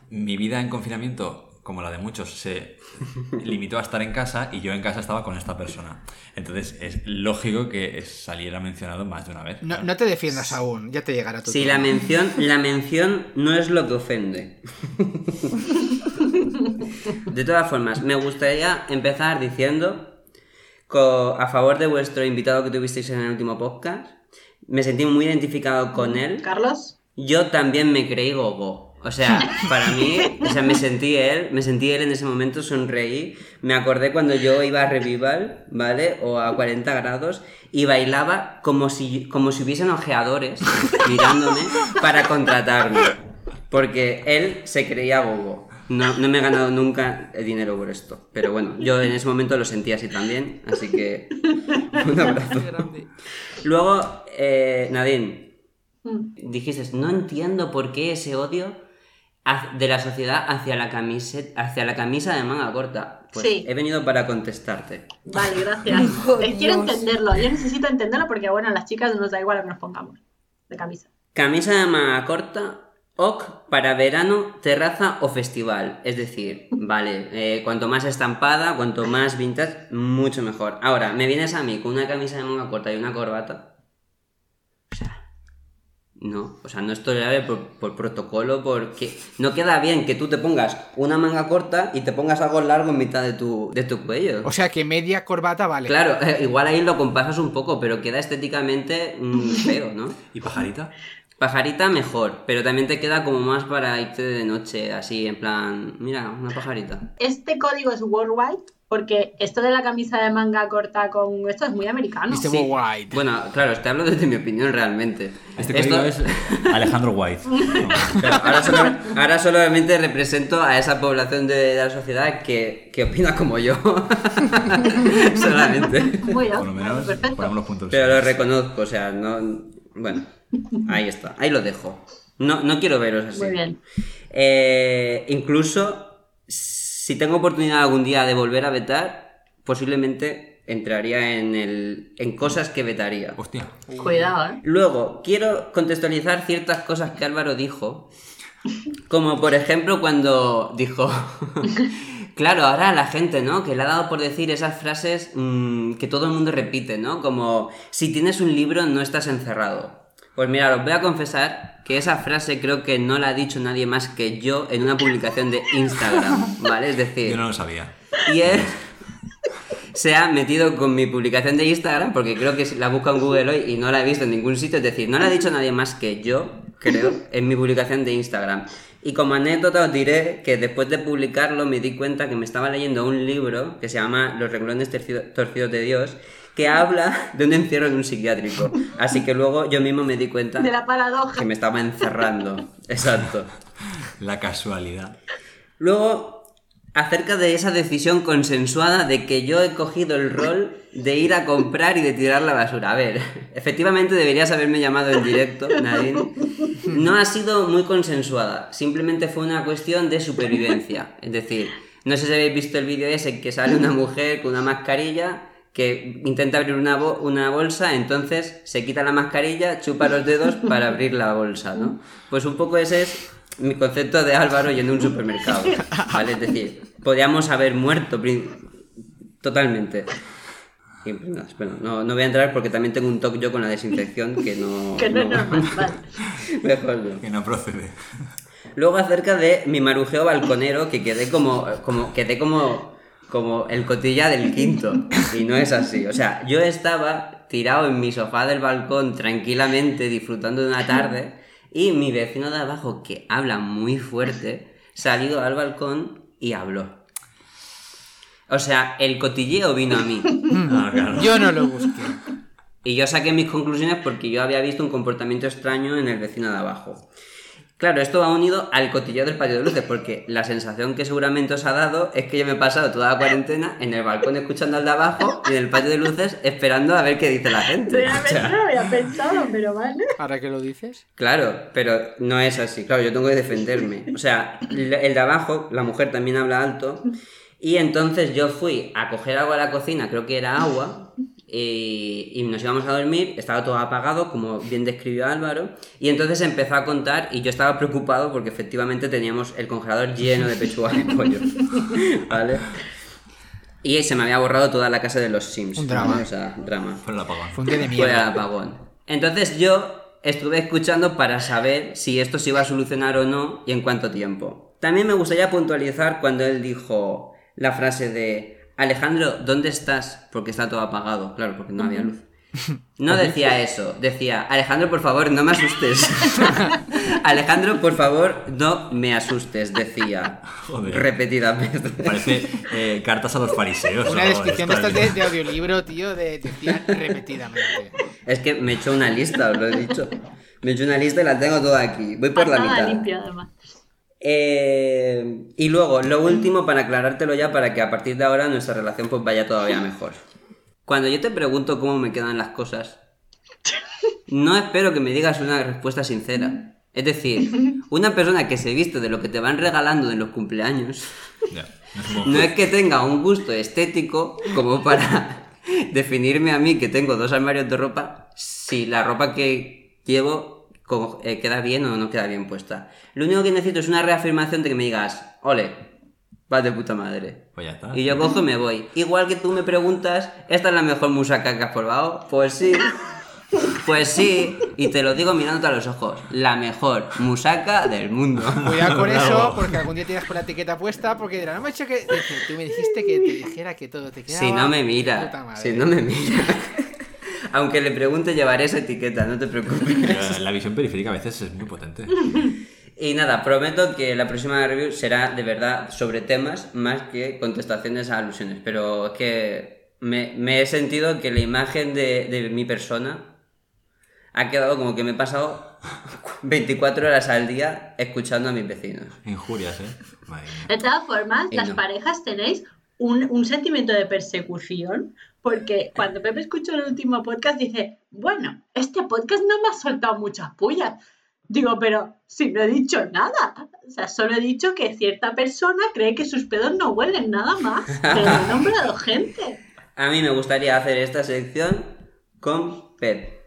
mi vida en confinamiento, como la de muchos, se *laughs* limitó a estar en casa y yo en casa estaba con esta persona. Entonces es lógico que saliera mencionado más de una vez. No, no te defiendas aún, ya te llegará tu Si turno. la mención, la mención no es lo que ofende. *laughs* De todas formas, me gustaría empezar diciendo a favor de vuestro invitado que tuvisteis en el último podcast. Me sentí muy identificado con él. Carlos, Yo también me creí gogo. O sea, *laughs* para mí, o sea, me sentí él, me sentí él en ese momento, sonreí. Me acordé cuando yo iba a Revival, ¿vale? O a 40 grados y bailaba como si, como si hubiesen ojeadores *laughs* mirándome para contratarme. Porque él se creía gogo. No, no me he ganado nunca dinero por esto. Pero bueno, yo en ese momento lo sentí así también. Así que *laughs* un abrazo. Luego, eh, Nadine, mm, dijiste, no entiendo por qué ese odio de la sociedad hacia la, camiseta, hacia la camisa de manga corta. Pues Sí. he venido para contestarte. vale, gracias. *laughs* Oh, Eh, Quiero entenderlo, yo necesito entenderlo porque, bueno, a las chicas nos da igual lo que nos pongamos de camisa. Camisa de manga corta, ok, para verano, terraza o festival. Es decir, *laughs* vale, eh, cuanto más estampada, cuanto más vintage, mucho mejor. Ahora, me vienes a mí con una camisa de manga corta y una corbata. No, o sea, no es tolerable por, por protocolo, porque no queda bien que tú te pongas una manga corta y te pongas algo largo en mitad de tu, de tu cuello. O sea que media corbata vale. Claro, *laughs* eh, igual ahí lo compasas un poco, pero queda estéticamente mm, *laughs* feo, ¿no? ¿Y pajarita? Pajarita mejor, pero también te queda como más para irte de noche, así, en plan, mira, una pajarita. Este código es worldwide porque esto de la camisa de manga corta con esto es muy americano. Sí. White. Bueno, claro, te hablo desde mi opinión realmente. Este Esto- es *laughs* Alejandro White. Pero ahora, solo- ahora solamente represento a esa población de la sociedad que, que opina como yo. *laughs* solamente. Muy bien, Por lo menos ponemos los puntos. Pero lo reconozco, o sea, no. Bueno, ahí está, ahí lo dejo. No, no quiero veros así. Muy bien. Eh, incluso, si tengo oportunidad algún día de volver a vetar, posiblemente entraría en, el, en cosas que vetaría. Hostia. Cuidado, ¿eh? Luego, quiero contextualizar ciertas cosas que Álvaro dijo, como por ejemplo cuando dijo, *laughs* claro, ahora la gente, ¿no? Que le ha dado por decir esas frases mm, que todo el mundo repite, ¿no? Como, si tienes un libro no estás encerrado. Pues mira, os voy a confesar que esa frase creo que no la ha dicho nadie más que yo en una publicación de Instagram, *laughs* ¿vale? Es decir, Yo no lo sabía. y es, se ha metido con mi publicación de Instagram, porque creo que la busca en Google hoy y no la he visto en ningún sitio. Es decir, no la ha dicho nadie más que yo, creo, en mi publicación de Instagram. Y como anécdota os diré que después de publicarlo me di cuenta que me estaba leyendo un libro que se llama Los renglones torcidos de Dios, que habla de un encierro en un psiquiátrico. Así que luego yo mismo me di cuenta De la paradoja. que me estaba encerrando. Exacto. La casualidad. Luego, acerca de esa decisión consensuada de que yo he cogido el rol de ir a comprar y de tirar la basura. A ver, efectivamente deberías haberme llamado en directo, Nadine. No ha sido muy consensuada, simplemente fue una cuestión de supervivencia. Es decir, no sé si habéis visto el vídeo ese que sale una mujer con una mascarilla que intenta abrir una, bo- una bolsa, entonces se quita la mascarilla, chupa los dedos *laughs* para abrir la bolsa, ¿no? Pues un poco ese es mi concepto de Álvaro yendo a un supermercado, ¿vale? Es decir, podríamos haber muerto totalmente. Bueno, no, no voy a entrar porque también tengo un toque yo con la desinfección que no... *laughs* Que no es no- normal, vale. *laughs* Mejor no. Que no procede. Luego acerca de mi marujeo balconero, que quedé como, como, quedé como, como el cotilla del quinto. Y no es así. O sea, yo estaba tirado en mi sofá del balcón tranquilamente disfrutando de una tarde y mi vecino de abajo, que habla muy fuerte, salido al balcón y habló. O sea, el cotilleo vino a mí. *laughs* Ah, claro. Yo no lo busqué. Y yo saqué mis conclusiones porque yo había visto un comportamiento extraño en el vecino de abajo. Claro, esto va unido al cotilleo del patio de luces, porque la sensación que seguramente os ha dado es que yo me he pasado toda la cuarentena en el balcón escuchando al de abajo y en el patio de luces esperando a ver qué dice la gente. O Realmente sea, no lo había pensado, pero vale. Ahora que lo dices. Claro, pero no es así. Claro, yo tengo que defenderme. O sea, el el de abajo, la mujer también habla alto. Y entonces yo fui a coger agua a la cocina, creo que era agua, y, y nos íbamos a dormir, estaba todo apagado, como bien describió Álvaro, y entonces empezó a contar y yo estaba preocupado porque efectivamente teníamos el congelador lleno de pechuga de pollo. *laughs* ¿Vale? Y se me había borrado toda la casa de los Sims. Un drama. O sea, drama. Fue el apagón. Fue un día de Fue el mierda. apagón. Entonces yo estuve escuchando para saber si esto se iba a solucionar o no y en cuánto tiempo. También me gustaría puntualizar cuando él dijo la frase de Alejandro, ¿dónde estás? Porque está todo apagado, claro, porque no había luz. No decía *laughs* eso, decía Alejandro, por favor, no me asustes. *laughs* Alejandro, por favor, no me asustes, decía *laughs* Joder. repetidamente. Parece eh, cartas a los fariseos. Una descripción de esto estas aquí. de, de audiolibro, tío, de decía repetidamente. Es que me he hecho una lista, os lo he dicho. Me he hecho una lista y la tengo toda aquí. Voy por la Nada mitad. limpio, además. Eh, y luego, lo último, para aclarártelo ya, para que a partir de ahora nuestra relación pues vaya todavía mejor. Cuando yo te pregunto cómo me quedan las cosas, no espero que me digas una respuesta sincera. Es decir, una persona que se viste de lo que te van regalando en los cumpleaños, no es que tenga un gusto estético como para definirme a mí que tengo dos armarios de ropa si la ropa que llevo como, eh, queda bien o no queda bien puesta. Lo único que necesito es una reafirmación de que me digas, ole, vas de puta madre. Pues ya está. Y yo cojo y me voy. Igual que tú me preguntas, ¿esta es la mejor musaca que has probado? Pues sí. *laughs* Pues sí, y te lo digo mirándote a los ojos, la mejor musaca del mundo. Cuidado con eso, porque algún día tienes con la etiqueta puesta, porque dirán, no me he hecho que. Tú me dijiste que te dijera que todo te quedaba. Si no me mira, puta madre". si no me mira. Aunque le pregunte, llevaré esa etiqueta, no te preocupes. La- visión periférica a veces es muy potente. Y nada, prometo que la próxima review será de verdad sobre temas más que contestaciones a alusiones. Pero es que me, me he sentido que la imagen de, de mi persona ha quedado como que me he pasado 24 horas al día escuchando a mis vecinos. Injurias, ¿eh? Madre mía. De todas formas, Y las no. parejas tenéis un, un sentimiento de persecución, porque cuando Pepe escuchó el último podcast dice, bueno, este podcast no me ha soltado muchas pullas. Digo, pero si no he dicho nada. O sea, solo he dicho que cierta persona cree que sus pedos no huelen nada más. Pero he nombrado gente. A mí me gustaría hacer esta sección con Pep.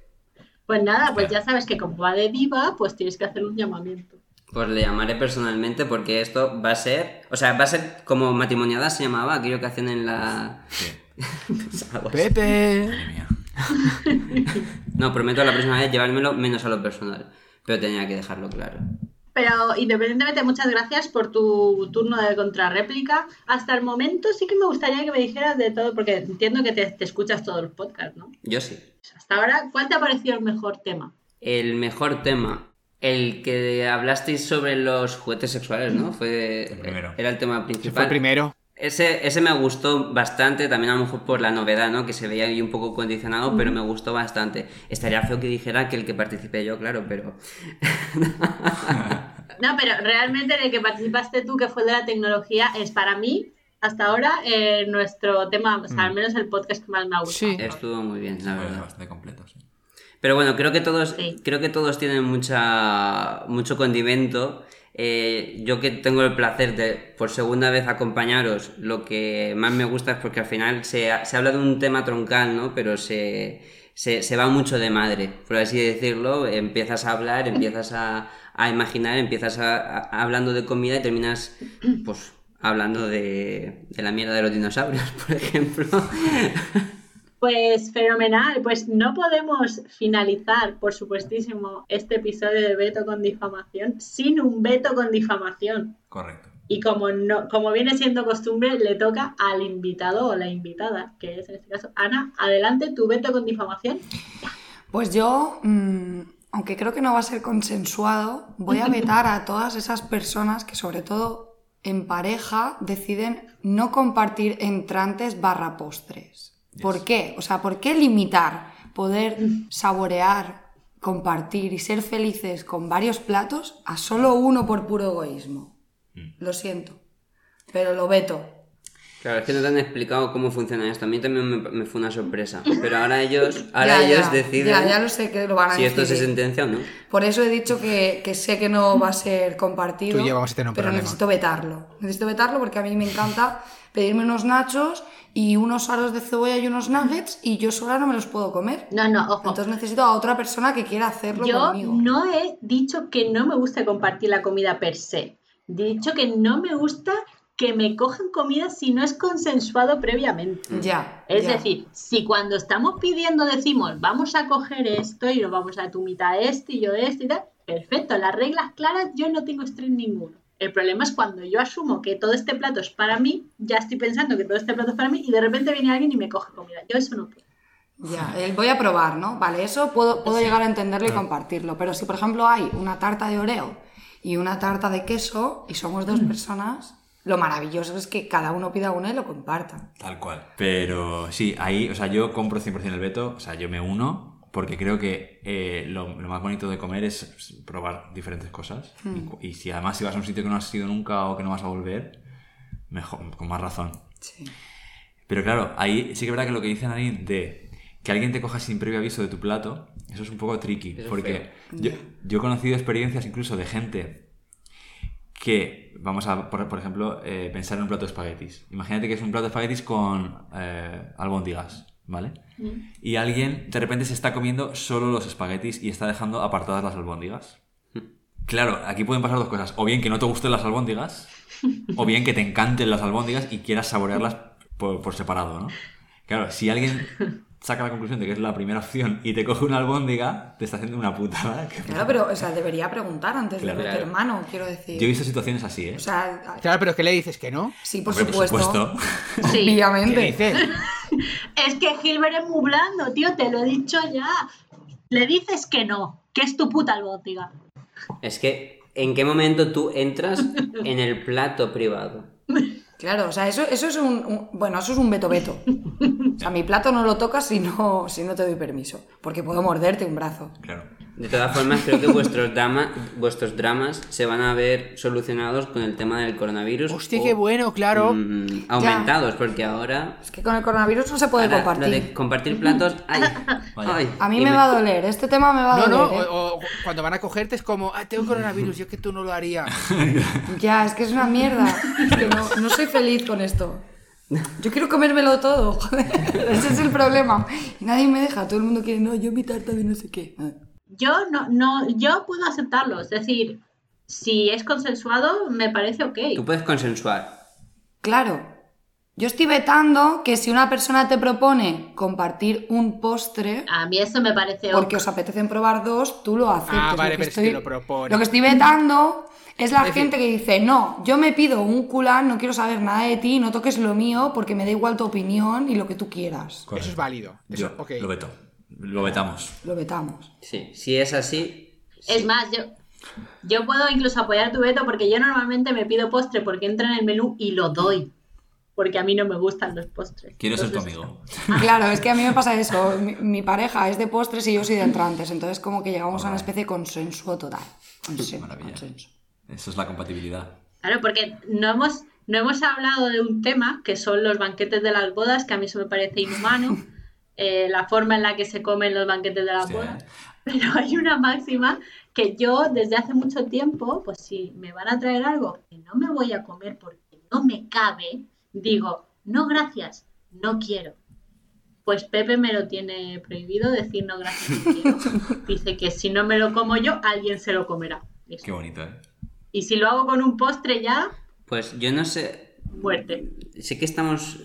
Pues nada, pues ya sabes que como va de diva, pues tienes que hacer un llamamiento. Pues le llamaré personalmente porque esto va a ser. O sea, va a ser como matrimoniada se llamaba, aquello que hacen en la. Sí. Pepe. Madre mía. No, prometo la próxima vez llevármelo menos a lo personal. Pero tenía que dejarlo claro. Pero independientemente, muchas gracias por tu turno de contrarréplica. Hasta el momento sí que me gustaría que me dijeras de todo, porque entiendo que te, te escuchas todos los podcasts, ¿no? Yo sí. Hasta ahora, ¿cuál te ha parecido el mejor tema? El mejor tema. El que hablasteis sobre los juguetes sexuales, ¿no? Fue. El primero. Era el tema principal. fue el primero. Ese, ese me gustó bastante, también a lo mejor por la novedad, ¿no? Que se veía ahí un poco condicionado, pero me gustó bastante. Estaría feo que dijera que el que participé yo, claro, pero... *laughs* No, pero realmente en el que participaste tú, que fue el de la tecnología, es para mí, hasta ahora, eh, nuestro tema, o sea, al menos el podcast que más me ha gustado. Sí. Estuvo muy bien, la verdad. bastante completo, sí. Pero bueno, creo que todos, Sí. creo que todos tienen mucha, mucho condimento. Eh, yo que tengo el placer de por segunda vez acompañaros, lo que más me gusta es porque al final se, se habla de un tema troncal, ¿no? Pero se, se, se va mucho de madre, por así decirlo. Empiezas a hablar, empiezas a, a imaginar, empiezas a, a- hablando de comida y terminas, pues, hablando de, de la mierda de los dinosaurios, *laughs* por ejemplo. Pues fenomenal, pues no podemos finalizar, por supuestísimo, este episodio de Veto con difamación sin un veto con difamación. Correcto. Y como no, como viene siendo costumbre, le toca al invitado o la invitada, que es en este caso Ana. Adelante, tu veto con difamación. Pues yo, mm, aunque creo que no va a ser consensuado, voy a vetar a todas esas personas que sobre todo en pareja deciden no compartir entrantes barra postres. ¿Por qué? O sea, ¿por qué limitar poder saborear, compartir y ser felices con varios platos a solo uno por puro egoísmo? Lo siento, pero lo veto. Claro, es que no te han explicado cómo funciona esto. A mí también me, me fue una sorpresa. Pero ahora ellos, *laughs* ahora Ya, ellos ya, deciden Ya, ya lo sé que lo van a si esto se sentencia o no. Por eso he dicho que, que sé que no va a ser compartido. Tú y yo vamos a tener un pero problema. necesito vetarlo. Necesito vetarlo porque a mí me encanta pedirme unos nachos y unos aros de cebolla y unos nuggets y yo sola no me los puedo comer. No, no, ojo. Entonces necesito a otra persona que quiera hacerlo Yo conmigo. no he dicho que no me guste compartir la comida per se. He dicho que no me gusta que me cojan comida si no es consensuado previamente. Ya. Es ya. decir, si cuando estamos pidiendo decimos vamos a coger esto y nos vamos a tu mitad este y yo este y tal, perfecto, las reglas claras yo no tengo estrés ninguno. El problema es cuando yo asumo que todo este plato es para mí, ya estoy pensando que todo este plato es para mí y de repente viene alguien y me coge comida. Yo eso no puedo. Ya, el voy a probar, ¿no? Vale, eso puedo, puedo llegar a entenderlo y compartirlo. Pero si, por ejemplo, hay una tarta de Oreo y una tarta de queso y somos dos personas, lo maravilloso es que cada uno pida una y lo comparta. Tal cual. Pero sí, ahí, o sea, yo compro 100% el veto, o sea, yo me uno porque creo que eh, lo, lo más bonito de comer es probar diferentes cosas. Y cu- Y, si además si vas a un sitio que no has ido nunca o que no vas a volver, mejor, con más razón. Sí. Pero claro, ahí sí que es verdad que lo que dice Nadine de que alguien te coja sin previo aviso de tu plato, eso es un poco tricky. Es porque yo, yo he conocido experiencias incluso de gente que, vamos a, por, por ejemplo, eh, pensar en un plato de espaguetis. Imagínate que es un plato de espaguetis con eh, albóndigas, ¿vale? Y alguien de repente se está comiendo solo los espaguetis y está dejando apartadas las albóndigas. Claro, aquí pueden pasar dos cosas. O bien que no te gusten las albóndigas, o bien que te encanten las albóndigas y quieras saborearlas por, por separado, ¿no? Claro, si alguien saca la conclusión de que es la primera opción y te coge una albóndiga, te está haciendo una putada. que- *laughs* Claro, pero, o sea, debería preguntar antes Claro. de meter Claro. mano, quiero decir. Yo he visto situaciones así, ¿eh? O sea, Claro, pero ¿qué le dices que no? sí, por Hombre, por supuesto. supuesto. *laughs* Sí. ¿Qué Obviamente. dices? *laughs* Es que Gilbert es muy blando, tío, te lo he dicho ya. Le dices que no, que es tu puta albóndiga. Es que, ¿en qué momento tú entras en el plato privado? Claro, o sea, eso, eso es un, Bueno, eso es un veto veto. O sea, mi plato no lo tocas si no, si no te doy permiso. Porque puedo morderte un brazo. Claro. De todas formas, creo que vuestros, drama, vuestros dramas se van a ver solucionados con el tema del coronavirus. Hostia, o, qué bueno, claro. mm, aumentados, porque ahora... Es que con el coronavirus no se puede ahora compartir. Lo de compartir platos... ¡Ay! *laughs* ay, A mí y me va a doler, este tema me va a No, no, doler. ¿eh? o, o cuando van a cogerte es como, ah, tengo coronavirus, yo que tú no lo haría. *laughs* Ya, es que es una mierda. Es que no, no soy feliz con esto. Yo quiero comérmelo todo, *laughs* joder. Ese es el problema. Y nadie me deja, todo el mundo quiere, no, yo mi tarta de no sé qué. Yo no, no, yo puedo aceptarlo, es decir, si es consensuado, me parece ok. Tú puedes consensuar. Claro, Yo estoy vetando que si una persona te propone compartir un postre, A mí eso me parece porque ok. os apetecen probar dos, tú lo aceptas. Ah, vale, lo, que pero es estoy, que lo propone. lo que estoy vetando es la Es gente que dice, no, yo me pido un culán, no quiero saber nada de ti, no toques lo mío porque me da igual tu opinión y lo que tú quieras. Eso es válido. Eso, Yo lo veto. Lo vetamos. Lo vetamos. Sí, si es así. Es más, yo, yo puedo incluso apoyar tu veto porque yo normalmente me pido postre porque entra en el menú y lo doy. Porque a mí no me gustan los postres. Quiero ser tu amigo. Claro, es que a mí me pasa eso. Mi, mi pareja es de postres y yo soy de entrantes. Entonces, como que llegamos a una especie de consenso total. Consen- Maravilla. consenso. Eso es la compatibilidad. Claro, porque no hemos, no hemos hablado de un tema que son los banquetes de las bodas, que a mí eso me parece inhumano, *laughs* eh, la forma en la que se comen los banquetes de Hostia, bodas. ¿eh? Pero hay una máxima que yo desde hace mucho tiempo, pues si me van a traer algo que no me voy a comer porque no me cabe, digo, no gracias, no quiero. Pues Pepe me lo tiene prohibido decir no gracias, no quiero. *laughs* Dice que si no me lo como yo, alguien se lo comerá. Qué bonito, ¿eh? Y si lo hago con un postre ya, Pues yo no sé. muerte. Sé que estamos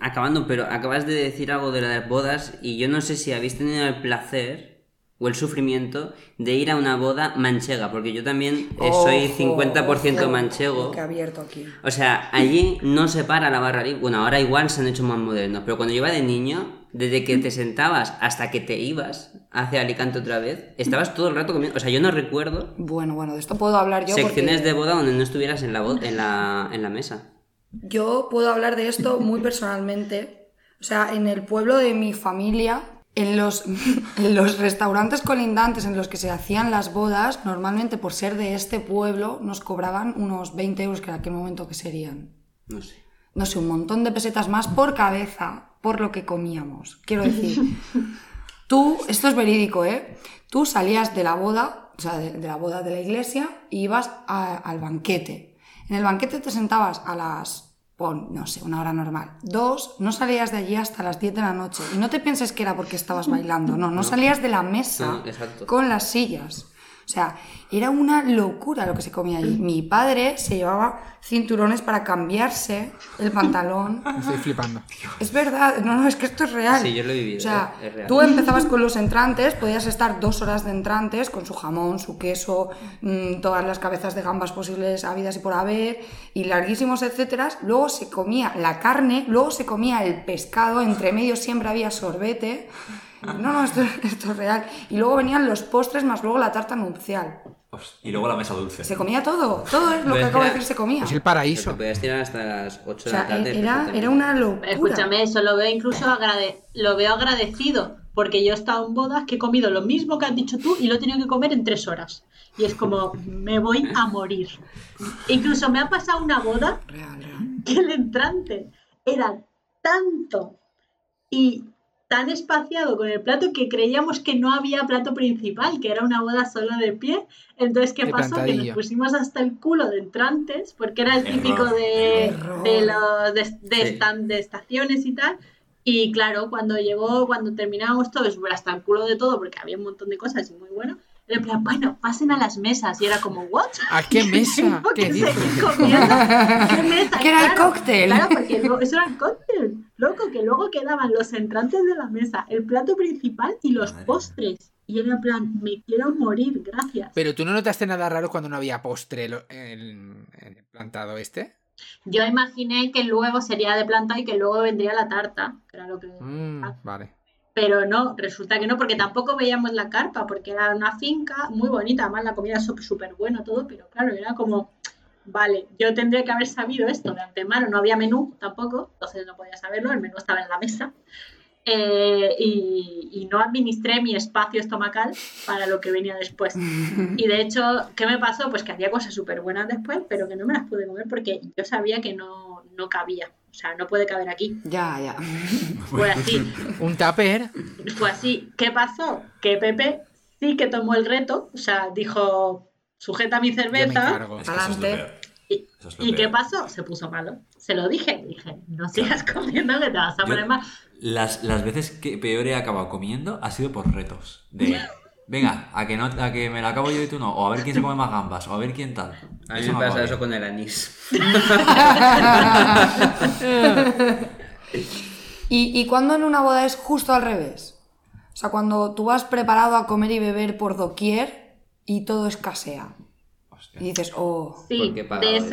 acabando, pero acabas de decir algo de las bodas y yo no sé si habéis tenido el placer o el sufrimiento de ir a una boda manchega, porque yo también eh, soy Ojo, 50% ojo, manchego. Que abierto aquí. O sea, allí no se para la barra libre. Bueno, ahora igual se han hecho más modernos, pero cuando yo iba de niño, desde que te sentabas hasta que te ibas hacia Alicante otra vez, estabas todo el rato comiendo. O sea, yo no recuerdo Bueno, bueno, de esto puedo hablar yo. secciones porque de boda donde no estuvieras en la, en la, en la mesa. Yo puedo hablar de esto muy personalmente. O sea, en el pueblo de mi familia, en los, *laughs* en los restaurantes colindantes en los que se hacían las bodas, normalmente por ser de este pueblo, nos cobraban unos 20 euros, que en aquel momento que serían. No sé. no sé, un montón de pesetas más por cabeza, por lo que comíamos. Quiero decir, *laughs* tú, esto es verídico, ¿eh? Tú salías de la boda, o sea, de, de la boda de la iglesia, y ibas a- al banquete. En el banquete te sentabas a las, pon, no sé, una hora normal. Dos, no salías de allí hasta las 10 de la noche. Y no te pienses que era porque estabas bailando, no, no *laughs* salías de la mesa No, con las sillas. O sea, era una locura lo que se comía allí. Mi padre se llevaba cinturones para cambiarse el pantalón. *laughs* Estoy flipando. Es verdad, no, no, es que esto es real. Sí, yo lo he vivido, O sea, es- es real. tú empezabas con los entrantes, podías estar dos horas de entrantes con su jamón, su queso, mm, todas las cabezas de gambas posibles habidas y por haber, y larguísimos, etcétera. Luego se comía la carne, luego se comía el pescado, entre medio siempre había sorbete. No, no, esto, *laughs* esto es real. Y luego venían los postres más luego la tarta nupcial. Y luego la mesa dulce. Se comía todo, todo es lo que acabo de era- decir se comía. Es el Te paraíso. podías tirar hasta las 8 O de la tarde. era, perfectamente. era una locura. Escúchame, eso lo veo incluso agrade lo veo agradecido, porque yo he estado en bodas que he comido lo mismo que has dicho tú y lo he tenido que comer en tres horas. Y es como, me voy a morir. Incluso me ha pasado una boda Real, real. que el entrante era tanto y tan espaciado con el plato que creíamos que no había plato principal, que era una boda solo de pie. Entonces, ¿qué De pasó? Que nos pusimos hasta el culo de entrantes, porque era el típico de, Error. de los de, de Sí. estan- de estaciones y tal. Y claro, cuando llegó, cuando terminábamos todo, súper hasta el culo de todo, porque había un montón de cosas y muy bueno, en plan, bueno, pasen a las mesas. Y era como, ¿what? ¿A qué *laughs* mesa? ¿Qué comiendo. ¿Qué mesa? *laughs* Que era el cóctel. Claro, porque luego- eso era el cóctel. Loco, que luego quedaban los entrantes de la mesa, el plato principal y los Madre postres. Y era en plan, me quiero morir, gracias. Pero tú no notaste nada raro cuando no había postre en el plantado este. Yo imaginé que luego sería de planta y que luego vendría la tarta, que era lo que... Mm, vale. Pero no, resulta que no, porque tampoco veíamos la carpa, porque era una finca muy bonita, además la comida súper buena todo, pero claro, era como, vale, yo tendría que haber sabido esto de antemano, no había menú tampoco, entonces no podía saberlo, el menú estaba en la mesa. Eh, y, y no administré mi espacio estomacal para lo que venía después. *laughs* Y de hecho, ¿qué me pasó? Pues que había cosas súper buenas después, pero que no me las pude comer porque yo sabía que no, no cabía. O sea, no puede caber aquí. Ya, ya. *laughs* Fue así. Un tupper. Fue así. ¿Qué pasó? Que Pepe sí que tomó el reto, o sea, dijo, sujeta mi cerveza. Es que Adelante. ¿Y, Eso es lo ¿y qué pasó? Se puso malo. Se lo dije. Dije, no sigas *laughs* comiendo que te vas a poner mal. Las, las veces que peor he acabado comiendo ha sido por retos. De *laughs* Venga, a que, no, a que me la acabo yo y tú no. O a ver quién se come más gambas. O a ver quién tal. A mí Eso me pasa eso con el anís. *laughs* ¿Y, ¿Y cuándo en una boda es justo al revés? O sea, cuando tú vas preparado a comer y beber por doquier y todo escasea. Hostia. Y dices, oh. Sí, Porque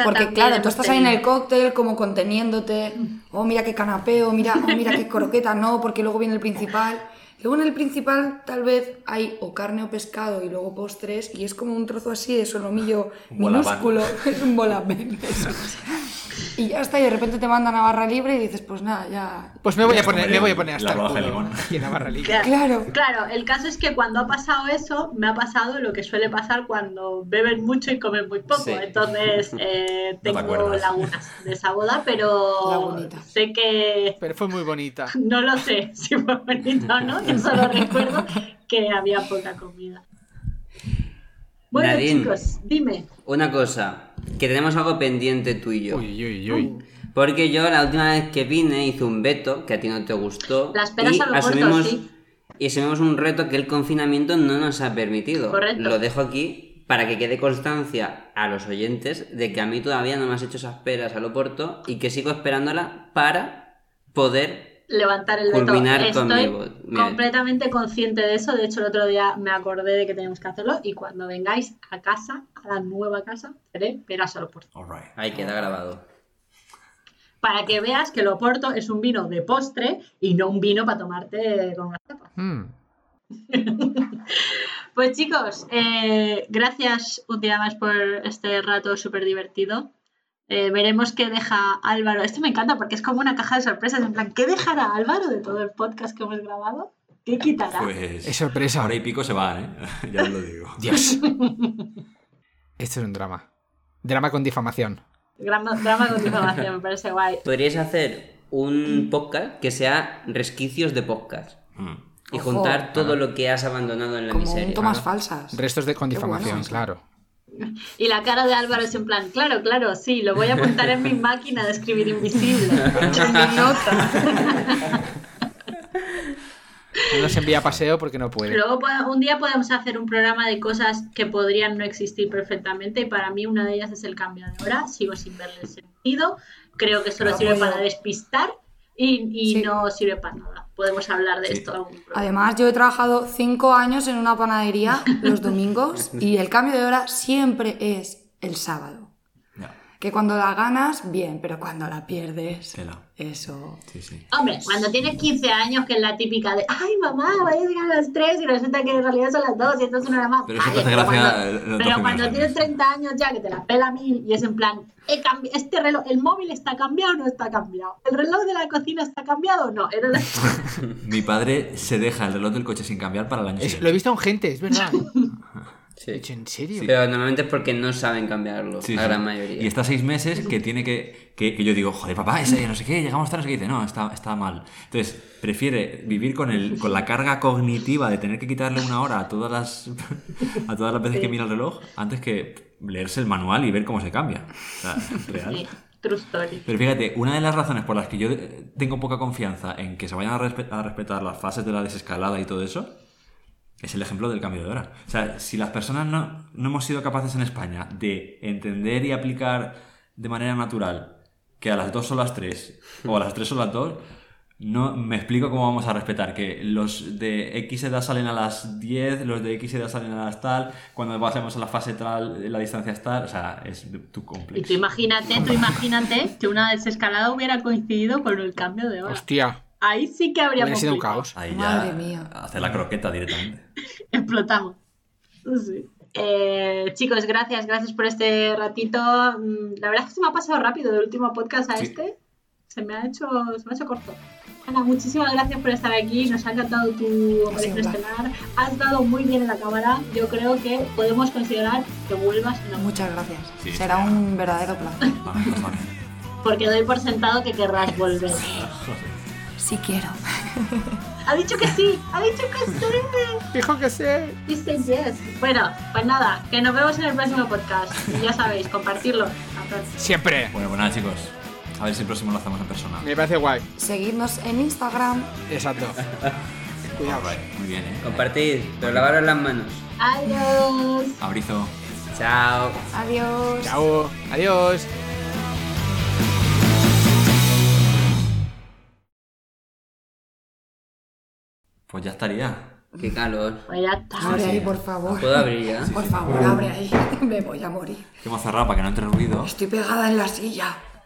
Porque claro, tú estás ahí en el cóctel como conteniéndote. Oh, mira qué canapeo, mira, oh, mira qué croqueta, no, porque luego viene el principal. Luego en el principal tal vez hay o carne o pescado y luego postres y es como un trozo así de solomillo minúsculo. *laughs* Es un bolabén. Y ya está, y de repente te mandan a barra libre y dices, pues nada, ya. Pues me voy a poner, me el- voy a poner la hasta el de culo limón. aquí en la barra libre. Claro. Claro. El caso es que cuando ha pasado eso, me ha pasado lo que suele pasar cuando beben mucho y comen muy poco. Sí. Entonces, eh, *laughs* No te tengo lagunas de esa boda, pero sé que Pero fue muy bonita. *laughs* no lo sé si fue bonito o no. Yo solo *laughs* recuerdo que había poca comida. Bueno, Nadine. chicos, dime. Una cosa, que tenemos algo pendiente tú y yo. Uy, uy, uy. Porque yo la última vez que vine hice un veto que a ti no te gustó. Las peras y a lo corto, asumimos, sí. Y asumimos un reto que el confinamiento no nos ha permitido. Correcto. Lo dejo aquí para que quede constancia a los oyentes de que a mí todavía no me has hecho esas peras al oporto y que sigo esperándola para poder levantar el veto. Con Estoy completamente consciente de eso. De hecho, el otro día me acordé de que tenemos que hacerlo. Y cuando vengáis a casa, a la nueva casa, haré peras al oporto. Alright. Ahí queda grabado. Para que veas que el oporto es un vino de postre y no un vino para tomarte con una tapa. Mm. *laughs* Pues chicos, eh, gracias un día más por este rato súper divertido. Eh, veremos qué deja Álvaro. Esto me encanta porque es como una caja de sorpresas. En plan, ¿qué dejará Álvaro de todo el podcast que hemos grabado? ¿Qué quitará? Pues. Es sorpresa. Ahora y pico se van, ¿eh? *laughs* ya os lo digo. Dios. *laughs* Esto es un drama. Drama con difamación. Drama, drama con difamación, me parece guay. Podríais hacer un podcast que sea resquicios de podcast. Mm. Y Ojo. juntar todo lo que has abandonado en la Como miseria. un tomas falsas. Restos de con difamación, bueno. claro. Y la cara de Álvaro es en plan, claro, claro, sí, lo voy a apuntar en mi *laughs* máquina de escribir invisible. En mi nota. No nos envía a paseo porque no puede. Luego un día podemos hacer un programa de cosas que podrían no existir perfectamente y para mí una de ellas es el cambio de hora. Sigo sin verle el sentido. Creo que solo Lo sirve para despistar y, y Sí. no sirve para nada. Podemos hablar de Sí. esto. Además, yo he trabajado cinco años en una panadería *laughs* los domingos y el cambio de hora siempre es el sábado. Que cuando la ganas, bien, pero cuando la pierdes, Tela. eso. Sí, sí. Hombre, cuando tienes 15 años, que es la típica de, ay mamá, vaya a llegar a las 3 y resulta que en realidad son las 2 y entonces una hora más. Pero eso te Vale, hace pero gracia, cuando- pero 12 cuando tienes años. 30 años ya, que te la pela mil y es en plan, este reloj, el móvil está cambiado o no está cambiado. ¿El reloj de la cocina está cambiado o no? Era la- *laughs* Mi padre se deja el reloj del coche sin cambiar para el año Es- siguiente. lo he visto en gente, es verdad. *laughs* Sí. He dicho, ¿En serio? Pero normalmente es porque no saben cambiarlo, Sí, la sí. gran mayoría. Y está seis meses que tiene que, que, que yo digo, joder, papá, ese no sé qué, llegamos tarde, no sé qué. Dice, no, está, está mal. Entonces, prefiere vivir con, el, con la carga cognitiva de tener que quitarle una hora a todas las, *laughs* a todas las veces que mira el reloj antes que leerse el manual y ver cómo se cambia. O sea, *laughs* real. Sí, true story. Pero fíjate, una de las razones por las que yo tengo poca confianza en que se vayan a, respe- a respetar las fases de la desescalada y todo eso, es el ejemplo del cambio de hora. O sea, si las personas no, no hemos sido capaces en España de entender y aplicar de manera natural que a las 2 son las 3 o a las 3 son las 2, no me explico cómo vamos a respetar que los de X edad salen a las 10, los de X edad salen a las tal, cuando pasemos a la fase tal, la distancia es tal, o sea, es tu Y complejo. tú imagínate, tú imagínate que una desescalada hubiera coincidido con el cambio de hora. Hostia, Ahí sí que habría hubiera sido un caos. Ahí ya Madre mía. hacer la croqueta directamente. *laughs* explotamos. Sí. Eh, chicos, gracias, gracias por este ratito. Mm, La verdad es que se me ha pasado rápido del último podcast a Sí. este. Se me ha hecho, se me ha hecho corto. Ana, muchísimas gracias por estar aquí. Nos ha encantado tu aparición estelar. Has dado muy bien en la cámara. Yo creo que podemos considerar que vuelvas Muchas gracias. Sí, Será sí. un verdadero placer. Vale, vale. Porque doy por sentado que querrás volver. Sí quiero. *laughs* Ha dicho que sí, ha dicho que sí. Dijo que sí. Dice yes. Bueno, pues nada, que nos vemos en el próximo podcast. Y ya sabéis, compartirlo. Siempre. Bueno, pues nada, chicos. A ver si el próximo lo hacemos en persona. Me parece guay. Seguidnos en Instagram. Exacto. *laughs* Cuidado. Alright, Muy bien, ¿eh? Compartid, pero lavaros las manos. Adiós. Abrizo. Chao. Adiós. Chao. Adiós. Pues ya estaría. Qué calor. Pues ya está. Abre ahí, por favor. ¿Puedo abrir ya? Por favor, abre ahí. *laughs* Me voy a morir. Hemos cerrado para que no entre ruido. Estoy pegada en la silla.